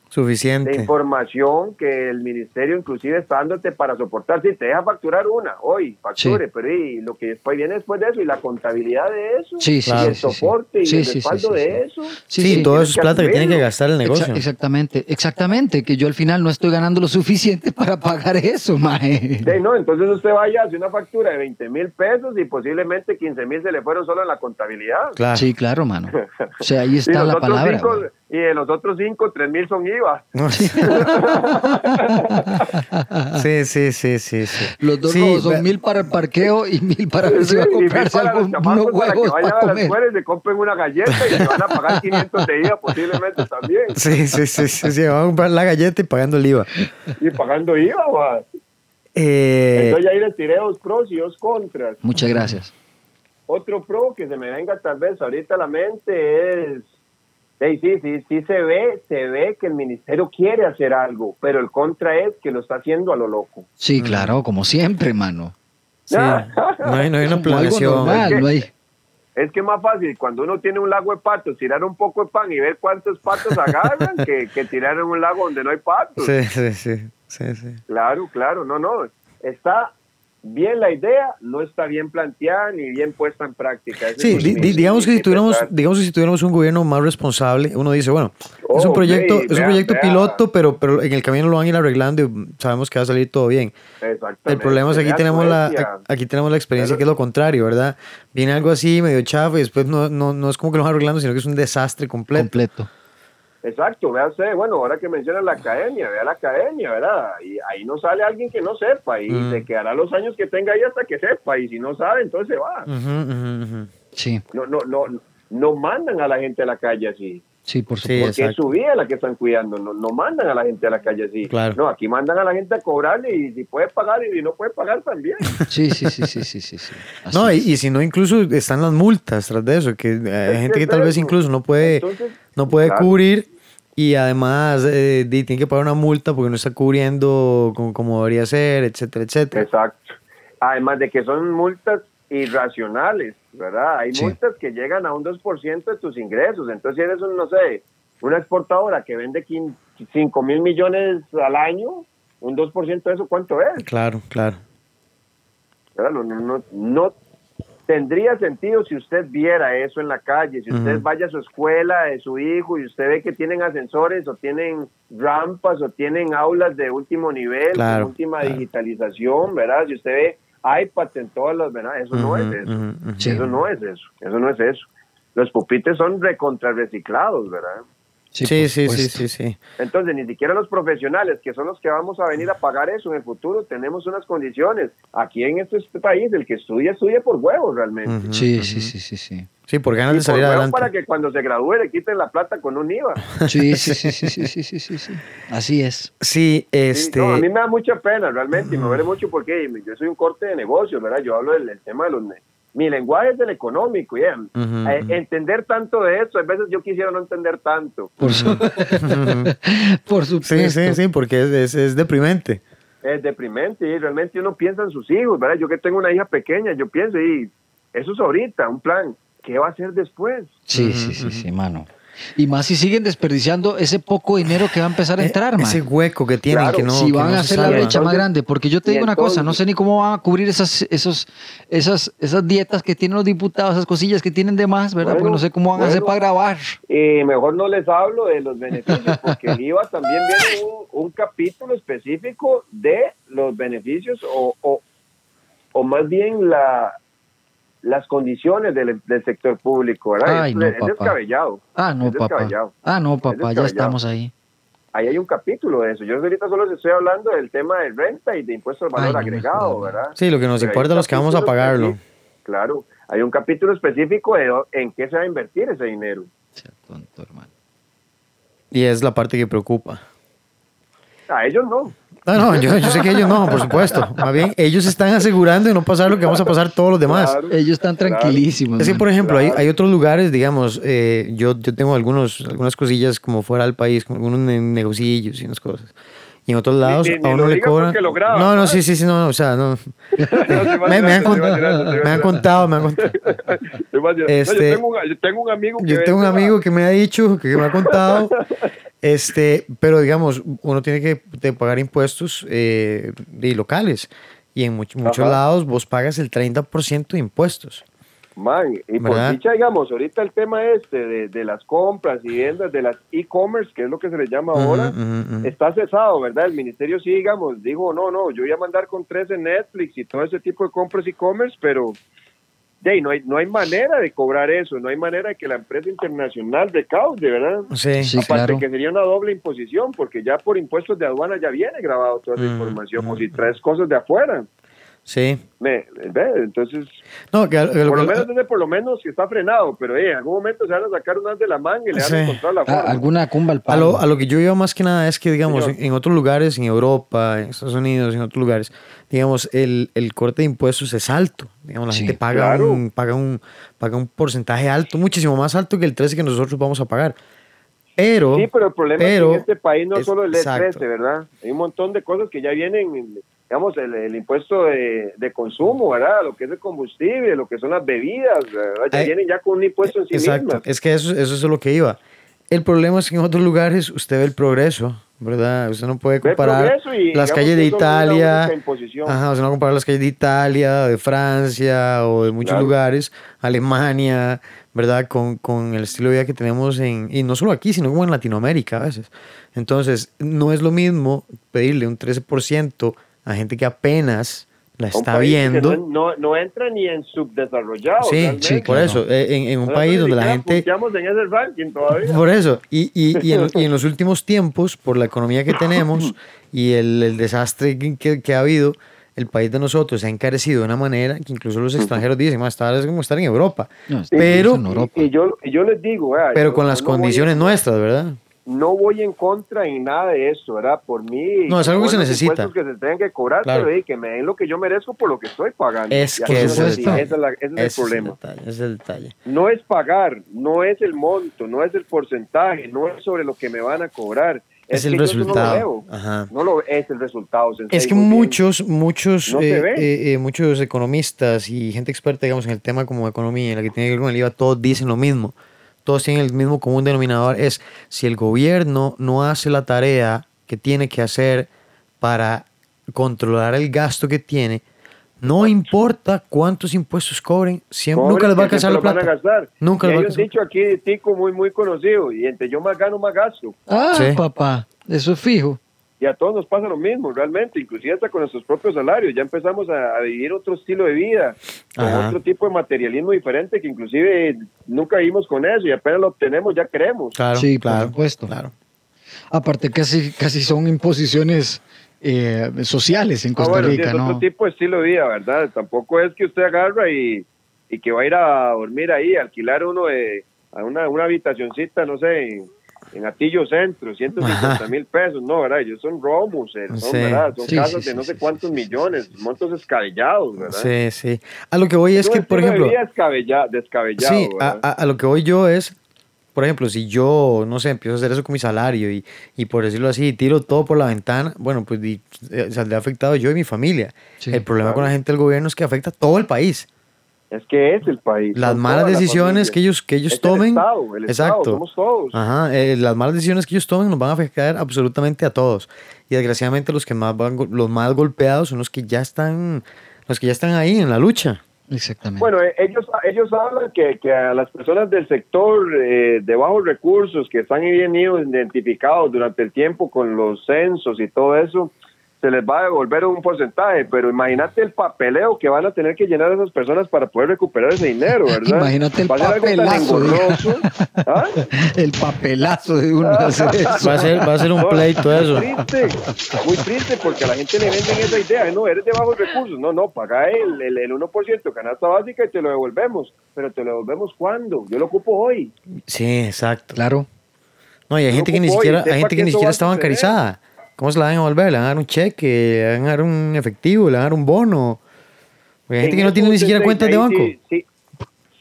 Suficiente. de información que el ministerio inclusive está dándote para soportar. Si te deja facturar una, hoy, facture, Sí. pero y lo que después viene después de eso y la contabilidad de eso, Sí, sí, y Claro. el sí, sí, sí. soporte Sí, y el sí, sí, respaldo sí, de sí. eso. Sí, Sí, sí. todo eso es plata que tiene que gastar el negocio. Exa- exactamente, exactamente, que yo al final no estoy ganando lo suficiente para pagar eso, mae. Sí, no, entonces usted vaya hace una factura de 20 mil pesos y posiblemente 15 mil se le fueron solo en la contabilidad. Claro. Sí, claro, mano. O sea, ahí está la palabra. cinco-. Y de los otros 5, 3 mil son IVA. Sí. sí, sí, sí, sí. Los dos Sí, son mil para el parqueo y mil para ver si va a y mil comprarse para los algún, unos para que huevos vayan a las escuelas y se compren una galleta y se van a pagar 500 de IVA posiblemente también. Sí, sí, sí, sí, sí, van a comprar la galleta y pagando el IVA. Y pagando IVA, va. Eh, Entonces ahí les tiré dos pros y dos contras. Muchas gracias. Otro pro que se me venga tal vez ahorita a la mente es, sí, sí, sí, sí se ve, se ve que el ministerio quiere hacer algo, pero el contra es que lo está haciendo a lo loco. Sí, claro, como siempre, mano. sí, no hay, no hay una planeación. normal, no hay. Es que es más fácil cuando uno tiene un lago de patos, tirar un poco de pan y ver cuántos patos agarran que, que tirar en un lago donde no hay patos. Sí, sí, sí, sí, sí. Claro, claro, no, no. Está bien la idea, no está bien planteada ni bien puesta en práctica. Ese Sí, di- digamos que si tuviéramos, digamos que si tuviéramos un gobierno más responsable, uno dice, bueno, es un proyecto, es un vea, proyecto vea. piloto, pero, pero en el camino lo van a ir arreglando y sabemos que va a salir todo bien. Exactamente. El problema es que aquí tenemos la, aquí tenemos la experiencia Pero- que es lo contrario, ¿verdad? Viene algo así medio chafa y después no, no, no es como que lo van arreglando, sino que es un desastre completo. Completo. Exacto, vea usted, bueno, ahora que menciona la academia, vea la academia, ¿verdad? Y ahí no sale alguien que no sepa y Mm. se quedará los años que tenga ahí hasta que sepa y si no sabe, entonces se va. Ujú. Sí, No, no, no, no mandan a la gente a la calle así. sí, por supuesto. Porque es su vida la que están cuidando, no, no mandan a la gente a la calle así. Claro. No, aquí mandan a la gente a cobrarle y si puede pagar y si no puede pagar también. Sí, sí, sí, sí, sí, sí. sí. No, y, y si no, incluso están las multas tras de eso, que hay Es gente que tal vez incluso no puede, Entonces, no puede claro. cubrir y además eh, tiene que pagar una multa porque no está cubriendo como, como debería ser, etcétera, etcétera. Exacto. Además de que son multas irracionales, ¿verdad? Hay Sí. multas que llegan a un 2% de tus ingresos. Entonces, si eres, un, no sé, una exportadora que vende 5 mil millones al año, un 2% de eso, ¿cuánto es? Claro, claro. No, no tendría sentido si usted viera eso en la calle, si usted vaya a su escuela de su hijo y usted ve que tienen ascensores o tienen rampas o tienen aulas de último nivel, Claro, con última claro. digitalización, ¿verdad? Si usted ve iPads en todas las, ¿verdad? Eso no es eso. Sí. Eso no es eso. Eso no es eso. Los pupitres son recontra reciclados, ¿verdad? Sí, sí, sí, sí, sí, Entonces, ni siquiera los profesionales, que son los que vamos a venir a pagar eso en el futuro, tenemos unas condiciones. Aquí en este, este país, el que estudia, estudia por huevos realmente. Sí, sí, sí, sí, sí. Sí, por ganas de salir adelante. Para que cuando se gradúe le quiten la plata con un IVA. Sí, sí, sí, sí, sí, sí, sí, sí. Así es. Sí, este... a mí me da mucha pena realmente y me duele mucho porque yo soy un corte de negocios, ¿verdad? Yo hablo del, tema de los mi lenguaje es el económico, ujú. entender tanto de eso, a veces yo quisiera no entender tanto. Por, su... por supuesto. Sí, sí, sí, porque es, es, es deprimente. Es deprimente y realmente uno piensa en sus hijos, ¿verdad? Yo que tengo una hija pequeña, yo pienso, y eso es ahorita, un plan. ¿Qué va a hacer después? Sí, sí, sí, sí, mano. Y más si siguen desperdiciando ese poco dinero que va a empezar a entrar, Eh, man. Ese hueco que tienen Claro, que no si que van no a hacer la brecha más grande, porque yo te digo una cosa, no sé ni cómo van a cubrir esas, esos, esas, esas dietas que tienen los diputados, esas cosillas que tienen de más, ¿verdad? porque Bueno, no sé cómo van a hacer bueno. para grabar. Y mejor no les hablo de los beneficios, porque el IVA también viene un, un capítulo específico de los beneficios o, o, o más bien la, las condiciones del, del sector público, ¿verdad? Ay, es, no, es papá. descabellado. Ah, no, Es papá. descabellado. Ah, no, Es papá, ya descabellado. estamos ahí. Ahí hay un capítulo de eso. Yo ahorita solo les estoy hablando del tema de renta y de impuestos al valor Ay, agregado. ¿verdad? Sí, lo que nos Pero importa a los que vamos a pagarlo. Claro, hay un capítulo específico de en qué se va a invertir ese dinero. Sea tonto, hermano. Y es la parte que preocupa. A ellos no. No, no, yo, yo sé que ellos no, por supuesto. Más bien, ellos están asegurando de no pasar lo que vamos a pasar todos los demás. Claro. Ellos están Claro. tranquilísimos. Es que, por ejemplo, hay, Claro. hay otros lugares, digamos, eh, yo, yo tengo algunos, algunas cosillas como fuera del país, como algunos ne- negocillos y unas cosas. Y en otros lados ni- ni a uno lo le cobran. graba, No, no, sí, sí, sí, no, no, o sea, no. Me, me han, tirando, se va cont- tirando, se va me han contado, me han contado. Tirando. No, Este- yo, tengo un, yo tengo un amigo que Yo tengo un amigo que me ha dicho, que me ha contado, este, pero digamos, uno tiene que pagar impuestos eh, de locales. Y en much- muchos lados vos pagas el 30% de impuestos. Man, y por dicha, digamos, ahorita el tema este de, de las compras y ventas de las e-commerce, que es lo que se le llama ahora, está cesado, ¿verdad? El ministerio sí, digamos, dijo, no, no, yo voy a mandar con tres en Netflix y todo ese tipo de compras e-commerce, pero ahí, no, hay, no hay manera de cobrar eso, no hay manera de que la empresa internacional recaude, ¿verdad? Sí. Sí, Aparte claro. que sería una doble imposición, porque ya por impuestos de aduana ya viene grabado toda esa Mm, información, o mm, si traes cosas de afuera. Sí. Me, ve, entonces, No, que, que por lo que- menos desde por lo menos que está frenado, pero eh, en algún momento se van a sacar unas de la manga y le van Sí. a encontrar la Ah, forma. alguna cumba al a, palo. lo, a lo que yo iba más que nada es que, digamos, Señor. en, en otros lugares, en Europa, en Estados Unidos, en otros lugares, digamos, el, el corte de impuestos es alto. Digamos, la Sí, gente paga, claro. un, paga, un, paga un porcentaje alto, muchísimo más alto que el 13 que nosotros vamos a pagar. Pero, Sí, pero el problema pero- es que en este país no es- solo el exacto. E13, ¿verdad? Hay un montón de cosas que ya vienen, digamos, el, el impuesto de, de consumo, ¿verdad? Lo que es el combustible, lo que son las bebidas, ¿verdad? Ya Ay, vienen ya con un impuesto en sí Exacto, mismas. es que eso, eso es lo que iba. El problema es que en otros lugares usted ve el progreso, ¿verdad? Usted no puede comparar y, las calles de Italia. Ajá, usted no comparar las calles de Italia, de Francia o de muchos Claro. lugares, Alemania, ¿verdad? Con, con el estilo de vida que tenemos en, y no solo aquí, sino como en Latinoamérica a veces. Entonces, no es lo mismo pedirle un 13% a gente que apenas la Un está viendo. No, no, no entra ni en subdesarrollado. Sí, realmente. sí, por eso, eh, en, en un Nosotros país donde la gente... en ese ranking todavía. Por eso, y, y, y, en, y en los últimos tiempos, por la economía que tenemos y el, el desastre que, que- ha habido, el país de nosotros se ha encarecido de una manera que incluso los extranjeros dicen, más esta es como estar en Europa, No, está pero- en Europa. Y, y yo, y yo les digo, vea, pero yo- con las condiciones en- nuestras, ¿verdad? No voy en contra en nada de eso, ¿verdad? Por mí. No, es algo que se necesita. que se tengan que cobrar, Claro. pero eh, que me den lo que yo merezco por lo que estoy pagando. Es que ese es ese es, la- ese es el Ese es el problema. detalle, es el detalle. No es pagar, no es el monto, no es el porcentaje, no es sobre lo que me van a cobrar. Es el resultado. No lo veo. Ajá. No lo es el resultado. Es que muchos, muchos, No eh, eh, eh, muchos economistas y gente experta, digamos, en el tema como economía, en la que tiene que ver con el IVA, todos dicen lo mismo. Todos tienen el mismo común denominador. Es si el gobierno no hace la tarea que tiene que hacer para controlar el gasto que tiene, no importa cuántos impuestos cobren, siempre, nunca les va a alcanzar la plata. a gastar. Nunca y les va a hay un alcanzar. dicho aquí de tico muy, muy conocido, y entre yo más gano, más gasto. Ah, Sí. papá, eso es fijo. Y a todos nos pasa lo mismo, realmente, inclusive hasta con nuestros propios salarios. Ya empezamos a, a vivir otro estilo de vida, con otro tipo de materialismo diferente que inclusive nunca vimos con eso y apenas lo obtenemos ya queremos. Claro, Sí, por claro, supuesto. Claro. Aparte, casi, casi son imposiciones eh, sociales en Ah, Costa bueno, sí, Rica, es ¿no? otro tipo de estilo de vida, ¿verdad? Tampoco es que usted agarra y, y que va a ir a dormir ahí, alquilar uno de a una, una habitacioncita, no sé, en, en Atillo Centro, 150 mil pesos, no, ¿verdad? Ellos son romos, eh, son, Sí. ¿verdad? Son Sí, casas sí, de no sí, sé cuántos millones, montos escabellados, ¿verdad? Sí, sí. A lo que voy es que, por ejemplo, vida descabella- descabellado, Sí, a, a- a lo que voy yo es, por ejemplo, si yo, no sé, empiezo a hacer eso con mi salario y, y por decirlo así, tiro todo por la ventana, bueno, pues di- eh, saldré afectado yo y mi familia. Sí, el problema claro. con la gente del gobierno es que afecta a todo el país. Es que es el país. Las malas decisiones que ellos, que ellos Es el tomen. Estado, el Estado, exacto. somos todos. Ajá, eh, las malas decisiones que ellos tomen nos van a afectar absolutamente a todos. Y desgraciadamente los que más van, go- los más golpeados son los que ya están, los que ya están ahí en la lucha. Exactamente. Bueno, eh, ellos, ellos hablan que, que a las personas del sector eh, de bajos recursos que están bien ido- identificados durante el tiempo con los censos y todo eso, se les va a devolver un porcentaje, pero imagínate el papeleo que van a tener que llenar esas personas para poder recuperar ese dinero, ¿verdad? Imagínate el papelazo. ¿Ah? El papelazo de uno hacer eso. Va a ser, va a ser un No, pleito eso. Muy triste, muy triste porque a la gente le venden esa idea, no, eres de bajos recursos, no, no, paga el, el, el 1% canasta básica y te lo devolvemos, pero te lo devolvemos cuando, yo lo ocupo hoy. Sí, exacto. Claro. No, y hay gente que ni siquiera, hay gente que ni siquiera está bancarizada. ¿Cómo se la van a devolver? ¿Le van a dar un cheque? ¿Le van a dar un efectivo? ¿Le van a dar un bono? Porque hay gente En que no tiene ni siquiera cuentas de banco. Sí, sí,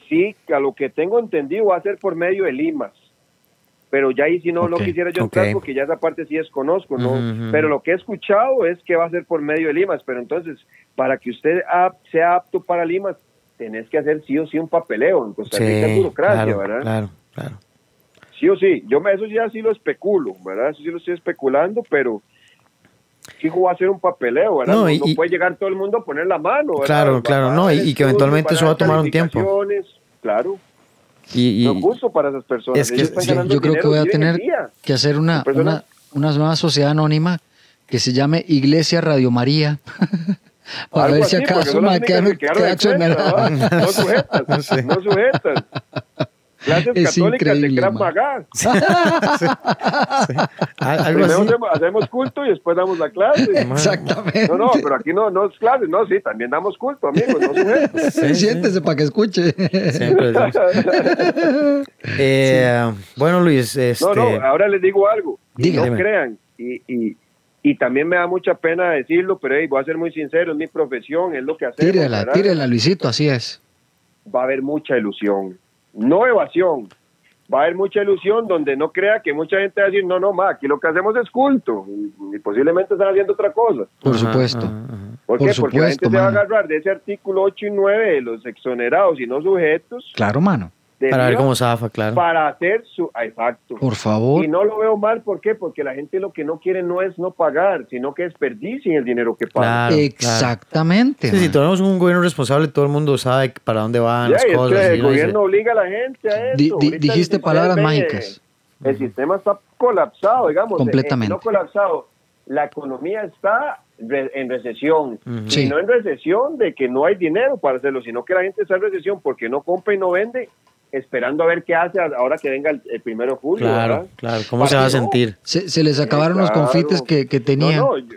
sí, a lo que tengo entendido va a ser por medio de limas. Pero ya ahí si no, no Ok, quisiera yo entrar porque ya esa parte sí desconozco, ¿no? Pero lo que he escuchado es que va a ser por medio de limas. Pero entonces, para que usted sea apto para limas, tenés que hacer sí o sí un papeleo. En Costa Rica Sí, burocracia, claro, ¿verdad? claro, claro. Sí o sí, yo me, eso ya sí lo especulo, ¿verdad? Eso sí lo estoy especulando, pero fijo va a ser un papeleo, ¿verdad? No, No, y- no puede llegar todo el mundo a poner la mano, ¿verdad? Claro, Va- claro, no, y- y que eventualmente eso va a tomar un tiempo. Claro, Y, no y- es justo para esas personas. Es que- Sí, yo creo que voy a tener que hacer una, una, una nueva sociedad anónima que se llame Iglesia Radio María. Para Algo ver si así, acaso me únicas queda, que quedaron queda exentas. No sujetas, No sé. no sujetas. Clases Es católicas de Krav. Maga. Algo así. hacemos, culto y después damos la clase. Exactamente. No, no, pero aquí no, no es clase, no, sí, también damos culto, amigos, no. Sí, sí. Siéntese para que escuche. Siempre. Eh, Bueno, Luis, este, No, no, ahora les digo algo. Diga. no crean. Y, y, y también me da mucha pena decirlo, pero hey, voy a ser muy sincero, es mi profesión, es lo que hacemos. Tírela, ¿verdad? tírela, Luisito, así es. Va a haber mucha ilusión. No evasión. Va a haber mucha ilusión donde no crea que mucha gente va a decir, no, no, ma, aquí lo que hacemos es culto. Y, y posiblemente están haciendo otra cosa. Por supuesto. ¿Por, qué? Porque la gente supuesto, se va a agarrar de ese artículo 8 y 9 de los exonerados y no sujetos. Claro, mano. De Para ver cómo zafa, claro. Para hacer su... Exacto. Por favor. Y no lo veo mal, ¿por qué? Porque la gente lo que no quiere no es no pagar, sino que desperdicien el dinero que pagan. Claro, Exactamente. Sí, si tenemos un gobierno responsable, todo el mundo sabe para dónde van Ya, las es cosas. que el dice, gobierno obliga a la gente a eso. Di- di- Ahorita dijiste palabras mágicas. eh, El sistema está colapsado, digamos. Completamente. eh, no colapsado. La economía está re- en recesión. Ujú. Y Sí. no en recesión de que no hay dinero para hacerlo, sino que la gente está en recesión porque no compra y no vende, esperando a ver qué hace ahora que venga el, el primero de julio. Claro, ¿verdad? claro. ¿Cómo Para se va a sentir? Se, se les acabaron los Claro. confites que, que tenían. No, no, yo,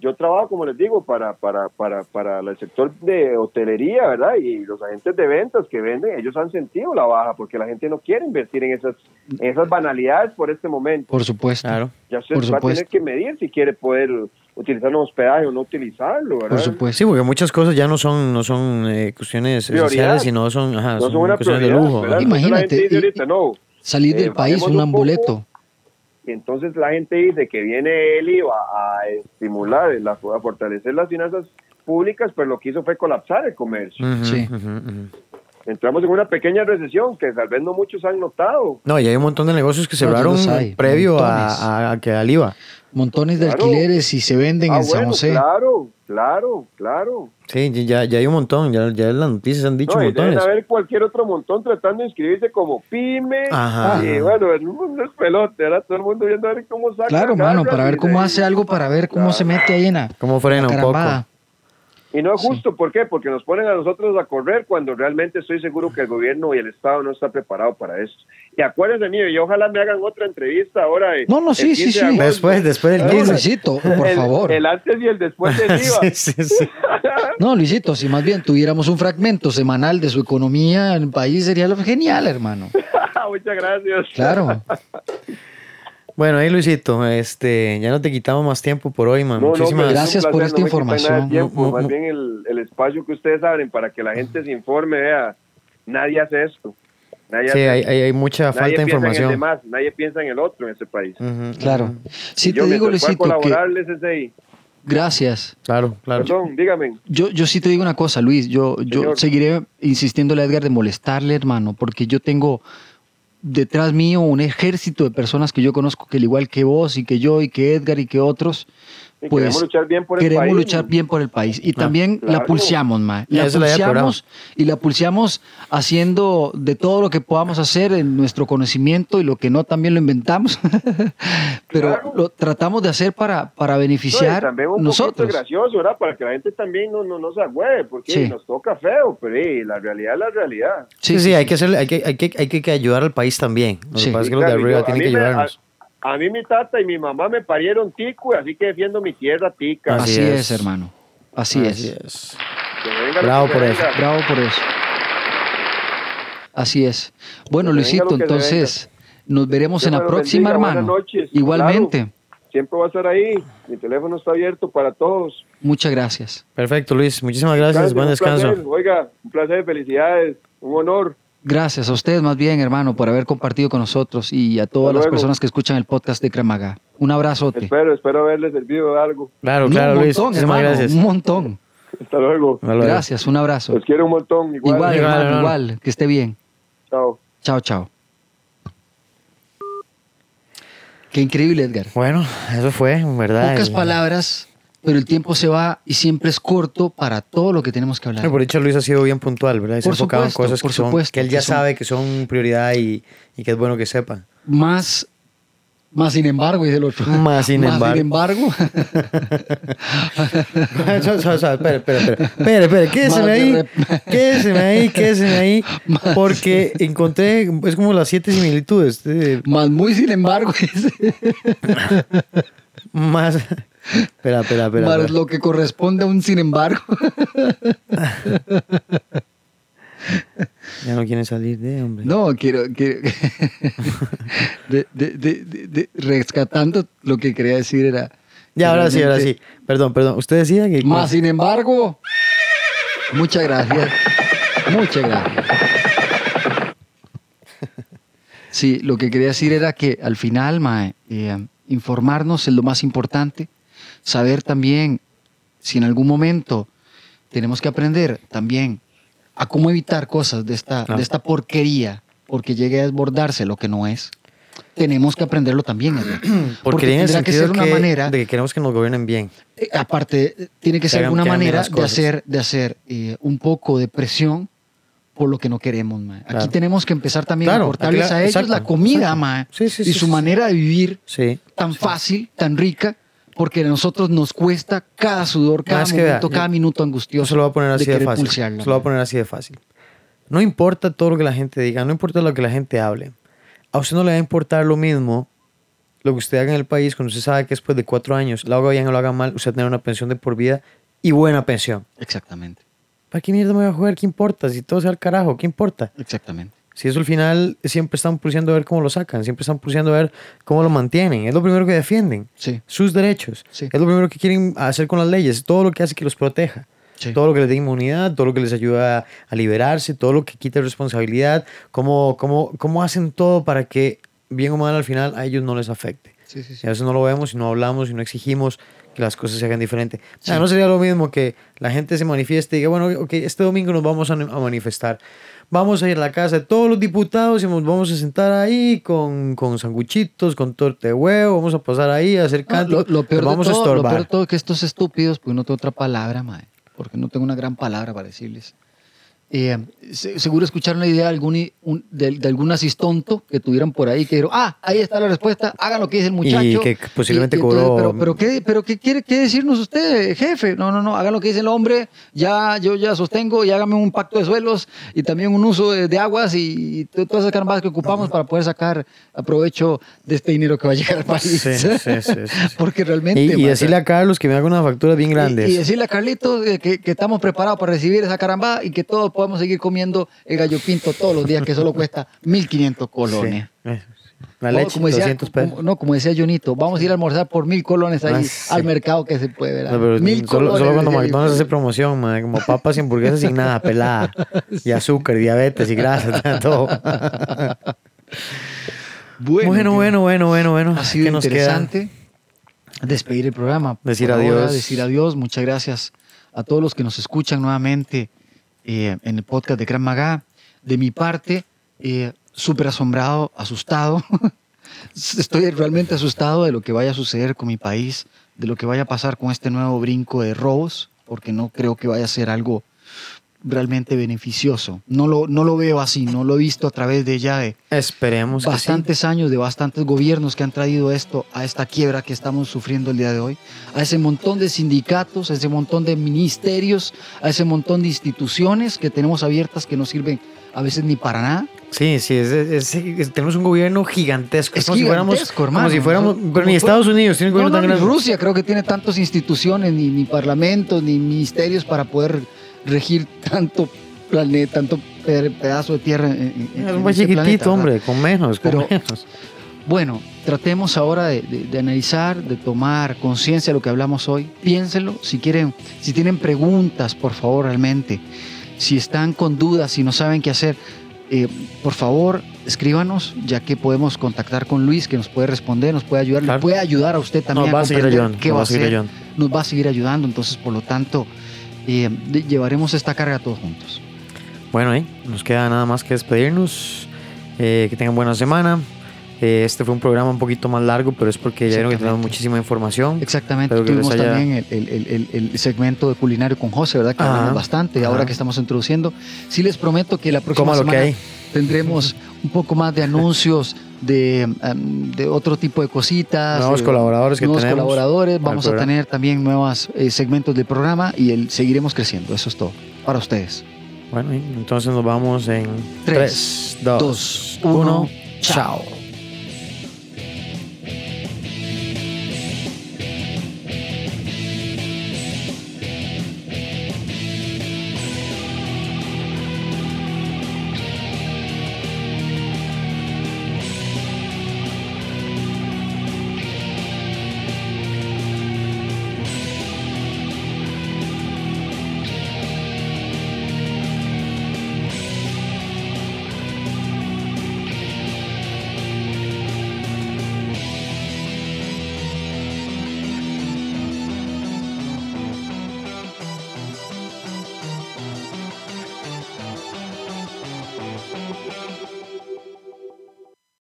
yo trabajo, como les digo, para, para, para, para el sector de hotelería, ¿verdad? Y los agentes de ventas que venden, ellos han sentido la baja porque la gente no quiere invertir en esas, en esas banalidades por este momento. Por supuesto. Claro. Ya usted por va a tener supuesto. que medir si quiere poder utilizar un hospedaje o no utilizarlo, ¿verdad? Por supuesto. Sí, porque muchas cosas ya no son, no son eh, cuestiones Prioridad. esenciales, sino son, ajá, No son son una cuestiones de lujo. ¿verdad? Imagínate, y- ahorita, no, Salir Eh, del país, bajemos un un. Y entonces la gente dice que viene el IVA a estimular, la- a fortalecer las finanzas públicas, pero lo que hizo fue colapsar el comercio. Sí. Entramos en una pequeña recesión que tal vez no muchos han notado. No, y hay un montón de negocios que cerraron previo a- a que al IVA. Montones de Claro. alquileres y se venden Ah, en San José. claro, claro, claro. Sí, ya, ya hay un montón, ya, ya las noticias han dicho No, y deben montones. haber cualquier otro montón tratando de inscribirse como pyme. Ajá. Y bueno, el mundo es pelote, ¿verdad? Todo el mundo viendo a ver cómo saca. Claro, mano, para ver cómo hace algo, para ver cómo se mete ahí en la, ¿Cómo frena la un poco? Y no es justo, ¿por qué? Porque nos ponen a nosotros a correr cuando realmente estoy seguro que el gobierno y el Estado no está preparado para eso. Y acuérdense mío, y ojalá me hagan otra entrevista ahora. eh, No, no, sí, sí, 15 de sí. agosto. Después, después del No, No, 15. Luisito, por el, favor. El antes y el después del IVA. sí, sí, sí. No, Luisito, si más bien tuviéramos un fragmento semanal de su economía en el país sería lo genial, hermano. Muchas gracias. Claro. Bueno, ahí Luisito, este, ya no te quitamos más tiempo por hoy, man. No, no, Muchísimas un Gracias por esta no información. tiempo, más bien el, el espacio que ustedes abren para que la gente se informe, vea, nadie hace esto. Nadie Sí, hace hay, esto. hay, hay mucha Nadie falta de piensa en el información. demás, nadie piensa en el otro en este país. Ujú, Claro. ujú. Sí Y yo te digo, Luisito, que colaborarles ahí. gracias. Claro, claro. Perdón, dígame. Yo, yo sí te digo una cosa, Luis. Yo, yo seguiré insistiéndole a Edgar de molestarle, hermano, porque yo tengo detrás mío un ejército de personas que yo conozco que al igual que vos y que yo y que Edgar y que otros, Y pues queremos luchar bien por el queremos país. luchar bien por el país. Y también la claro. pulseamos, mae. Y La la pulseamos y la pulseamos haciendo de todo lo que podamos hacer en nuestro conocimiento y lo que no también lo inventamos. Pero Claro. lo tratamos de hacer para, para No, y beneficiar también un nosotros. gracioso, ¿verdad? Para que la gente también no, no, no se agüe, porque Sí. nos toca feo, pero eh, la realidad es la realidad. Sí, sí, hay, que hacer, hay, que, hay, que, hay que- ayudar al país también. Lo Sí. que pasa es Sí, que los de arriba tienen que mí me- ayudarnos. A, a mí mi tata y mi mamá me parieron tico, así que defiendo mi tierra tica. Así Así es. es, hermano. Así, es. es. Lo Bravo por eso. Bravo por eso. Así es. Bueno, Que Luisito, entonces nos veremos Dios en la próxima, bendiga, hermano. buenas noches. Igualmente. Claro. Siempre va a estar ahí. Mi teléfono está abierto para todos. Muchas gracias. Perfecto, Luis. Muchísimas gracias. Descansen, Buen descanso. placer. Oiga, un placer, felicidades, un honor. Gracias a ustedes más bien, hermano, por haber compartido con nosotros y a todas Hasta las luego. personas que escuchan el podcast de Cremaga. Un abrazote. Espero, espero haberles servido de algo. Claro, claro, un Luis. montón, Muchísimas hermano, gracias. Un montón. Hasta luego. Hasta luego. Gracias, un abrazo. Los quiero un montón. Igual. Igual, Igual, hermano, hermano. igual. Que esté bien. Chao. Chao, chao. Qué increíble, Edgar. Bueno, eso fue, en verdad. Pocas El- palabras, pero el tiempo se va y siempre es corto para todo lo que tenemos que hablar. Por dicho, Luis ha sido bien puntual, ¿verdad? Y Se Por enfocado en cosas que, por son, supuesto, que él ya que son- sabe que son prioridad y, y que es bueno que sepa. Más, más sin embargo, dice el otro. Más sin embargo. sin embargo. Suave, espere, espere, espere. Espere, espere, quédeseme Más de ahí. Quédeseme ahí, quédeseme ahí. Porque encontré, es como las siete similitudes. eh, más muy sin embargo. dice. Más. Espera, espera, espera. más lo que corresponde a un sin embargo. Ya no quieren salir de, hombre. No, quiero, quiero de, de- de- de- de- rescatando lo que quería decir era. Ya, ahora sí, ahora sí. Perdón, perdón. Usted decía que. Más sin embargo, muchas gracias. Muchas gracias. Sí, lo que quería decir era que al final, mae, eh, informarnos es lo más importante. Saber también si en algún momento tenemos que aprender también a cómo evitar cosas de esta, de esta porquería, porque llegue a desbordarse lo que no es. Tenemos que aprenderlo también. Porque, en el tendrá que ser una que- manera de que queremos que nos gobiernen bien. eh, aparte, tiene que ser que bien manera de hacer, de hacer eh, un poco de presión por lo que no queremos, mae. Aquí Claro. tenemos que empezar también Claro, a la- a ellos exacto, la comida, mae, Sí, sí, y sí, su manera de vivir tan fácil, tan rica, porque a nosotros nos cuesta cada sudor, cada Más momento, cada yo- minuto angustioso. se lo voy a poner así de, fácil. Se lo voy a poner así de fácil. No importa todo lo que la gente diga, no importa lo que la gente hable. A usted no le va a importar lo mismo lo que usted haga en el país cuando usted sabe que después de cuatro años, lo haga bien o lo haga mal, usted va a tener una pensión de por vida y buena pensión. Exactamente, ¿Para qué mierda me voy a jugar? ¿Qué importa? Si todo sea al carajo, ¿qué importa? exactamente. Si eso al final siempre están pulseando a ver cómo lo sacan, siempre están pulseando a ver cómo lo mantienen. Es lo primero que defienden. Sí, Sus derechos. Sí. Es lo primero que quieren hacer con las leyes. Todo lo que hace que los proteja. sí. Todo lo que les dé inmunidad, todo lo que les ayuda a, liberarse, todo lo que quita responsabilidad, cómo, cómo, cómo hacen todo para que, bien o mal, al final a ellos no les afecte. Sí, sí, sí. Y a veces no lo vemos y no hablamos y no exigimos que las cosas se hagan diferente. O sea, no sería lo mismo que la gente se manifieste y diga, bueno, ok, este domingo nos vamos a, a manifestar. Vamos a ir a la casa de todos los diputados y nos vamos a sentar ahí con, con sanguchitos, con torta de huevo, vamos a pasar ahí a hacer Ah, canto. lo, lo peor vamos a lo peor de todo es que estos estúpidos, pues no tengo otra palabra, mae, porque no tengo una gran palabra para decirles. Eh, se- seguro escucharon la idea de algún, un- de, de algún asistonto que tuvieran por ahí que dijeron, ah, ahí está la respuesta, hagan lo que dice el muchacho. que posiblemente entonces, cobró- Pero, pero, ¿qué, pero ¿qué quiere qué decirnos usted, jefe? No, no, no, hagan lo que dice el hombre, ya, yo ya sostengo y hágame un pacto de suelos y también un uso de, de aguas y, y to- todas esas carambas que ocupamos para poder sacar aprovecho de este dinero que va a llegar al país. Sí, sí, sí. Porque realmente... Y, y decirle a Carlos que me haga unas facturas bien grandes. y, y decirle a Carlitos eh, que, que estamos preparados para recibir esa carambada y que todos podemos seguir comiendo el gallo pinto todos los días, que solo cuesta 1.500 colones. Sí. La leche, como decía, 200 pesos. no, como decía Junito, vamos a ir a almorzar por mil colones ahí Ah, sí. al mercado que se puede ver. No, mil solo, colones. solo cuando McDonald's hace promoción, como papas y hamburguesas sin nada, pelada. Y azúcar, diabetes y grasa, todo. Bueno, Bueno, bueno, bueno, bueno, bueno. Ha sido ¿Qué nos queda? interesante despedir el programa. Decir Por ahora, adiós. decir adiós. Muchas gracias a todos los que nos escuchan nuevamente eh, en el podcast de Gran Magá. De mi parte, eh, súper asombrado, asustado. Estoy realmente asustado de lo que vaya a suceder con mi país de lo que vaya a pasar con este nuevo brinco de robos, porque no creo que vaya a ser algo realmente beneficioso. No lo, no lo veo así, no lo he visto a través de ya de Esperemos que sí. bastantes años, de bastantes gobiernos que han traído esto a esta quiebra que estamos sufriendo el día de hoy, a ese montón de sindicatos, a ese montón de ministerios, a ese montón de instituciones que tenemos abiertas que no sirven a veces ni para nada. Sí, sí, es, es- es- tenemos un gobierno gigantesco. Es como si fuéramos, como si fuéramos, Como ni Estados Unidos tiene un No, gobierno no, tan grande. Rusia creo que tiene tantas instituciones, ni, ni parlamentos, ni ministerios para poder regir tanto planeta, tanto pe- pedazo de tierra. en- en- Es más ese chiquitito, hombre, con menos, con Pero- menos. Bueno, tratemos ahora de, de- de analizar, de tomar conciencia de lo que hablamos hoy. Piénsenlo. Si quieren, si tienen preguntas, por favor, realmente. Si están con dudas, si no saben qué hacer, eh, por favor, escríbanos, ya que podemos contactar con Luis, que nos puede responder, nos puede ayudar, Claro. le puede ayudar a usted también Nos va a seguir ayudando. qué nos va a a seguir hacer. ayudando. Nos va a seguir ayudando. Entonces, por lo tanto, eh, llevaremos esta carga todos juntos. Bueno, ahí nos queda nada más que despedirnos. Eh, que tengan buena semana. Eh, este fue un programa un poquito más largo, pero es porque ya vieron que tenemos muchísima información. Exactamente, tuvimos haya- también el, el- el- el segmento de culinario con José, ¿verdad? Que Ajá, hablamos bastante, ajá. ahora que estamos introduciendo. Sí les prometo que la próxima semana tendremos un poco más de anuncios, de, em, de otro tipo de cositas. Nuevos de- colaboradores que nuevos tenemos colaboradores, vamos a tener también nuevos segmentos del programa y el, seguiremos creciendo, eso es todo, para ustedes. Bueno, entonces nos vamos en Tres, 3, 2, dos, 1. uno, Chao.